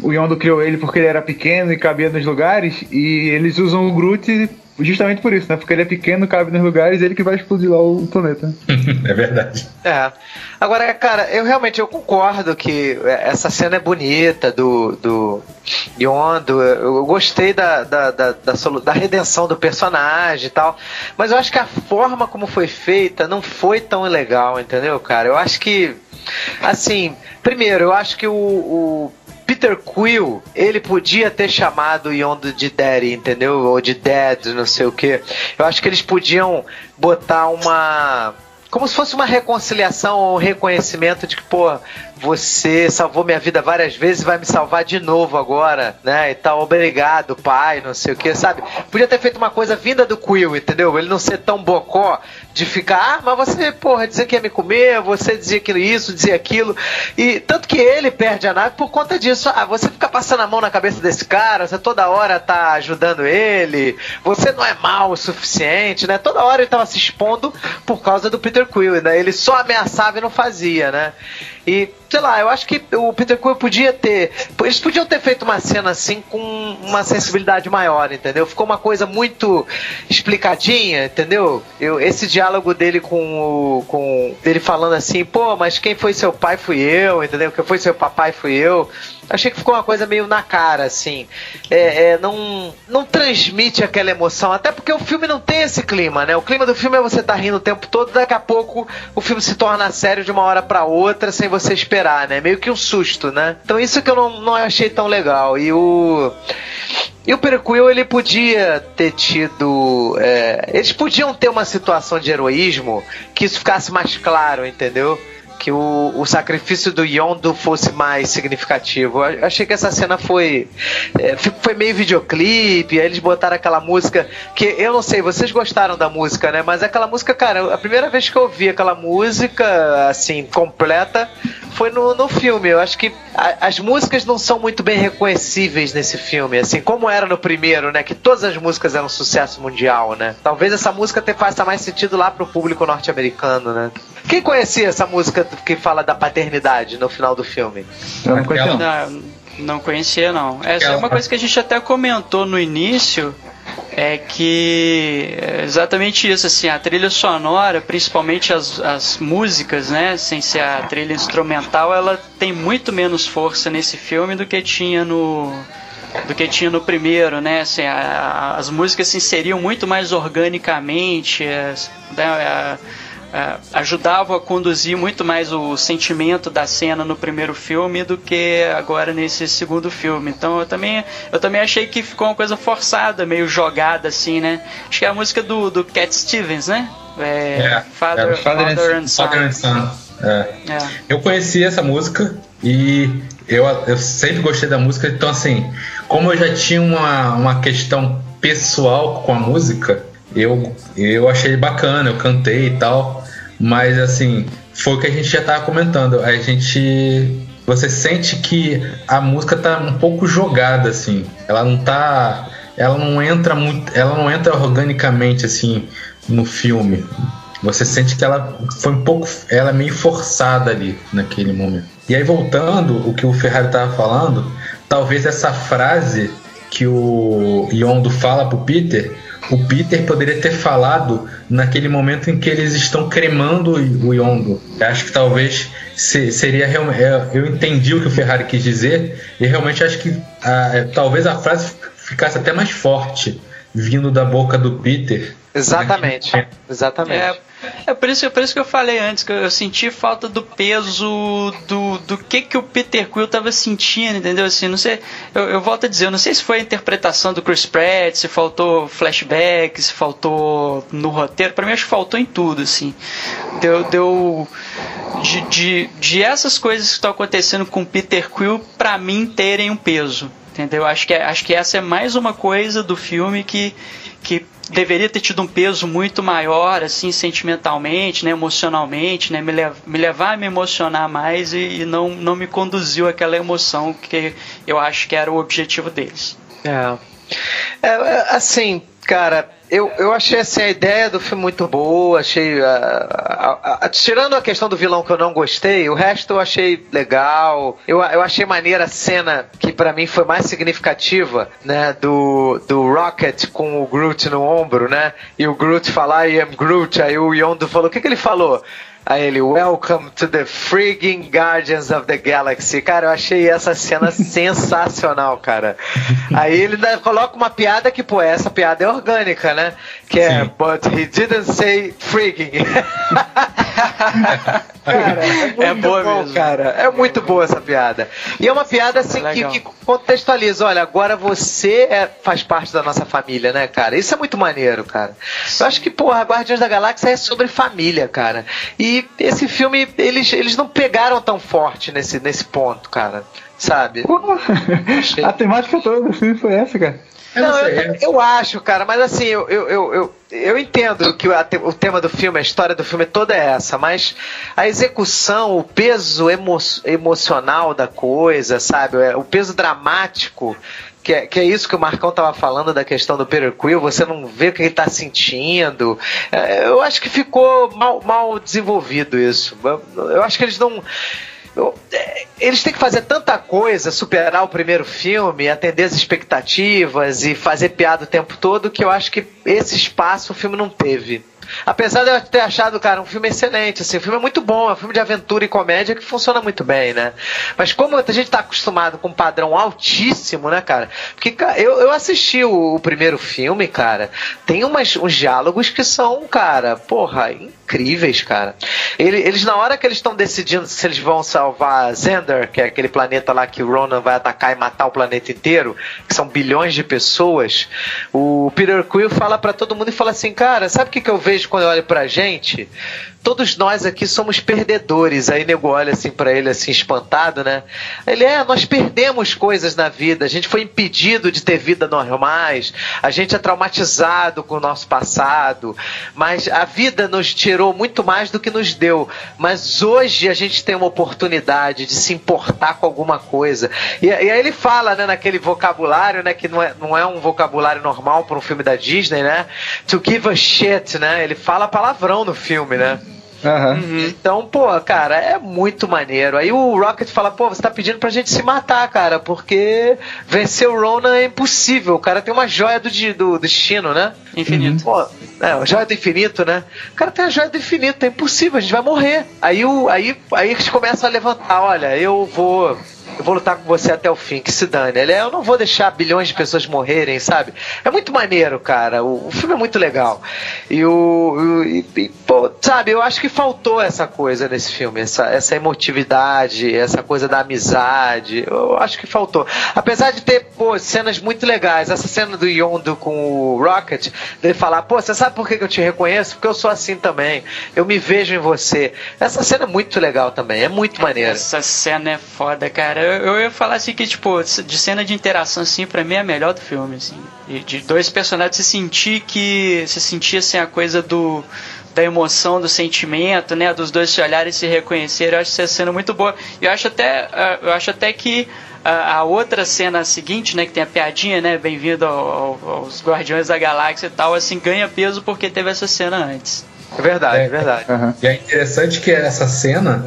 o Yondo criou ele porque ele era pequeno e cabia nos lugares, e eles usam o Groot justamente por isso, né? Porque ele é pequeno, cabe nos lugares, ele que vai explodir lá o planeta. é verdade. É. Agora, cara, eu realmente eu concordo que essa cena é bonita do, do Yondo. Eu, eu gostei da, da, da, da, solu- da redenção do personagem e tal. Mas eu acho que a forma como foi feita não foi tão legal, entendeu, cara? Eu acho que. Assim, primeiro, eu acho que o, o Peter Quill, ele podia ter chamado Yondo de Daddy, entendeu? Ou de Dad, não sei o que. Eu acho que eles podiam botar uma. Como se fosse uma reconciliação ou um reconhecimento de que, pô, você salvou minha vida várias vezes e vai me salvar de novo agora, né? E tal, obrigado, pai, não sei o que, sabe? Podia ter feito uma coisa vinda do Quill, entendeu? Ele não ser tão bocó de ficar, ah, mas você, porra, dizer que ia me comer, você dizia aquilo, isso, dizia aquilo. E tanto que ele perde a nave por conta disso. Ah, você fica passando a mão na cabeça desse cara, você toda hora tá ajudando ele, você não é mal o suficiente, né? Toda hora ele tava se expondo por causa do Peter Quill, né? Ele só ameaçava e não fazia, né? E, sei lá, eu acho que o Peter Quill podia ter. Eles podiam ter feito uma cena assim com uma sensibilidade maior, entendeu? Ficou uma coisa muito explicadinha, entendeu? Eu, esse diálogo dele com o. com ele falando assim, pô, mas quem foi seu pai fui eu, entendeu? Quem foi seu papai fui eu. Achei que ficou uma coisa meio na cara, assim. É, é, não, não transmite aquela emoção, até porque o filme não tem esse clima, né? O clima do filme é você tá rindo o tempo todo, daqui a pouco o filme se torna sério de uma hora pra outra sem você esperar, né? Meio que um susto, né? Então isso que eu não, não achei tão legal. E o. E o Peter Quill, ele podia ter tido. é, eles podiam ter uma situação de heroísmo que isso ficasse mais claro, entendeu? Que o, o sacrifício do Yondo fosse mais significativo. Eu achei que essa cena foi. é, foi meio videoclipe, aí eles botaram aquela música. Que eu não sei, vocês gostaram da música, né? Mas aquela música, cara, a primeira vez que eu ouvi aquela música, assim, completa, foi no, no filme. Eu acho que a- as músicas não são muito bem reconhecíveis nesse filme, assim, como era no primeiro, né? Que todas as músicas eram sucesso mundial, né? Talvez essa música te faça mais sentido lá pro público norte-americano, né? Quem conhecia essa música que fala da paternidade no final do filme? Eu não conhecia, não. Não, não conhecia não. Essa é Aquela- uma coisa que a gente até comentou no início, é que é exatamente isso, assim, a trilha sonora, principalmente as, as músicas, né, sem ser a trilha instrumental, ela tem muito menos força nesse filme do que tinha no do que tinha no primeiro, né? Assim, a- a- as músicas se inseriam muito mais organicamente, as- né, a- a- ajudavam a conduzir muito mais o sentimento da cena no primeiro filme do que agora nesse segundo filme. Então eu também, eu também achei que ficou uma coisa forçada, meio jogada assim, né? Acho que é a música do, do Cat Stevens, né? É, Father, é, Father, and Son. Father and Son. É. É. Eu conheci essa música e eu, eu sempre gostei da música, então assim, como eu já tinha uma, uma questão pessoal com a música, eu, eu achei bacana, eu cantei e tal, mas assim, foi o que a gente já tava comentando, a gente. Você sente que a música tá um pouco jogada, assim, ela não tá. Ela não entra muito. Ela não entra organicamente assim no filme. Você sente que ela foi um pouco. Ela é meio forçada ali naquele momento. E aí, voltando o que o Ferrari estava falando, talvez essa frase que o Yondo fala pro Peter, o Peter poderia ter falado naquele momento em que eles estão cremando o Yondo. Acho que talvez se- seria realmente. Eu entendi o que o Ferrari quis dizer, e realmente acho que ah, é, talvez a frase ficasse até mais forte vindo da boca do Peter Exatamente. Exatamente. É, é por, isso, é por isso que eu falei antes, que eu senti falta do peso do, do que, que o Peter Quill tava sentindo, entendeu? Assim, não sei, eu, eu volto a dizer, eu não sei se foi a interpretação do Chris Pratt, se faltou flashback, se faltou no roteiro, pra mim acho que faltou em tudo, assim. Deu, deu de, de, de essas coisas que estão acontecendo com o Peter Quill, pra mim terem um peso, entendeu? Acho que, acho que essa é mais uma coisa do filme que, que deveria ter tido um peso muito maior, assim, sentimentalmente, né, emocionalmente, né, me, me levar a me emocionar mais e, e, não, não me conduziu aquela emoção que eu acho que era o objetivo deles. É. é assim, cara, eu, eu achei assim, a ideia do filme muito boa, achei. Uh, tirando a questão do vilão que eu não gostei, o resto eu achei legal. Eu, eu achei maneira a cena que para mim foi mais significativa, né? Do, do Rocket com o Groot no ombro, né? E o Groot falar I am Groot, aí o Yondo falou: o que, que ele falou? Aí ele, Welcome to the frigging Guardians of the Galaxy. Cara, eu achei essa cena sensacional, cara. Aí ele coloca uma piada que, pô, essa piada é orgânica, né? Que é, Sim. but he didn't say frigging. cara, é, é boa bom, mesmo. cara. É muito boa essa piada. E é uma piada assim é que, que, contextualiza. Olha, agora você é, faz parte da nossa família, né, cara? Isso é muito maneiro, cara. Eu acho que, porra, Guardiões da Galáxia é sobre família, cara. E esse filme, eles, eles não pegaram tão forte nesse, nesse ponto, cara. Sabe? a temática toda do filme foi essa, cara. Não, eu, é. eu, acho, cara, mas assim, eu, eu, eu, eu, eu entendo que o, o tema do filme, a história do filme toda é essa, mas a execução, o peso emo, emocional da coisa, sabe? O peso dramático que é, que é isso que o Marcão tava falando da questão do Peter Quill, você não vê o que ele tá sentindo. É, eu acho que ficou mal, mal desenvolvido isso. Eu acho que eles não. Eu, é, eles têm que fazer tanta coisa, superar o primeiro filme, atender as expectativas e fazer piada o tempo todo, que eu acho que esse espaço o filme não teve. Apesar de eu ter achado, cara, um filme excelente, assim, o filme é muito bom, é um filme de aventura e comédia que funciona muito bem, né? Mas como a gente tá acostumado com um padrão altíssimo, né, cara? Porque cara, eu, eu assisti o, o, primeiro filme, cara, tem umas, uns diálogos que são, cara, porra, incríveis, cara. Ele, eles, na hora que eles estão decidindo se eles vão salvar Zender, que é aquele planeta lá que o Ronan vai atacar e matar o planeta inteiro, que são bilhões de pessoas, o Peter Quill fala para todo mundo e fala assim, cara, sabe o que, que eu vejo quando eu olho pra gente? Todos nós aqui somos perdedores. Aí nego olha assim para ele assim espantado, né? Ele é, nós perdemos coisas na vida. A gente foi impedido de ter vida normais. A gente é traumatizado com o nosso passado, mas a vida nos tirou muito mais do que nos deu. Mas hoje a gente tem uma oportunidade de se importar com alguma coisa. E, e aí ele fala, né, naquele vocabulário, né, que não é, não é um vocabulário normal para um filme da Disney, né? To give a shit, né? Ele fala palavrão no filme, né? Uhum. Então, pô, cara, é muito maneiro. Aí o Rocket fala, pô, você tá pedindo pra gente se matar, cara, porque vencer o Ronan é impossível. O cara tem uma joia do, do destino, né? Infinito. Pô, é, a joia do infinito, né? O cara tem a joia do infinito, é impossível, a gente vai morrer. Aí, o, aí, aí eles começam a levantar, olha, eu vou eu vou lutar com você até o fim, que se dane. Ele é, eu não vou deixar bilhões de pessoas morrerem, sabe? É muito maneiro, cara. O, o filme é muito legal. E o. E, e, pô, sabe, eu acho que faltou essa coisa nesse filme, essa, essa emotividade, essa coisa da amizade. Eu acho que faltou. Apesar de ter, pô, cenas muito legais. Essa cena do Yondo com o Rocket, dele falar, pô, você sabe por que eu te reconheço? Porque eu sou assim também. Eu me vejo em você. Essa cena é muito legal também, é muito maneira. Essa cena é foda, cara eu, ia falar assim que, tipo, de cena de interação, assim, pra mim é a melhor do filme, assim. De, de dois personagens se sentir que. Se sentir assim a coisa do. Da emoção, do sentimento, né? Dos dois se olharem e se reconhecerem. Eu acho essa cena muito boa. Eu acho até, ah, eu acho até que a, a, outra cena seguinte, né, que tem a piadinha, né, bem-vindo ao, aos Guardiões da Galáxia e tal, assim, ganha peso porque teve essa cena antes. É verdade, é, é verdade. Uhum. E é interessante que essa cena,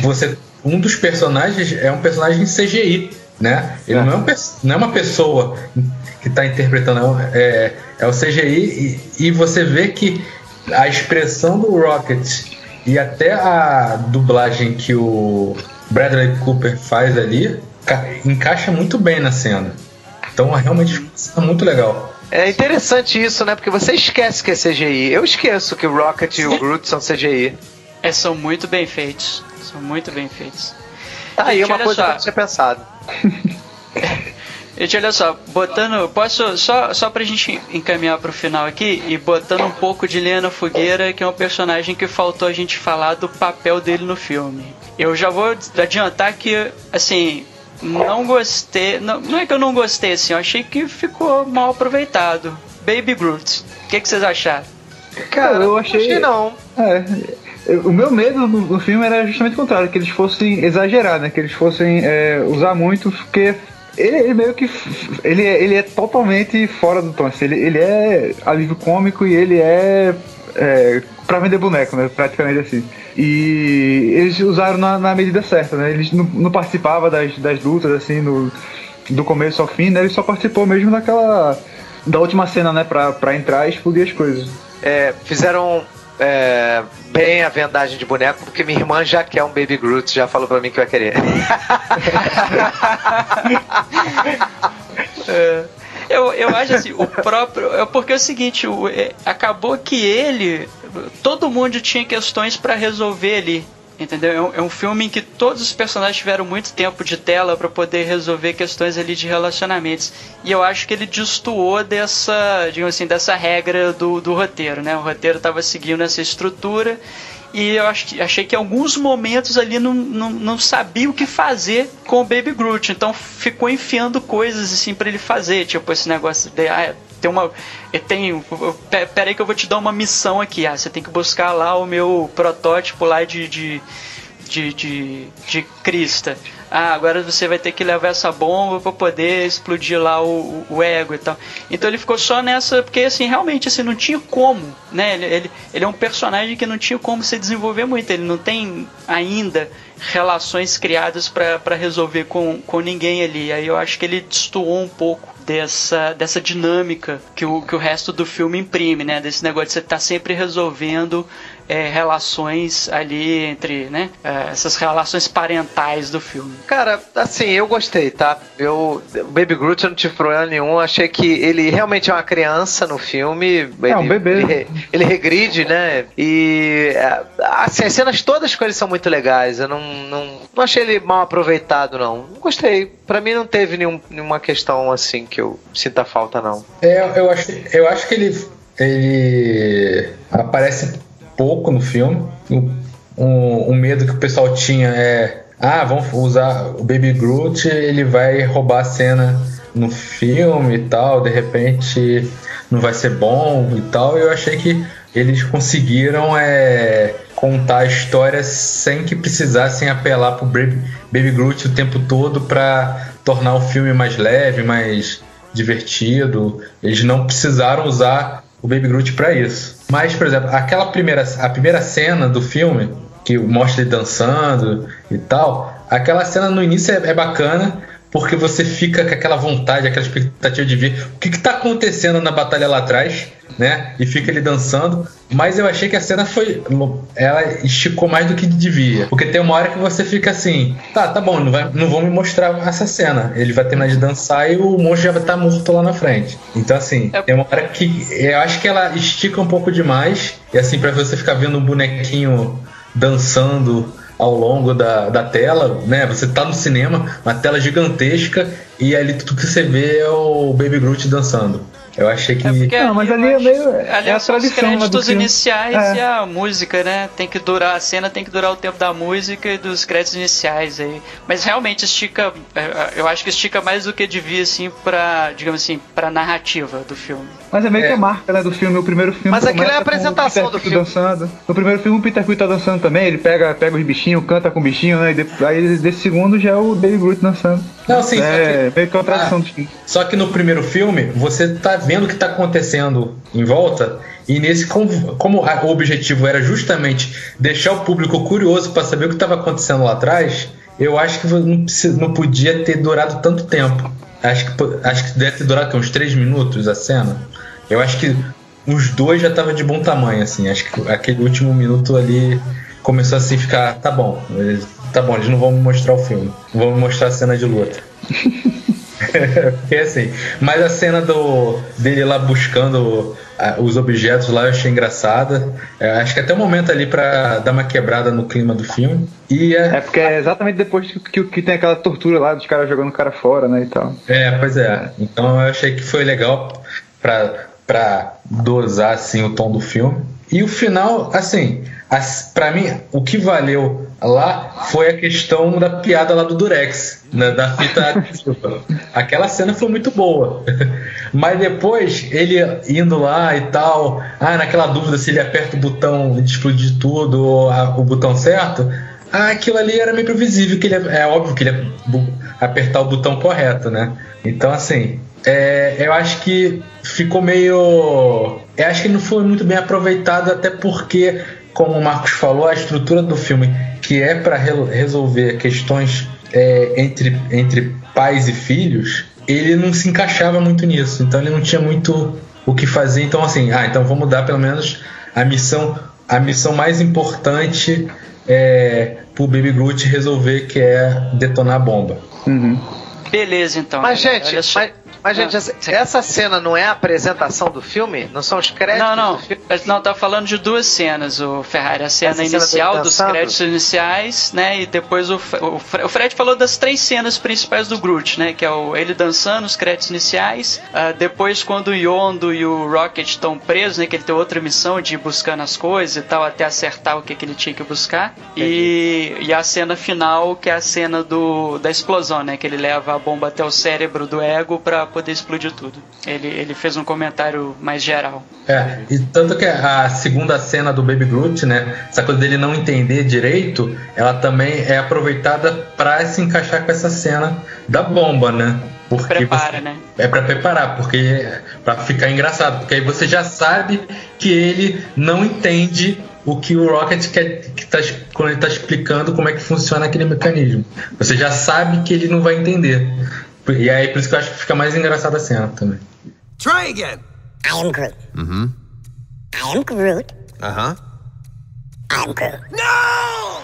você um dos personagens é um personagem CGI, né? Ele é. Não, é um, não, é uma pessoa que está interpretando, é, é o CGI e, e, você vê que a expressão do Rocket e até a dublagem que o Bradley Cooper faz ali encaixa muito bem na cena. Então realmente fica muito legal. É interessante isso, né? Porque você esquece que é CGI. Eu esqueço que o Rocket e o Groot são CGI. É, são muito bem feitos. São muito bem feitos. Tá aí Gente, uma olha coisa só. que eu não tinha pensado. Gente, olha só, botando. Posso. Só, só pra gente encaminhar pro final aqui e botando um pouco de Lenha na Fogueira, que é um personagem que faltou a gente falar do papel dele no filme. Eu já vou adiantar que, assim, não gostei. Não, não é que eu não gostei, assim, eu achei que ficou mal aproveitado. Baby Groot. O que, que vocês acharam? Cara, eu não achei- não. É, o meu medo no, no filme era justamente o contrário, que eles fossem exagerar, né? Que eles fossem é, usar muito, porque ele, ele meio que. Ele, é- ele é totalmente fora do tom. assim, ele, ele é alívio cômico e ele é. é pra vender boneco, né? Praticamente assim. E eles usaram na, na medida certa, né? Eles não, não participavam das, das lutas, assim, no, do começo ao fim, né? Ele só participou mesmo daquela. Da última cena, né? Pra, pra entrar e explodir as coisas. É, fizeram é, bem a vendagem de boneco, porque minha irmã já quer um Baby Groot, já falou pra mim que vai querer. Eu, eu acho assim, o próprio. É porque é o seguinte, é, acabou que ele. Todo mundo tinha questões pra resolver ali. Entendeu? É um, é um filme em que todos os personagens tiveram muito tempo de tela pra poder resolver questões ali de relacionamentos. E eu acho que ele destoou dessa, digamos assim, dessa regra do, do roteiro, né? O roteiro tava seguindo essa estrutura. E eu que, achei que em alguns momentos ali não, não, não sabia o que fazer com o Baby Groot. Então ficou enfiando coisas assim pra ele fazer. Tipo esse negócio de. Ah, tem uma. Eu tenho. pe- Pera aí que eu vou te dar uma missão aqui. Ah, você tem que buscar lá o meu protótipo lá de. de de, de, de crista. Ah, agora você vai ter que levar essa bomba para poder explodir lá o, o ego e tal. Então ele ficou só nessa, porque assim, realmente assim, não tinha como, né? Ele, ele, ele é um personagem que não tinha como se desenvolver muito, ele não tem ainda relações criadas para resolver com, com ninguém ali. Aí eu acho que ele destoou um pouco dessa, dessa dinâmica que o, que o resto do filme imprime, né? Desse negócio de você estar sempre resolvendo é, relações ali entre, né? é, essas relações parentais do filme. Cara, assim, eu gostei, tá? Eu, o Baby Groot eu não tive problema nenhum. Achei que ele realmente é uma criança no filme. É, um Ele- bebê. Ele, ele regride, né? E é, assim, as cenas todas com ele são muito legais. Eu não, não, não achei ele mal aproveitado, não. Não gostei. Pra mim não teve nenhum, nenhuma questão assim que eu sinta falta, não. É, eu acho, eu acho que ele, ele aparece pouco no filme. O, um medo que o pessoal tinha é: ah, vamos usar o Baby Groot, ele vai roubar a cena no filme e tal, de repente não vai ser bom e tal. Eu achei que eles conseguiram é, contar a história sem que precisassem apelar pro Baby, Baby Groot o tempo todo para tornar o filme mais leve, mais divertido. Eles não precisaram usar o Baby Groot para isso. Mas, por exemplo, aquela primeira, a primeira cena do filme que mostra ele dançando e tal, aquela cena no início é, é bacana porque você fica com aquela vontade, aquela expectativa de ver o que está acontecendo na batalha lá atrás, né? E fica ele dançando. Mas eu achei que a cena foi. Ela esticou mais do que devia. Porque tem uma hora que você fica assim: tá, tá bom, não, vai, não vão me mostrar essa cena. Ele vai terminar de dançar e o monstro já vai estar morto lá na frente. Então, assim, É- tem uma hora que eu acho que ela estica um pouco demais. E assim, pra você ficar vendo um bonequinho dançando ao longo da, da tela, né? Você tá no cinema, uma tela gigantesca, e ali tudo que você vê é o Baby Groot dançando. Eu achei que. É porque Não, mas eu ali é meio- ali é a são os tradição, do créditos iniciais É. e a música, né? Tem que durar, a cena tem que durar o tempo da música e dos créditos iniciais aí. Mas realmente estica, é, eu acho que estica mais do que devia, assim, pra, digamos assim, pra narrativa do filme. Mas é meio É. que a marca né, do filme. O primeiro filme. Mas aquilo é a apresentação Peter do filme. dançando. No primeiro filme o Peter Quill tá dançando também. Ele pega, pega os bichinhos, canta com o bichinho, né? E depois, aí desse segundo já é o Baby Groot dançando. Não, sim, é que- meio Ah. Só que no primeiro filme, você tá vendo o que tá acontecendo em volta, e nesse, como, como o objetivo era justamente deixar o público curioso para saber o que estava acontecendo lá atrás, eu acho que não, não podia ter durado tanto tempo. Acho que, acho que deve ter durado uns três minutos a cena. Eu acho que os dois já tava de bom tamanho, assim. Acho que aquele último minuto ali começou assim a ficar, tá bom, tá bom, eles não vão me mostrar o filme, vão me mostrar a cena de luta. Porque assim, mas a cena do dele lá buscando ah, os objetos lá eu achei engraçada. É, acho que até o momento ali pra dar uma quebrada no clima do filme. E é, É porque é exatamente depois que, que, tem aquela tortura lá dos caras jogando o cara fora, né, e tal. é, pois é. Então eu achei que foi legal pra, pra dosar assim o tom do filme. E o final, assim, as, pra mim, o que valeu lá foi a questão da piada lá do Durex, né, da fita. Aquela cena foi muito boa. Mas depois, ele indo lá e tal, ah, naquela dúvida se ele aperta o botão de explodir tudo ou a- o botão certo, ah, aquilo ali era meio previsível, que ele é, é óbvio que ele ia apertar o botão correto, né? Então, assim, é, eu acho que ficou meio. Eu acho que não foi muito bem aproveitado, até porque, como o Marcos falou, a estrutura do filme, que é para resolver questões é, entre, entre pais e filhos, ele não se encaixava muito nisso. Então ele não tinha muito o que fazer. Então, assim, ah, então vamos dar pelo menos a missão, a missão mais importante é, pro Baby Groot resolver, que é detonar a bomba. Beleza, então. Mas, gente, olha só. mas, mas, gente, Ah, essa, cena não é a apresentação do filme? Não são os créditos Não, não. do filme? Não, tá falando de duas cenas, o Ferrari. A cena Essa cena inicial dos créditos iniciais, né? E depois o, o, o Fred falou das três cenas principais do Groot, né? Que é o, ele dançando, os créditos iniciais. ah, depois, quando o Yondo e o Rocket estão presos, né? Que ele tem outra missão de ir buscando as coisas e tal, até acertar o que, que ele tinha que buscar. E, e a cena final, que é a cena do, da explosão, né? Que ele leva a bomba até o cérebro do ego pra poder explodir tudo. Ele, ele fez um comentário mais geral. É, e tanto que a segunda cena do Baby Groot, né? Essa coisa dele não entender direito, ela também é aproveitada pra se encaixar com essa cena da bomba, né? Porque Prepara, você- né? É pra preparar, porque para ficar engraçado, porque aí você já sabe que ele não entende o que o Rocket quer que tá, quando ele tá explicando como é que funciona aquele mecanismo. Você já sabe que ele não vai entender. E aí por isso que eu acho que fica mais engraçada a cena também. Try again. I am Groot. Mm-hmm. I am Groot. Uh-huh. I am Groot.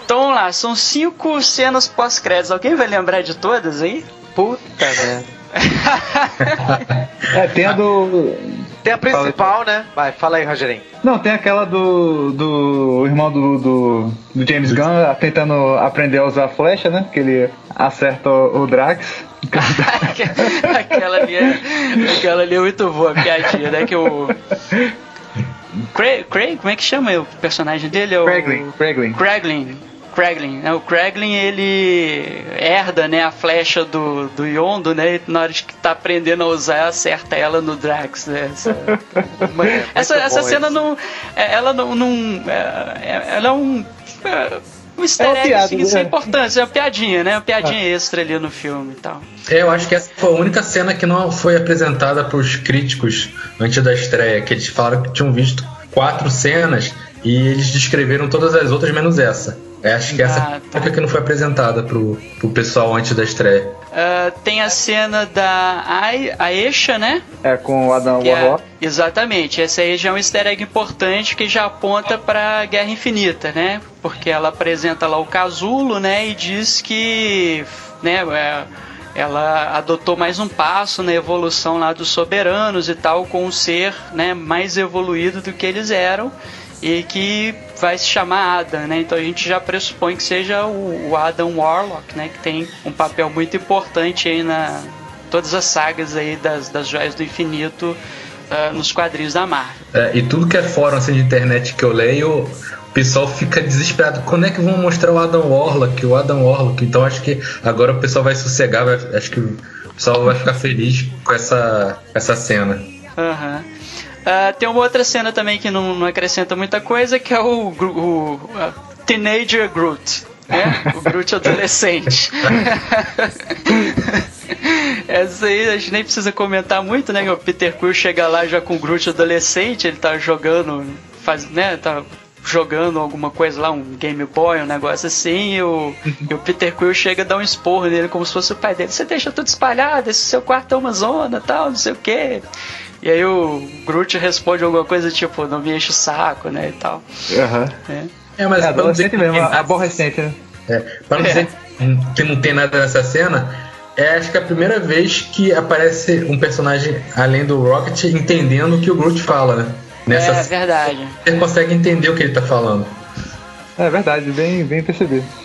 Então vamos lá, são cinco cenas pós-créditos. Alguém vai lembrar de todas aí? Puta merda. É, tem a do. Tem a principal, né? Vai, fala aí, Rogerinho. Não, tem aquela do. do irmão do, do, do James Gunn tentando aprender a usar a flecha, né? Que ele acerta o, o Drax. aquela, ali é, aquela ali é muito boa, a piadinha, né? Que o. Craig, Craig, como é que chama o personagem dele? É o Kraglin, Kraglin. Kraglin. Kraglin, né? O Kraglin, ele herda, né, a flecha do, do Yondo, né? E na hora de que tá aprendendo a usar, acerta ela no Drax, né? Essa, essa, muito essa bom cena isso. não... é- Ela não... não é- é- ela é um... é, um easter É uma egg, piada, assim, sem né? importância, é uma piadinha, né? Uma piadinha extra ali no filme e tal. É, eu acho que essa foi a única cena que não foi apresentada para os críticos antes da estreia, que eles falaram que tinham visto quatro cenas e eles descreveram todas as outras menos essa. Eu acho que essa Ah, foi a tá. única que não foi apresentada pro, pro pessoal antes da estreia. Ah, tem a cena da Ai- Aisha, né? É, com o Adam é- Warlock. exatamente, essa aí já é um easter egg importante que já aponta pra Guerra Infinita, né? Porque ela apresenta lá o casulo, né? E diz que, né? é, ela adotou mais um passo na evolução lá dos soberanos e tal, com um ser, né? Mais evoluído do que eles eram e que vai se chamar Adam, né? Então a gente já pressupõe que seja o, o Adam Warlock, né? Que tem um papel muito importante aí na todas as sagas aí das, das joias do infinito ah, nos quadrinhos da Marvel. É, e tudo que é fórum assim, de internet que eu leio, o pessoal fica desesperado. Quando é que vão mostrar o Adam Warlock? O Adam Warlock. Então acho que agora o pessoal vai sossegar, vai- acho que o pessoal vai ficar feliz com essa, essa cena. Aham. Ah, tem uma outra cena também que não, não acrescenta muita coisa, que é o, o Teenager Groot. Né? O Groot adolescente. Essa aí a gente nem precisa comentar muito, né? O Peter Quill chega lá já com o Groot adolescente, ele tá jogando, faz, né? Tá jogando alguma coisa lá, um Game Boy, um negócio assim, e o, e o Peter Quill chega a dar um esporro nele como se fosse o pai dele. Você deixa tudo espalhado, esse seu quarto é uma zona, tal, não sei o que. E aí o Groot responde alguma coisa tipo, não me enche o saco, né, e tal. Aham. né? É, mas É, adolescente mesmo, nada- aborrecente, né? É, pra não dizer que não tem nada nessa cena, é acho que é a primeira vez que aparece um personagem além do Rocket entendendo o que o Groot fala, né? Nessa É verdade. Você consegue entender o que ele tá falando. É verdade, bem, bem percebido.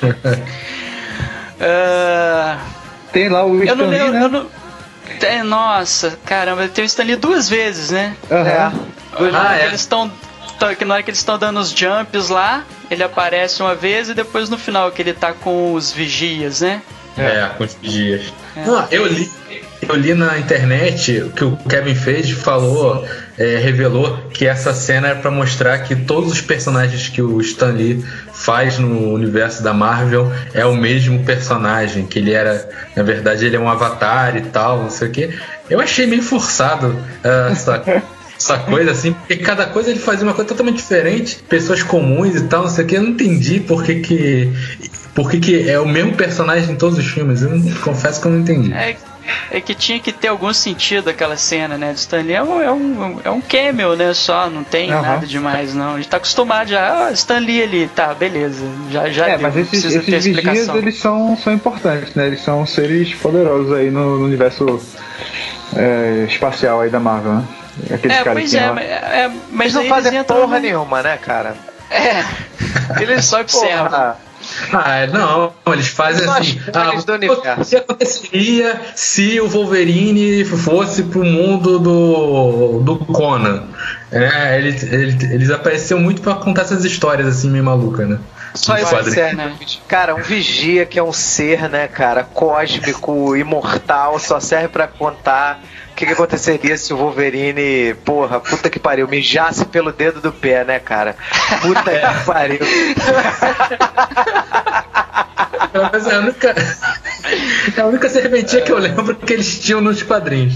Ah, Tem lá o eu não Stan Lee, lembro. né? Eu não... É, nossa, caramba, tem o Stanley duas vezes, né? Na hora Ah, que é. eles estão. que Na hora que eles estão dando os jumps lá, ele aparece uma vez e depois no final que ele tá com os vigias, né? É, com os dias. É. Não, eu li, eu li na internet o que o Kevin Feige falou, é, revelou que essa cena era pra mostrar que todos os personagens que o Stan Lee faz no universo da Marvel é o mesmo personagem, que ele era, na verdade, ele é um avatar e tal, não sei o quê. Eu achei meio forçado ah, essa, essa coisa assim, porque cada coisa ele fazia uma coisa totalmente diferente, pessoas comuns e tal, não sei o que. Eu não entendi por que que, por que, que é o mesmo personagem em todos os filmes. Eu não- confesso que eu não entendi. É, é que tinha que ter algum sentido aquela cena, né? Do Stanley é um, é um, é um cameo, né? Só, não tem Aham. nada demais, não. A gente tá acostumado já. Ah, Stanley ali, tá, beleza. Já, já É, deu, mas esses, esses vigias, explicação. eles são, são importantes, né? Eles são seres poderosos aí no, no universo é, espacial aí da Marvel, né? Aqueles É, caras pois que é, mas, é, mas Eles não fazem porra no- nenhuma, né, cara? É, eles só observam. Porra. Ah, não, eles fazem assim. as Ah, o que aconteceria se o Wolverine fosse pro mundo do, do Conan? É, eles, eles, eles apareceram muito pra contar essas histórias assim, meio malucas, né? Só isso né? Cara, um vigia que é um ser, né, cara, cósmico, imortal, só serve pra contar que, que aconteceria se o Wolverine, porra, puta que pariu, mijasse pelo dedo do pé, né, cara? Puta que pariu. Mas é a única, é a única serventia que eu lembro que eles tinham nos quadrinhos.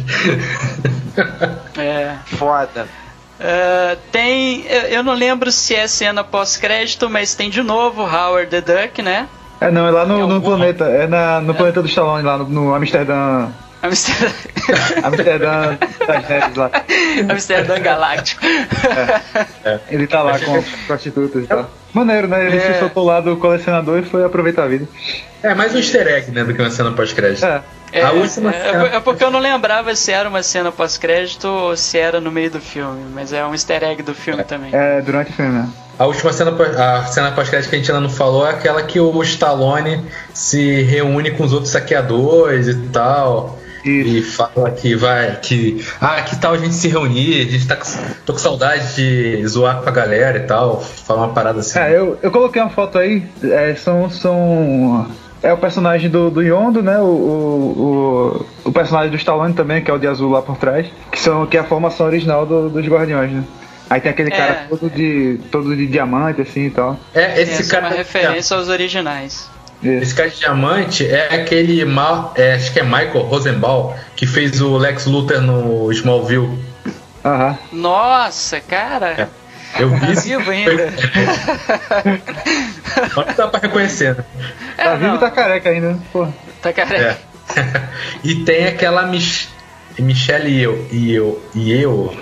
É. Foda. Ah, tem. eu- não lembro se é cena pós-crédito, mas tem de novo Howard the Duck, né? É, não, é lá no, no planeta, é na, no planeta do Stallone, lá no, no Amsterdã. Amsterdã, Amsterdã das neves lá. Amsterdã Galáctico. Ele tá lá com as prostitutas e tal. Maneiro, né? Ele É. se soltou lá do colecionador e foi aproveitar a vida. É mais um easter egg, né, do que uma cena pós-crédito. É. É, A última é, cena- é porque eu não lembrava se era uma cena pós-crédito ou se era no meio do filme, mas é um easter egg do filme também. É, durante o filme, né? A última cena, a cena pós-crédito que a gente ainda não falou é aquela que o Stallone se reúne com os outros saqueadores e tal. E fala que vai, que. Ah, que tal a gente se reunir? A gente tá com, tô com saudade de zoar com a galera e tal. Fala uma parada assim. É, eu, eu coloquei uma foto aí, é, são, são. É o personagem do, do Yondo, né? O, o, o, o personagem do Stallone também, que é o de azul lá por trás, que, são, que é a formação original do- dos Guardiões, né? Aí tem aquele É. cara todo de, todo de diamante, assim e tal. É, esse Essa é cara. uma referência aos originais. Isso. Esse cara de diamante é aquele. Ma, é, acho que é Michael Rosenbaum, que fez o Lex Luthor no Smallville. Aham. Nossa, cara! Eu Tá vi isso. vivo ainda. Mas dá pra reconhecer, né? É, Tá vivo não, e tá careca ainda, né? Pô. tá careca. É. e tem aquela Mich Michelle e eu, e eu, e eu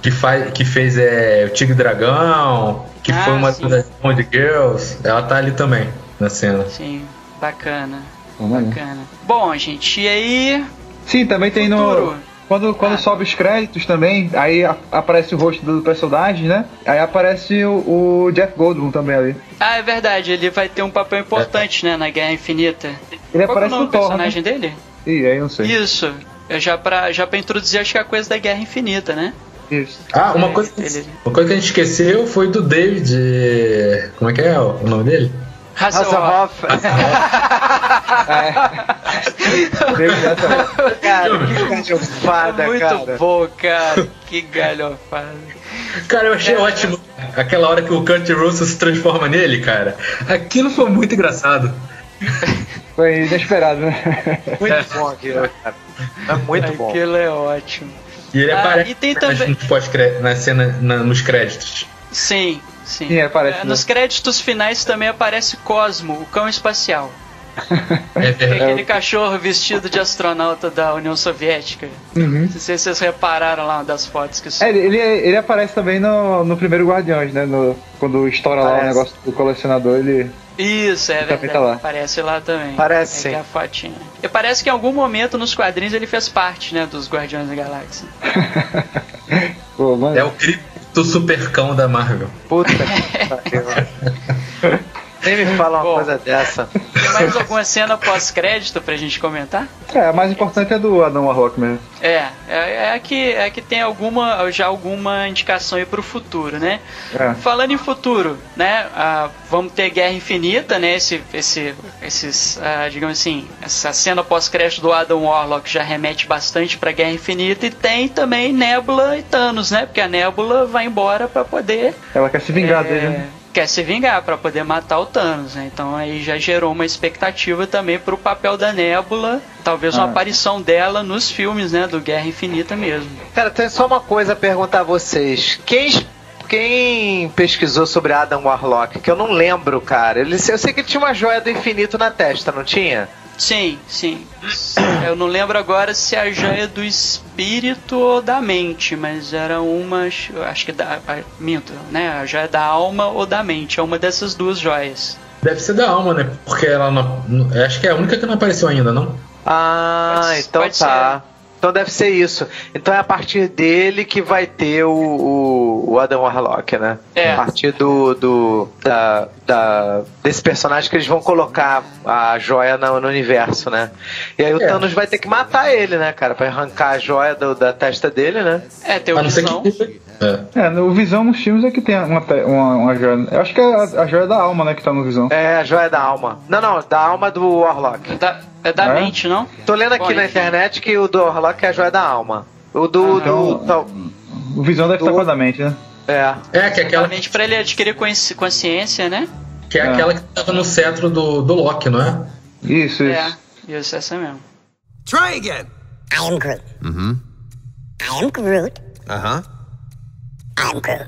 que, faz, que fez é, o Tigre Dragão, que Ah, foi uma sim. das Bond Girls. Ela tá ali também na cena. Sim, bacana. Vamos lá. Bacana. Bom, gente, e aí. Sim, também tem Futuro. no. Quando, quando Ah. sobe os créditos também, aí aparece o rosto do personagem, né? Aí aparece o, o Jeff Goldblum também ali. Ah, é verdade, ele vai ter um papel importante, né, na Guerra Infinita. Ele Qual é o aparece no Thor, né? personagem dele? Ih, aí eu não sei. Isso. Eu já pra, já pra introduzir, acho que é a coisa da Guerra Infinita, né? Isso. Ah, uma É, coisa, que, ele- uma coisa que a gente esqueceu foi do David. Como é que é o nome dele? Hasselhoff. Hasselhoff. David Hasselhoff. Cara, que galhofada, Muito cara. bom, cara. Que galhofada. Cara, eu É. achei ótimo aquela hora que o Kurt Russell se transforma nele, cara. Aquilo foi muito engraçado. Foi inesperado, né? Muito bom aquilo, cara. É muito bom. Aquilo é ótimo. E ele Ah, aparece e tem nas- também- nos na cena, na- nos créditos. Sim, sim. Sim, aparece, É, né? nos créditos finais também aparece Cosmo, o cão espacial. É é verdade. aquele cachorro vestido de astronauta da União Soviética. Uhum. Não sei se vocês repararam lá uma das fotos que É, ele, ele, ele aparece também no, no primeiro Guardiões, né? No, quando estoura lá o Aparece. negócio do colecionador, ele, Isso, é Também verdade. tá lá. Aparece lá também. Parece, é é a fotinha. E parece que em algum momento nos quadrinhos ele fez parte, né, dos Guardiões da Galáxia. Pô, mano. É o cripto supercão da Marvel. Puta que pariu. Nem me fala uma Bom. coisa dessa. Tem mais alguma cena pós-crédito pra gente comentar? É, a mais importante é do Adam Warlock mesmo. É, é, é que, é que tem alguma, já alguma indicação aí pro futuro, né? É. Falando em futuro, né? ah, vamos ter Guerra Infinita, né? Esse, esse, esses, ah, digamos assim, essa cena pós-crédito do Adam Warlock já remete bastante pra Guerra Infinita e tem também Nebula e Thanos, né? Porque a Nebula vai embora pra poder Ela quer se vingar é, dele, né? Quer se vingar pra poder matar o Thanos, né? Então aí já gerou uma expectativa também pro papel da Nebula, talvez uma Ah. aparição dela nos filmes, né? Do Guerra Infinita mesmo. Cara, tem só uma coisa a perguntar a vocês. Quem, quem pesquisou sobre Adam Warlock? Que eu não lembro, cara. Ele, eu sei que ele tinha uma joia do infinito na testa, não tinha? Sim, sim. Eu não lembro agora se a joia do espírito ou da mente, mas era uma, acho que da, a- minto, né? A joia da alma ou da mente, é uma dessas duas joias. Deve ser da alma, né? Porque ela não. Acho que é a única que não apareceu ainda, não? Ah, Pode- então pode tá. Então deve ser isso. Então é a partir dele que vai ter o, o, o Adam Warlock, né? É. A partir do, do da, da- desse personagem que eles vão colocar a joia no, no universo, né? E aí o É. Thanos vai ter que matar ele, né, cara? Pra arrancar a joia do- da testa dele, né? É, tem o Visão. que. É. É, no Visão nos filmes é que tem uma, uma, uma joia. Eu acho que é a, a joia da alma, né, que tá no Visão. É, a joia da alma. Não, não, da alma do Warlock. Da, é da É? mente, não? Tô lendo aqui Bom, na enfim. internet que o do Warlock é a joia da alma. O do. Ah, do então- tal- O Visão deve Do- estar com a da mente, né? é. É, que é aquela, Realmente pra ele adquirir consci- consciência, né? que, é É. aquela que tava no cetro do, do Loki, não é? Isso, isso. É, isso, essa mesmo. Try again. I am Groot. Mm-hmm. I am Groot. Uh huh. Am Groot.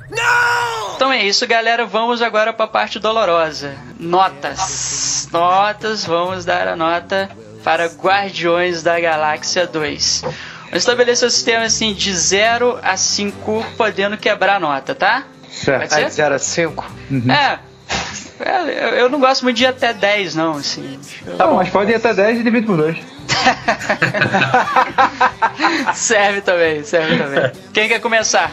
Então é isso, galera. Vamos agora para a parte dolorosa. Notas. Notas. Vamos dar a nota para Guardiões da Galáxia 2. Vamos estabelecer o sistema assim de 0 a 5, podendo quebrar a nota, tá? Certo. Ser? de 0 a 5. É. É, eu- Eu não gosto muito de ir até 10, não, assim. Eu- Tá bom, mas pode ir até 10 e divide por 2. serve também, serve também. Quem quer começar?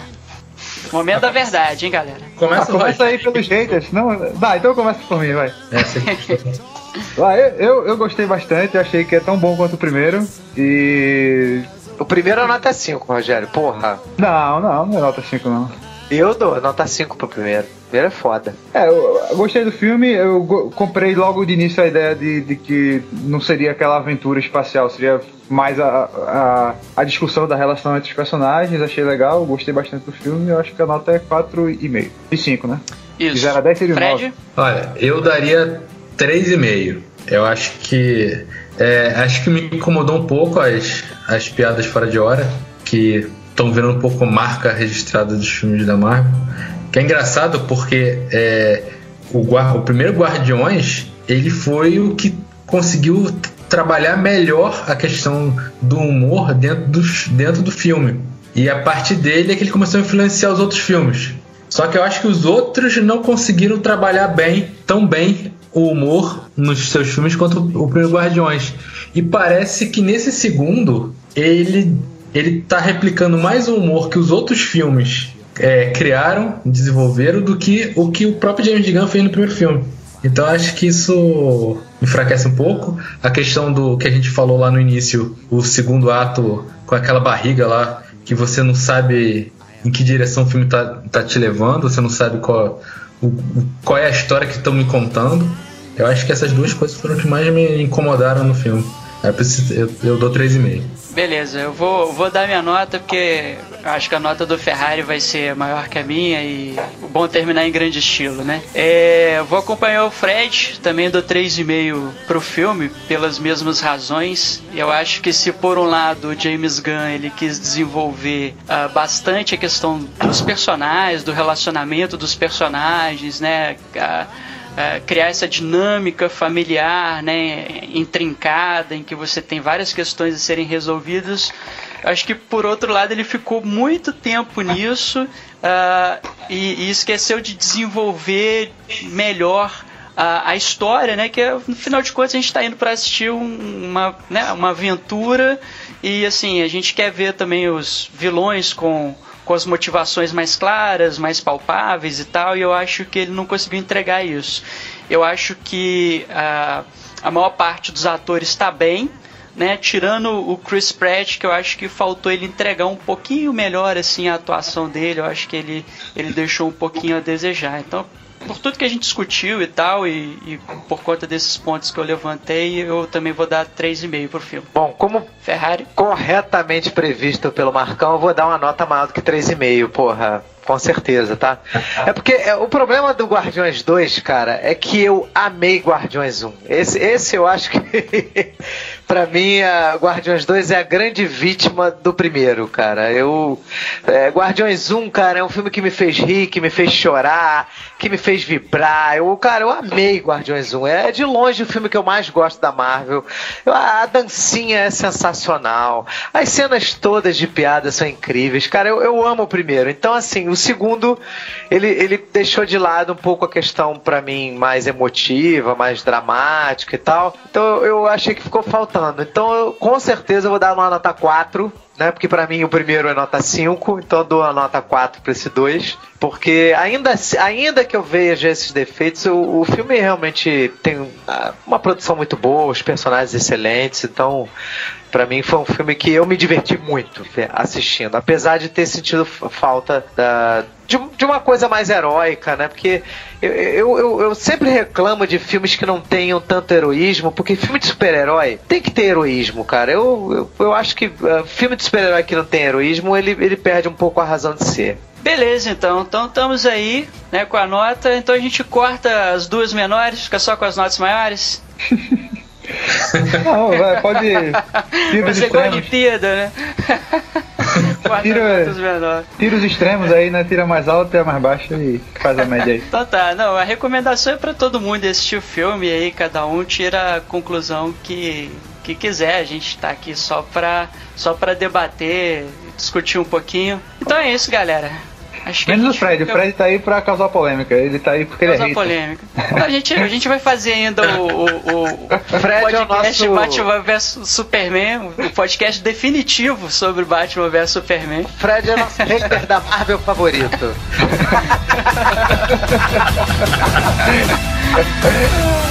Momento da verdade, hein, galera? Começa Ah, começa aí pelos haters. Não, dá, então começa por mim, vai. É, você- Vai, eu, eu, eu gostei bastante, achei que é tão bom quanto o primeiro. E. O primeiro é nota 5, Rogério. Porra. Não, não, não é nota 5 não. Eu dou nota 5 pro primeiro. Primeiro é foda. É, eu, eu gostei do filme, eu comprei logo de início a ideia de, de que não seria aquela aventura espacial, seria mais a, a, a discussão da relação entre os personagens, achei legal, gostei bastante do filme, eu acho que a nota é 4,5. E 5, né? Isso. Se era 10 seria Fred? 9. Olha, eu daria 3,5. Eu acho que. é, acho que me incomodou um pouco as, as piadas fora de hora, que estão vendo um pouco marca registrada dos filmes da Marvel. Que é engraçado porque é, o, o primeiro Guardiões ele foi o que conseguiu trabalhar melhor a questão do humor dentro do, dentro do filme. E a partir dele é que ele começou a influenciar os outros filmes. Só que eu acho que os outros não conseguiram trabalhar bem, tão bem, o humor nos seus filmes quanto o primeiro Guardiões. E parece que nesse segundo ele ele tá replicando mais o humor que os outros filmes é, criaram, desenvolveram, do que o que o próprio James Gunn fez no primeiro filme. Então acho que isso enfraquece um pouco. A questão do que a gente falou lá no início, o segundo ato com aquela barriga lá, que você não sabe em que direção o filme tá, tá te levando, você não sabe qual, o- qual é a história que estão me contando. Eu acho que essas duas coisas foram o que mais me incomodaram no filme. Eu, preciso, eu, eu dou 3,5. Beleza, eu vou, vou dar minha nota porque acho que a nota do Ferrari vai ser maior que a minha e bom terminar em grande estilo, né? É, vou acompanhar o Fred, também dou 3,5 pro filme, pelas mesmas razões. Eu acho que se por um lado o James Gunn ele quis desenvolver ah, bastante a questão dos personagens, do relacionamento dos personagens, né? Ah, é, criar essa dinâmica familiar, né, intrincada, em que você tem várias questões a serem resolvidas. Acho que por outro lado ele ficou muito tempo nisso ah, e, e esqueceu de desenvolver melhor a, história, né? Que no final de contas a gente está indo para assistir um, uma, né, uma aventura e assim a gente quer ver também os vilões com com as motivações mais claras, mais palpáveis e tal, e eu acho que ele não conseguiu entregar isso. Eu acho que a, a maior parte dos atores está bem, né? Tirando o Chris Pratt, que eu acho que faltou ele entregar um pouquinho melhor assim a atuação dele, eu acho que ele, ele deixou um pouquinho a desejar. Então, por tudo que a gente discutiu e tal, e, e, por conta desses pontos que eu levantei, eu também vou dar 3,5 pro filme. Bom, como Ferrari corretamente previsto pelo Marcão, eu vou dar uma nota maior do que 3,5, porra. Com certeza, tá? É porque é, o problema do Guardiões 2, cara, é que eu amei Guardiões 1. Esse, esse eu acho que, pra mim, a Guardiões 2 é a grande vítima do primeiro, cara. Eu. É, Guardiões 1, cara, é um filme que me fez rir, que me fez chorar, que me fez vibrar. Eu, cara, eu amei Guardiões 1. É de longe o filme que eu mais gosto da Marvel. Eu, a dancinha é sensacional. As cenas todas de piada são incríveis. Cara, eu, eu amo o primeiro. Então, assim, o segundo, ele, ele deixou de lado um pouco a questão, para mim, mais emotiva, mais dramática e tal. Então eu achei que ficou faltando. Então, eu, com certeza, eu vou dar uma nota 4 né? Porque para mim o primeiro é nota 5, então eu dou a nota 4 para esse 2. Porque ainda, ainda que eu veja esses defeitos, o, o filme realmente tem uma produção muito boa, os personagens excelentes, então para mim foi um filme que eu me diverti muito assistindo, apesar de ter sentido falta da, de, de uma coisa mais heróica, né? Porque eu, eu, eu, eu, sempre reclamo de filmes que não tenham tanto heroísmo, porque filme de super-herói tem que ter heroísmo, cara. Eu, eu, eu acho que uh, filme de super-herói que não tem heroísmo, ele, ele perde um pouco a razão de ser. Beleza, então. Então estamos aí, né, com a nota. Então a gente corta as duas menores, fica só com as notas maiores. Não, vai, pode. Tira os extremos. Olimpíada, né? tira, tira os extremos aí, né? Tira mais alto e a mais baixa e faz a média aí. então tá, não, a recomendação é pra todo mundo assistir o filme e aí cada um tira a conclusão que, que quiser. A gente tá aqui só pra, só pra debater, discutir um pouquinho. Então é isso, galera. Acho Menos o Fred, o Fred tá aí pra causar polêmica. Ele tá aí porque causar ele é polêmica. a, gente, a gente vai fazer ainda o, o, o Fred podcast é o nosso... Batman vs Superman, o podcast definitivo sobre Batman vs Superman. Fred é nosso hater da Marvel favorito.